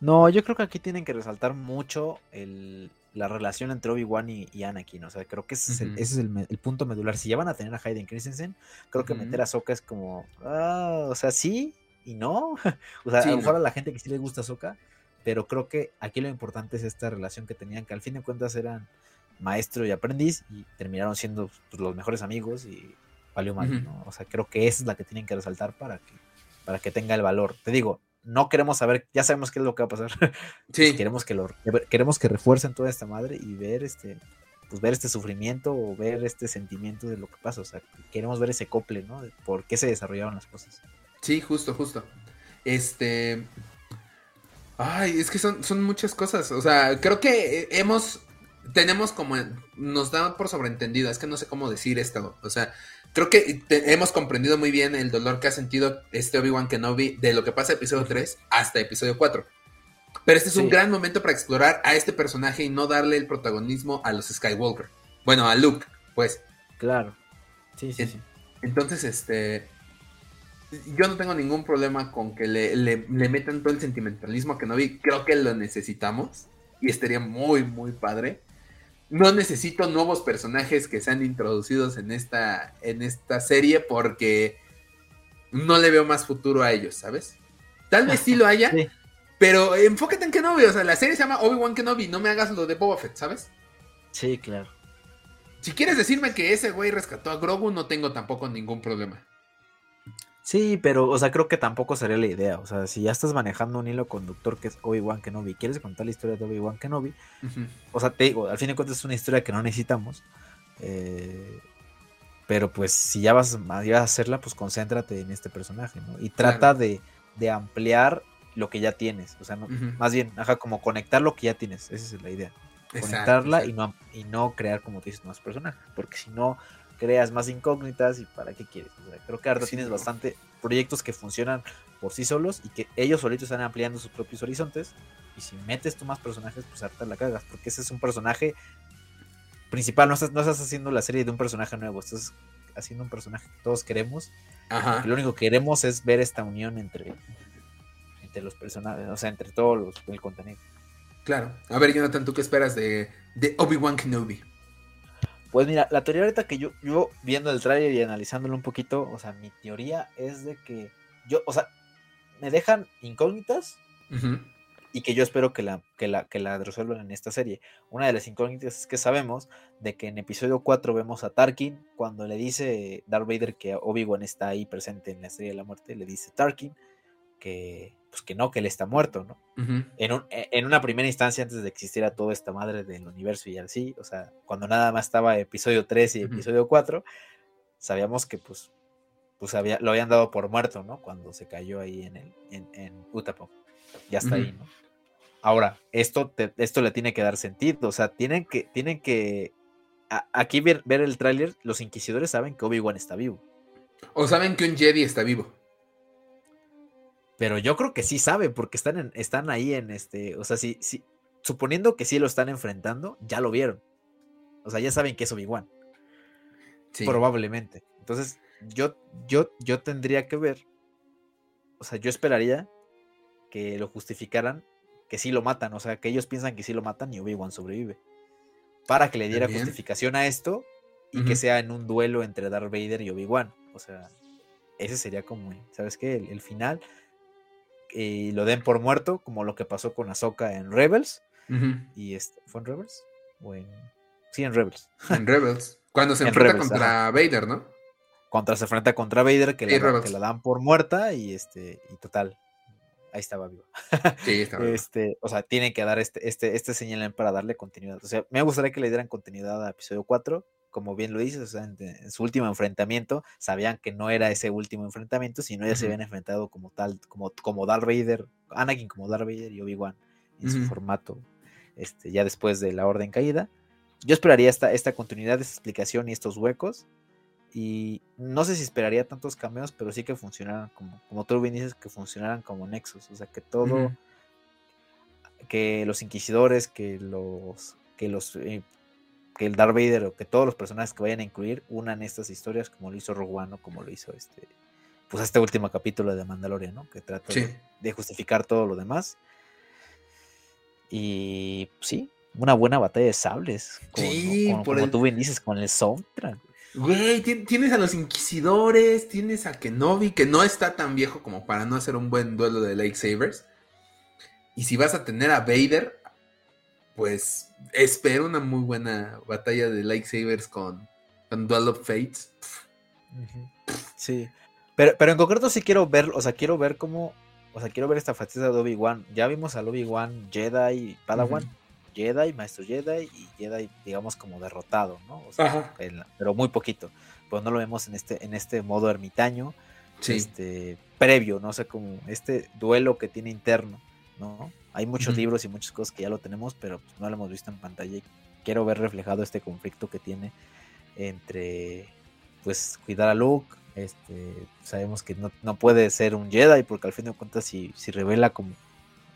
No, yo creo que aquí tienen que resaltar mucho el, la relación entre Obi-Wan y, Anakin. O sea, creo que ese es, el, ese es el, punto medular. Si ya van a tener a Hayden Christensen, creo que meter a Soka es como. Ah, o sea, sí y no. o sea, a lo mejor a la gente que sí le gusta Soka, pero creo que aquí lo importante es esta relación que tenían, que al fin de cuentas eran maestro y aprendiz y terminaron siendo pues, los mejores amigos y valió mal, ¿no? O sea, creo que esa es la que tienen que resaltar para que, para que tenga el valor. Te digo, no queremos saber, ya sabemos qué es lo que va a pasar. Sí. queremos que lo queremos que refuercen toda esta madre y ver este pues ver este sufrimiento o ver este sentimiento de lo que pasa, o sea, queremos ver ese cople, ¿no? De por qué se desarrollaron las cosas. Sí, justo, justo. Este Ay, es que son, son muchas cosas, o sea, creo que hemos tenemos como, nos da por sobreentendido, es que no sé cómo decir esto, o sea, creo que hemos comprendido muy bien el dolor que ha sentido este Obi-Wan Kenobi de lo que pasa episodio 3 hasta episodio 4. Pero este es un gran momento para explorar a este personaje y no darle el protagonismo a los Skywalker. Bueno, a Luke, pues. Claro. Sí, sí, sí. Entonces, este. Yo no tengo ningún problema con que le, le, metan todo el sentimentalismo a Kenobi. Creo que lo necesitamos. Y estaría muy, muy padre. No necesito nuevos personajes que sean introducidos en esta, en esta serie porque no le veo más futuro a ellos, ¿sabes? Tal vez sí lo haya, pero enfócate en Kenobi. O sea, la serie se llama Obi-Wan Kenobi. No me hagas lo de Boba Fett, ¿sabes? Sí, claro. Si quieres decirme que ese güey rescató a Grogu, no tengo tampoco ningún problema. Sí, pero, o sea, creo que tampoco sería la idea. O sea, si ya estás manejando un hilo conductor que es Obi-Wan Kenobi, quieres contar la historia de Obi-Wan Kenobi, o sea, te digo, al fin de cuentas es una historia que no necesitamos. Eh, pero pues si ya vas, a hacerla, pues concéntrate en este personaje, ¿no? Y trata de, ampliar lo que ya tienes. O sea, más bien, ajá, como conectar lo que ya tienes. Esa es la idea conectarla Y, no, y no crear, como te dices, más personajes. Porque si no, creas más incógnitas y para qué quieres. creo que ahora tienes bastante proyectos que funcionan por sí solos y que ellos solitos están ampliando sus propios horizontes. Y si metes tú más personajes, pues ahorita la cagas. Porque ese es un personaje principal. No estás, no estás haciendo la serie de un personaje nuevo. Estás haciendo un personaje que todos queremos. lo único que queremos es ver esta unión entre, entre los personajes. O sea, entre todos los, el contenido. Claro. A ver, Jonathan, ¿tú qué esperas de, de Obi-Wan Kenobi? Pues mira, la teoría ahorita que yo, yo viendo el trailer y analizándolo un poquito, o sea, mi teoría es de que yo, o sea, me dejan incógnitas y que yo espero que la, que, la, que la resuelvan en esta serie. Una de las incógnitas es que sabemos de que en episodio 4 vemos a Tarkin cuando le dice Darth Vader que Obi-Wan está ahí presente en la serie de la muerte, le dice Tarkin que pues que no, que él está muerto, ¿no? E, en, una primera instancia, antes de que existiera toda esta madre del universo y así, o sea, cuando nada más estaba episodio 3 y episodio 4, sabíamos que pues, pues había, lo habían dado por muerto, ¿no? Cuando se cayó ahí en, el, en, en Utapau. Ya está ahí, ¿no? Ahora, esto, esto le tiene que dar sentido, o sea, tienen que, tienen que, aquí ver, ver el tráiler, los inquisidores saben que Obi-Wan está vivo. O saben que un Jedi está vivo. Pero yo creo que sí sabe, porque están, están ahí en este. O sea, si, si, suponiendo que sí lo están enfrentando, ya lo vieron. O sea, ya saben que es Obi-Wan. Probablemente. Entonces, yo, yo, yo tendría que ver. O sea, yo esperaría que lo justificaran que sí lo matan. O sea, que ellos piensan que sí lo matan y Obi-Wan sobrevive. Para que le diera justificación a esto y que sea en un duelo entre Darth Vader y Obi-Wan. O sea, ese sería como, ¿sabes qué? el final y lo den por muerto, como lo que pasó con Ahsoka en Rebels. Y este, ¿Fue en Rebels? Sí, en Rebels. En Rebels. Cuando se enfrenta contra Vader, ¿no? Contra se enfrenta contra Vader, que, la, que la dan por muerta y este, y total, ahí estaba vivo. Sí, estaba. Este, o sea, tienen que dar este, este, este señal para darle continuidad. O sea, me gustaría que le dieran continuidad a episodio 4 como bien lo dices, en, su último enfrentamiento sabían que no era ese último enfrentamiento, sino ya se habían enfrentado como tal, como, como Darth Vader, Anakin como Darth Vader y Obi-Wan en su formato, este, ya después de la Orden Caída. Yo esperaría esta, esta continuidad, esta explicación y estos huecos. Y no sé si esperaría tantos cameos, pero sí que funcionaran como, como tú bien dices, que funcionaran como nexos. O sea, que todo, que los inquisidores, que los, que los eh, que el Darth Vader o que todos los personajes que vayan a incluir unan estas historias como lo hizo Rogue One o como lo hizo este pues este último capítulo de Mandalorian, ¿no? Que trata de, justificar todo lo demás. Y sí, una buena batalla de sables. sí, como tú bien dices, con el soundtrack. Güey, tienes a los inquisidores, tienes a Kenobi, que no está tan viejo como para no hacer un buen duelo de lightsabers. Y si vas a tener a Vader, pues espero una muy buena batalla de lightsabers con, con Duel of Fates. Sí. Pero, pero en concreto sí quiero ver, o sea, quiero ver cómo, o sea, quiero ver esta faceta de Obi-Wan. Ya vimos al Obi-Wan Jedi, Padawan, Jedi, Maestro Jedi y Jedi, digamos, como derrotado, ¿no? O sea, pero muy poquito. Pues no lo vemos en este, en este modo ermitaño, este, previo, ¿no? O sea, como este duelo que tiene interno, ¿no? Hay muchos libros y muchas cosas que ya lo tenemos, pero pues, no lo hemos visto en pantalla. quiero ver reflejado este conflicto que tiene entre pues cuidar a Luke. Este, sabemos que no, puede ser un Jedi porque al fin de cuentas si, si revela como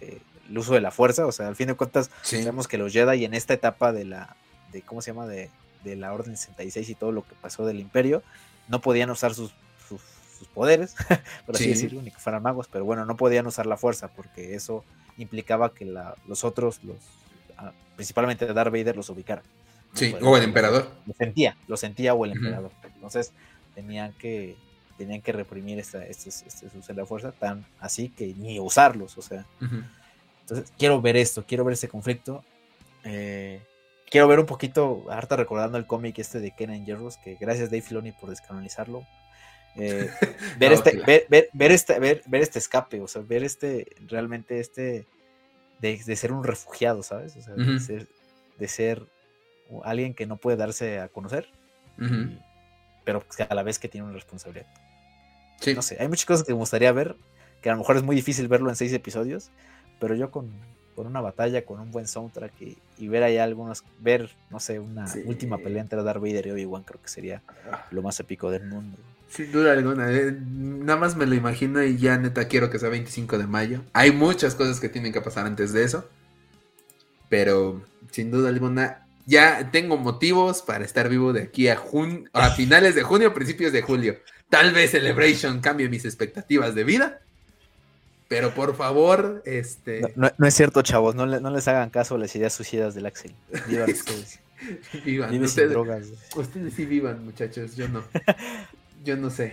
eh, el uso de la fuerza, o sea, al fin de cuentas sabemos que los Jedi en esta etapa de la, de ¿cómo se llama? De, de la Orden 66 y todo lo que pasó del Imperio, no podían usar sus, sus, poderes, por así decirlo, ni que fueran magos, pero bueno, no podían usar la fuerza porque eso implicaba que los otros, los ah, principalmente Darth Vader, los ubicaran. Sí, o el emperador. Lo sentía, lo sentía o el emperador. Entonces tenían que tenían que reprimir este, este, este uso de la fuerza tan así que ni usarlos, o sea. Entonces quiero ver esto, quiero ver ese conflicto. Eh, quiero ver un poquito, harta recordando el cómic este de Kenan Jarrus, que gracias Dave Filoni por descanonizarlo. Eh, ver, este, ver, ver, este, ver, ver, este escape, o sea, ver este, realmente este, de, ser un refugiado, ¿sabes? O sea, de, ser, de ser alguien que no puede darse a conocer, pero a la vez que tiene una responsabilidad. Sí. No sé, hay muchas cosas que me gustaría ver, que a lo mejor es muy difícil verlo en seis episodios, pero yo con, una batalla, con un buen soundtrack y, ver ahí algunos, ver, no sé, una última pelea entre Darth Vader y Obi-Wan, creo que sería ah. lo más épico del mundo. Sin duda alguna, eh, nada más me lo imagino y ya neta quiero que sea 25 de mayo. Hay muchas cosas que tienen que pasar antes de eso, pero sin duda alguna ya tengo motivos para estar vivo de aquí a, jun a finales de junio, principios de julio. Tal vez Celebration cambie mis expectativas de vida. Pero por favor, este. No, es cierto, chavos. No, les hagan caso a las ideas suicidas del Axel. Vivan ustedes. vivan. Ustedes, drogas. ustedes sí vivan, muchachos. Yo no. Yo no sé.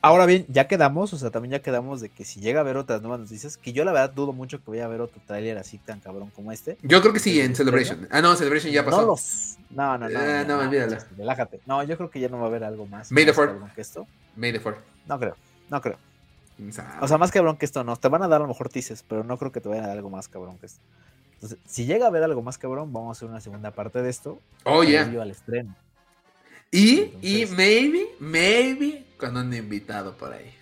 ahora bien, ya quedamos, o sea, también ya quedamos de que si llega a haber otras nuevas noticias, que yo la verdad dudo mucho que vaya a haber otro tráiler así tan cabrón como este. Yo creo que sí, en Celebration. Ah, no, Celebration ya pasó. No, los... no, no, no. Ah, no, olvídalo. Relájate. No, yo creo que ya no va a haber algo más. May the que esto. May the No creo, no creo. O sea, más cabrón que esto, no. Te van a dar a lo mejor tices, pero no creo que te vayan a dar algo más cabrón que esto. Entonces, si llega a haber algo más cabrón, vamos a hacer una segunda parte de esto. Oh, ya. al estreno. Y, y maybe, maybe con un invitado por ahí.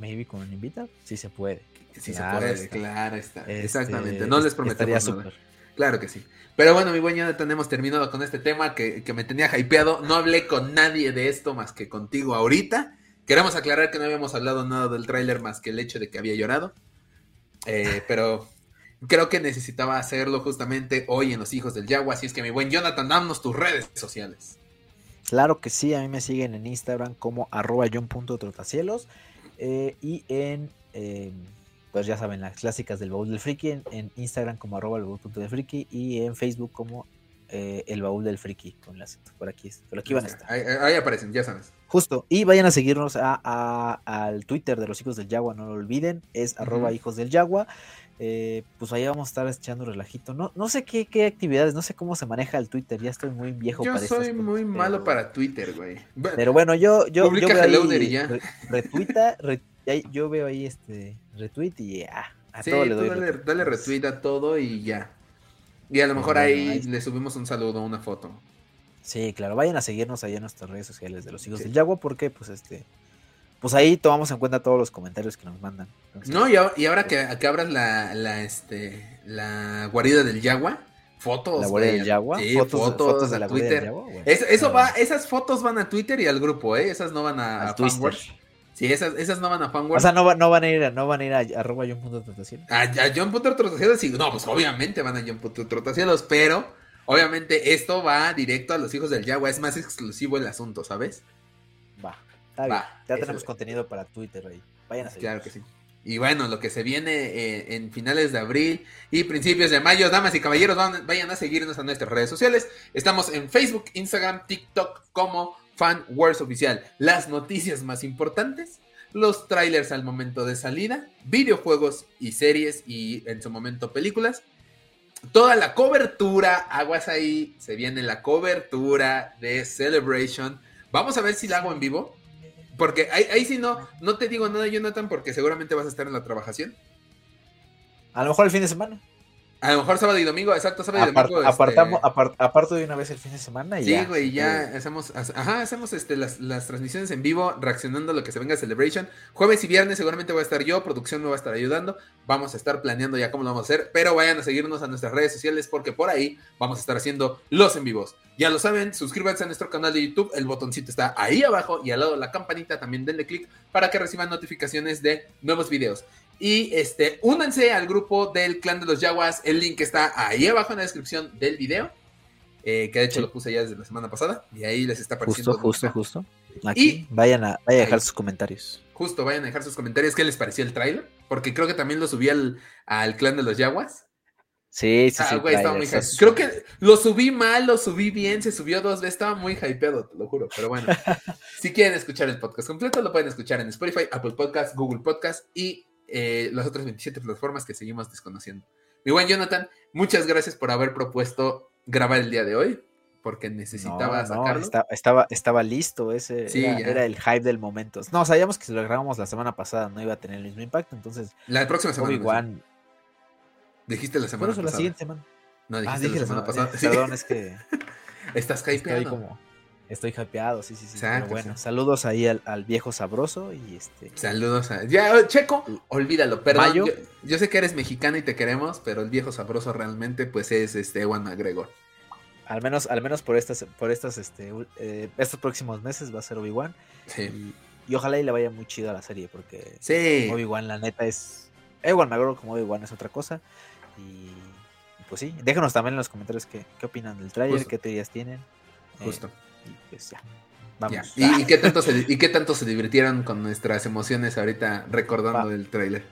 Maybe con un invitado, sí se puede. Sí se puede, claro está. Este, Exactamente, no les prometemos nada. Claro que sí. Pero bueno, mi buen Jonathan, hemos terminado con este tema que, me tenía hypeado. No hablé con nadie de esto más que contigo ahorita. Queremos aclarar que no habíamos hablado nada del tráiler más que el hecho de que había llorado. Eh, pero creo que necesitaba hacerlo justamente hoy en Los Hijos del Yagua. Así es que mi buen Jonathan, danos tus redes sociales. Claro que sí, a mí me siguen en Instagram como arroba john.trotacielos eh, y en, em, pues ya saben, las clásicas del baúl del friki, en, Instagram como arroba el baúl del friki y en Facebook como eh, el baúl del friki, con las, por aquí, por aquí van a estar. Ahí, aparecen, ya sabes. Justo, y vayan a seguirnos al Twitter de los hijos del Yagua, no lo olviden, es arroba hijos del Yagua. Eh, pues ahí vamos a estar echando relajito. No, no sé qué, qué, actividades, no sé cómo se maneja el Twitter, ya estoy muy viejo yo soy muy malo para Twitter, güey. Pero bueno, yo, yo, yo veo ahí, ya. retuita, yo veo ahí este retweet y ya. a todo le doy. Dale, dale, retweet a todo y ya. Y a lo mejor ahí, le subimos un saludo, una foto. Sí, claro, vayan a seguirnos ahí en nuestras redes sociales de los hijos del Yagua porque pues este pues ahí tomamos en cuenta todos los comentarios que nos mandan. no, y, ahora, que, abras la, la, este, la guarida del Yagua, fotos. La guarida del Yagua, sí, fotos, de la Twitter. eso, va, esas fotos van a Twitter y al grupo, ¿eh? Esas no van a, a Sí, esas, esas no van a Fanword. O sea, no, no van a ir, no van a, ir a, arroba John.trotacielos. A, a John.trotacielos, sí. No, pues obviamente van a John.trotacielos, pero obviamente esto va directo a los hijos del Yagua. Es más exclusivo el asunto, ¿sabes? Va. Ya tenemos contenido para Twitter ahí. Vayan a Claro que sí. Y bueno, lo que se viene eh, en finales de abril y principios de mayo, damas y caballeros, vayan a seguirnos a nuestras redes sociales. Estamos en Facebook, Instagram, TikTok como Fan Wars Oficial. Las noticias más importantes, los trailers al momento de salida, videojuegos y series y en su momento películas. Toda la cobertura, aguas ahí, se viene la cobertura de Celebration. Vamos a ver si la hago en vivo. Porque ahí, ahí sí no, no te digo nada, Jonathan, porque seguramente vas a estar en la trabajación. A lo mejor el fin de semana. A lo mejor sábado y domingo, exacto, sábado y domingo. Este apartamos, aparto de una vez el fin de semana y sí, güey, ya hacemos, ajá, hacemos este, las, las, transmisiones en vivo, reaccionando a lo que se venga a Celebration. Jueves y viernes seguramente voy a estar yo, producción me va a estar ayudando, vamos a estar planeando ya cómo lo vamos a hacer, pero vayan a seguirnos a nuestras redes sociales porque por ahí vamos a estar haciendo los en vivos. Ya lo saben, suscríbanse a nuestro canal de YouTube, el botoncito está ahí abajo y al lado de la campanita también denle clic para que reciban notificaciones de nuevos videos. Y este, únanse al grupo del clan de los Yaguas. El link está ahí abajo en la descripción del video. Eh, que de hecho lo puse ya desde la semana pasada. Y ahí les está apareciendo. Justo, justo, justo. Aquí vayan a, dejar sus comentarios. Justo, vayan a dejar sus comentarios. ¿Qué les pareció el trailer? Porque creo que también lo subí al, clan de los Yaguas. Sí, sí, ah, sí. Creo que lo subí mal, lo subí bien, se subió dos veces, estaba muy hypeado, te lo juro. Pero bueno, si quieren escuchar el podcast completo, lo pueden escuchar en Spotify, Apple Podcast, Google Podcast y eh, las otras 27 plataformas que seguimos desconociendo. Mi buen Jonathan, muchas gracias por haber propuesto grabar el día de hoy, porque necesitaba sacarlo. estaba, estaba listo, ese era, el hype del momento. No, sabíamos que si lo grabamos la semana pasada no iba a tener el mismo impacto, entonces... La próxima semana. Dijiste la semana pasada. la siguiente semana. No, dijiste ah, la, semana, pasada. Perdón, es que... Estás hypeado. como... Estoy hypeado, sí, sí, sí. bueno, saludos ahí al, viejo sabroso y este. Saludos a. Ya, Checo, olvídalo, perdón. Yo, sé que eres mexicano y te queremos, pero el viejo sabroso realmente, pues es este Ewan McGregor. Al menos, al menos por estas, por estas, este, eh, estos próximos meses va a ser Obi-Wan. Sí. Y, ojalá y le vaya muy chido a la serie, porque sí. Obi-Wan, la neta, es. Ewan McGregor como Obi-Wan es otra cosa. Y, pues sí, déjenos también en los comentarios qué, qué opinan del trailer, qué teorías tienen. Justo. Pues ya. Vamos. ¿Y, qué tanto se, ¿Y qué tanto se divirtieron con nuestras emociones ahorita recordando el trailer?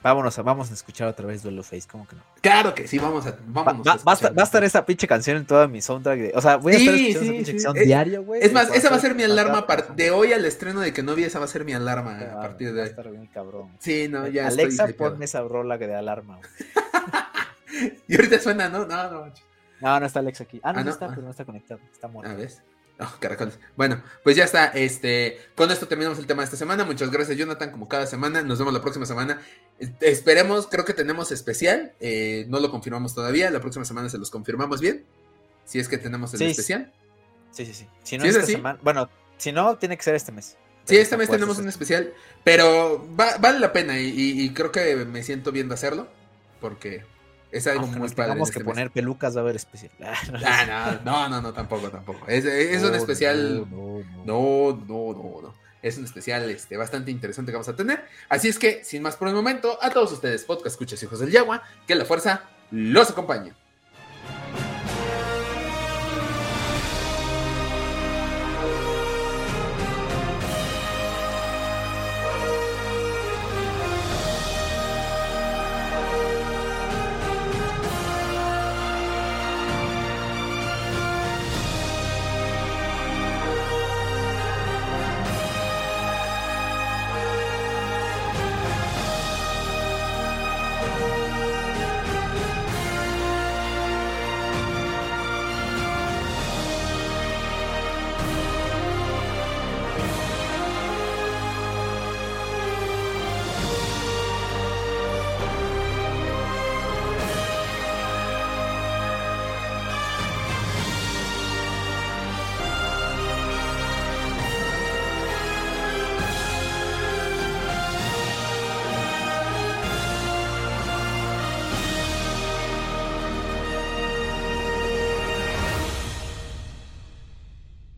Vámonos a, vamos a escuchar otra vez Duelo Face, ¿cómo que no? Claro que sí, vamos a, vamos va, a, estar, esa pinche canción en toda mi soundtrack. o sea, voy a estar escuchando esa pinche canción diario, güey. Es más, esa va a ser mi alarma de hoy al estreno de que no vi, esa va a ser mi alarma a partir de. Va a estar bien cabrón. Sí, no, ya Alexa, ponme esa rola de alarma. y ahorita suena, ¿no? No, no. No, no está Alexa aquí. Ah, no, ah, no está, ah. pero no está conectado. Está muerto. A ver. Oh, caracoles. Bueno, pues ya está. Este, con esto terminamos el tema de esta semana. Muchas gracias, Jonathan, como cada semana. Nos vemos la próxima semana. Esperemos, creo que tenemos especial. Eh, no lo confirmamos todavía. La próxima semana se los confirmamos bien. Si es que tenemos el especial. Sí, sí, sí. Si no esta semana, bueno, si no, tiene que ser este mes. Sí, este mes tenemos un especial. Pero vale la pena y creo que me siento bien de hacerlo. Porque es algo muy padre. Tenemos que este poner pelucas a ver especial. Ah, no, no, no, tampoco, tampoco. Es, un especial. No no no no Es un especial este, bastante interesante que vamos a tener. Así es que, sin más por el momento, a todos ustedes, podcast escuchas hijos del Yagua, que la fuerza los acompañe.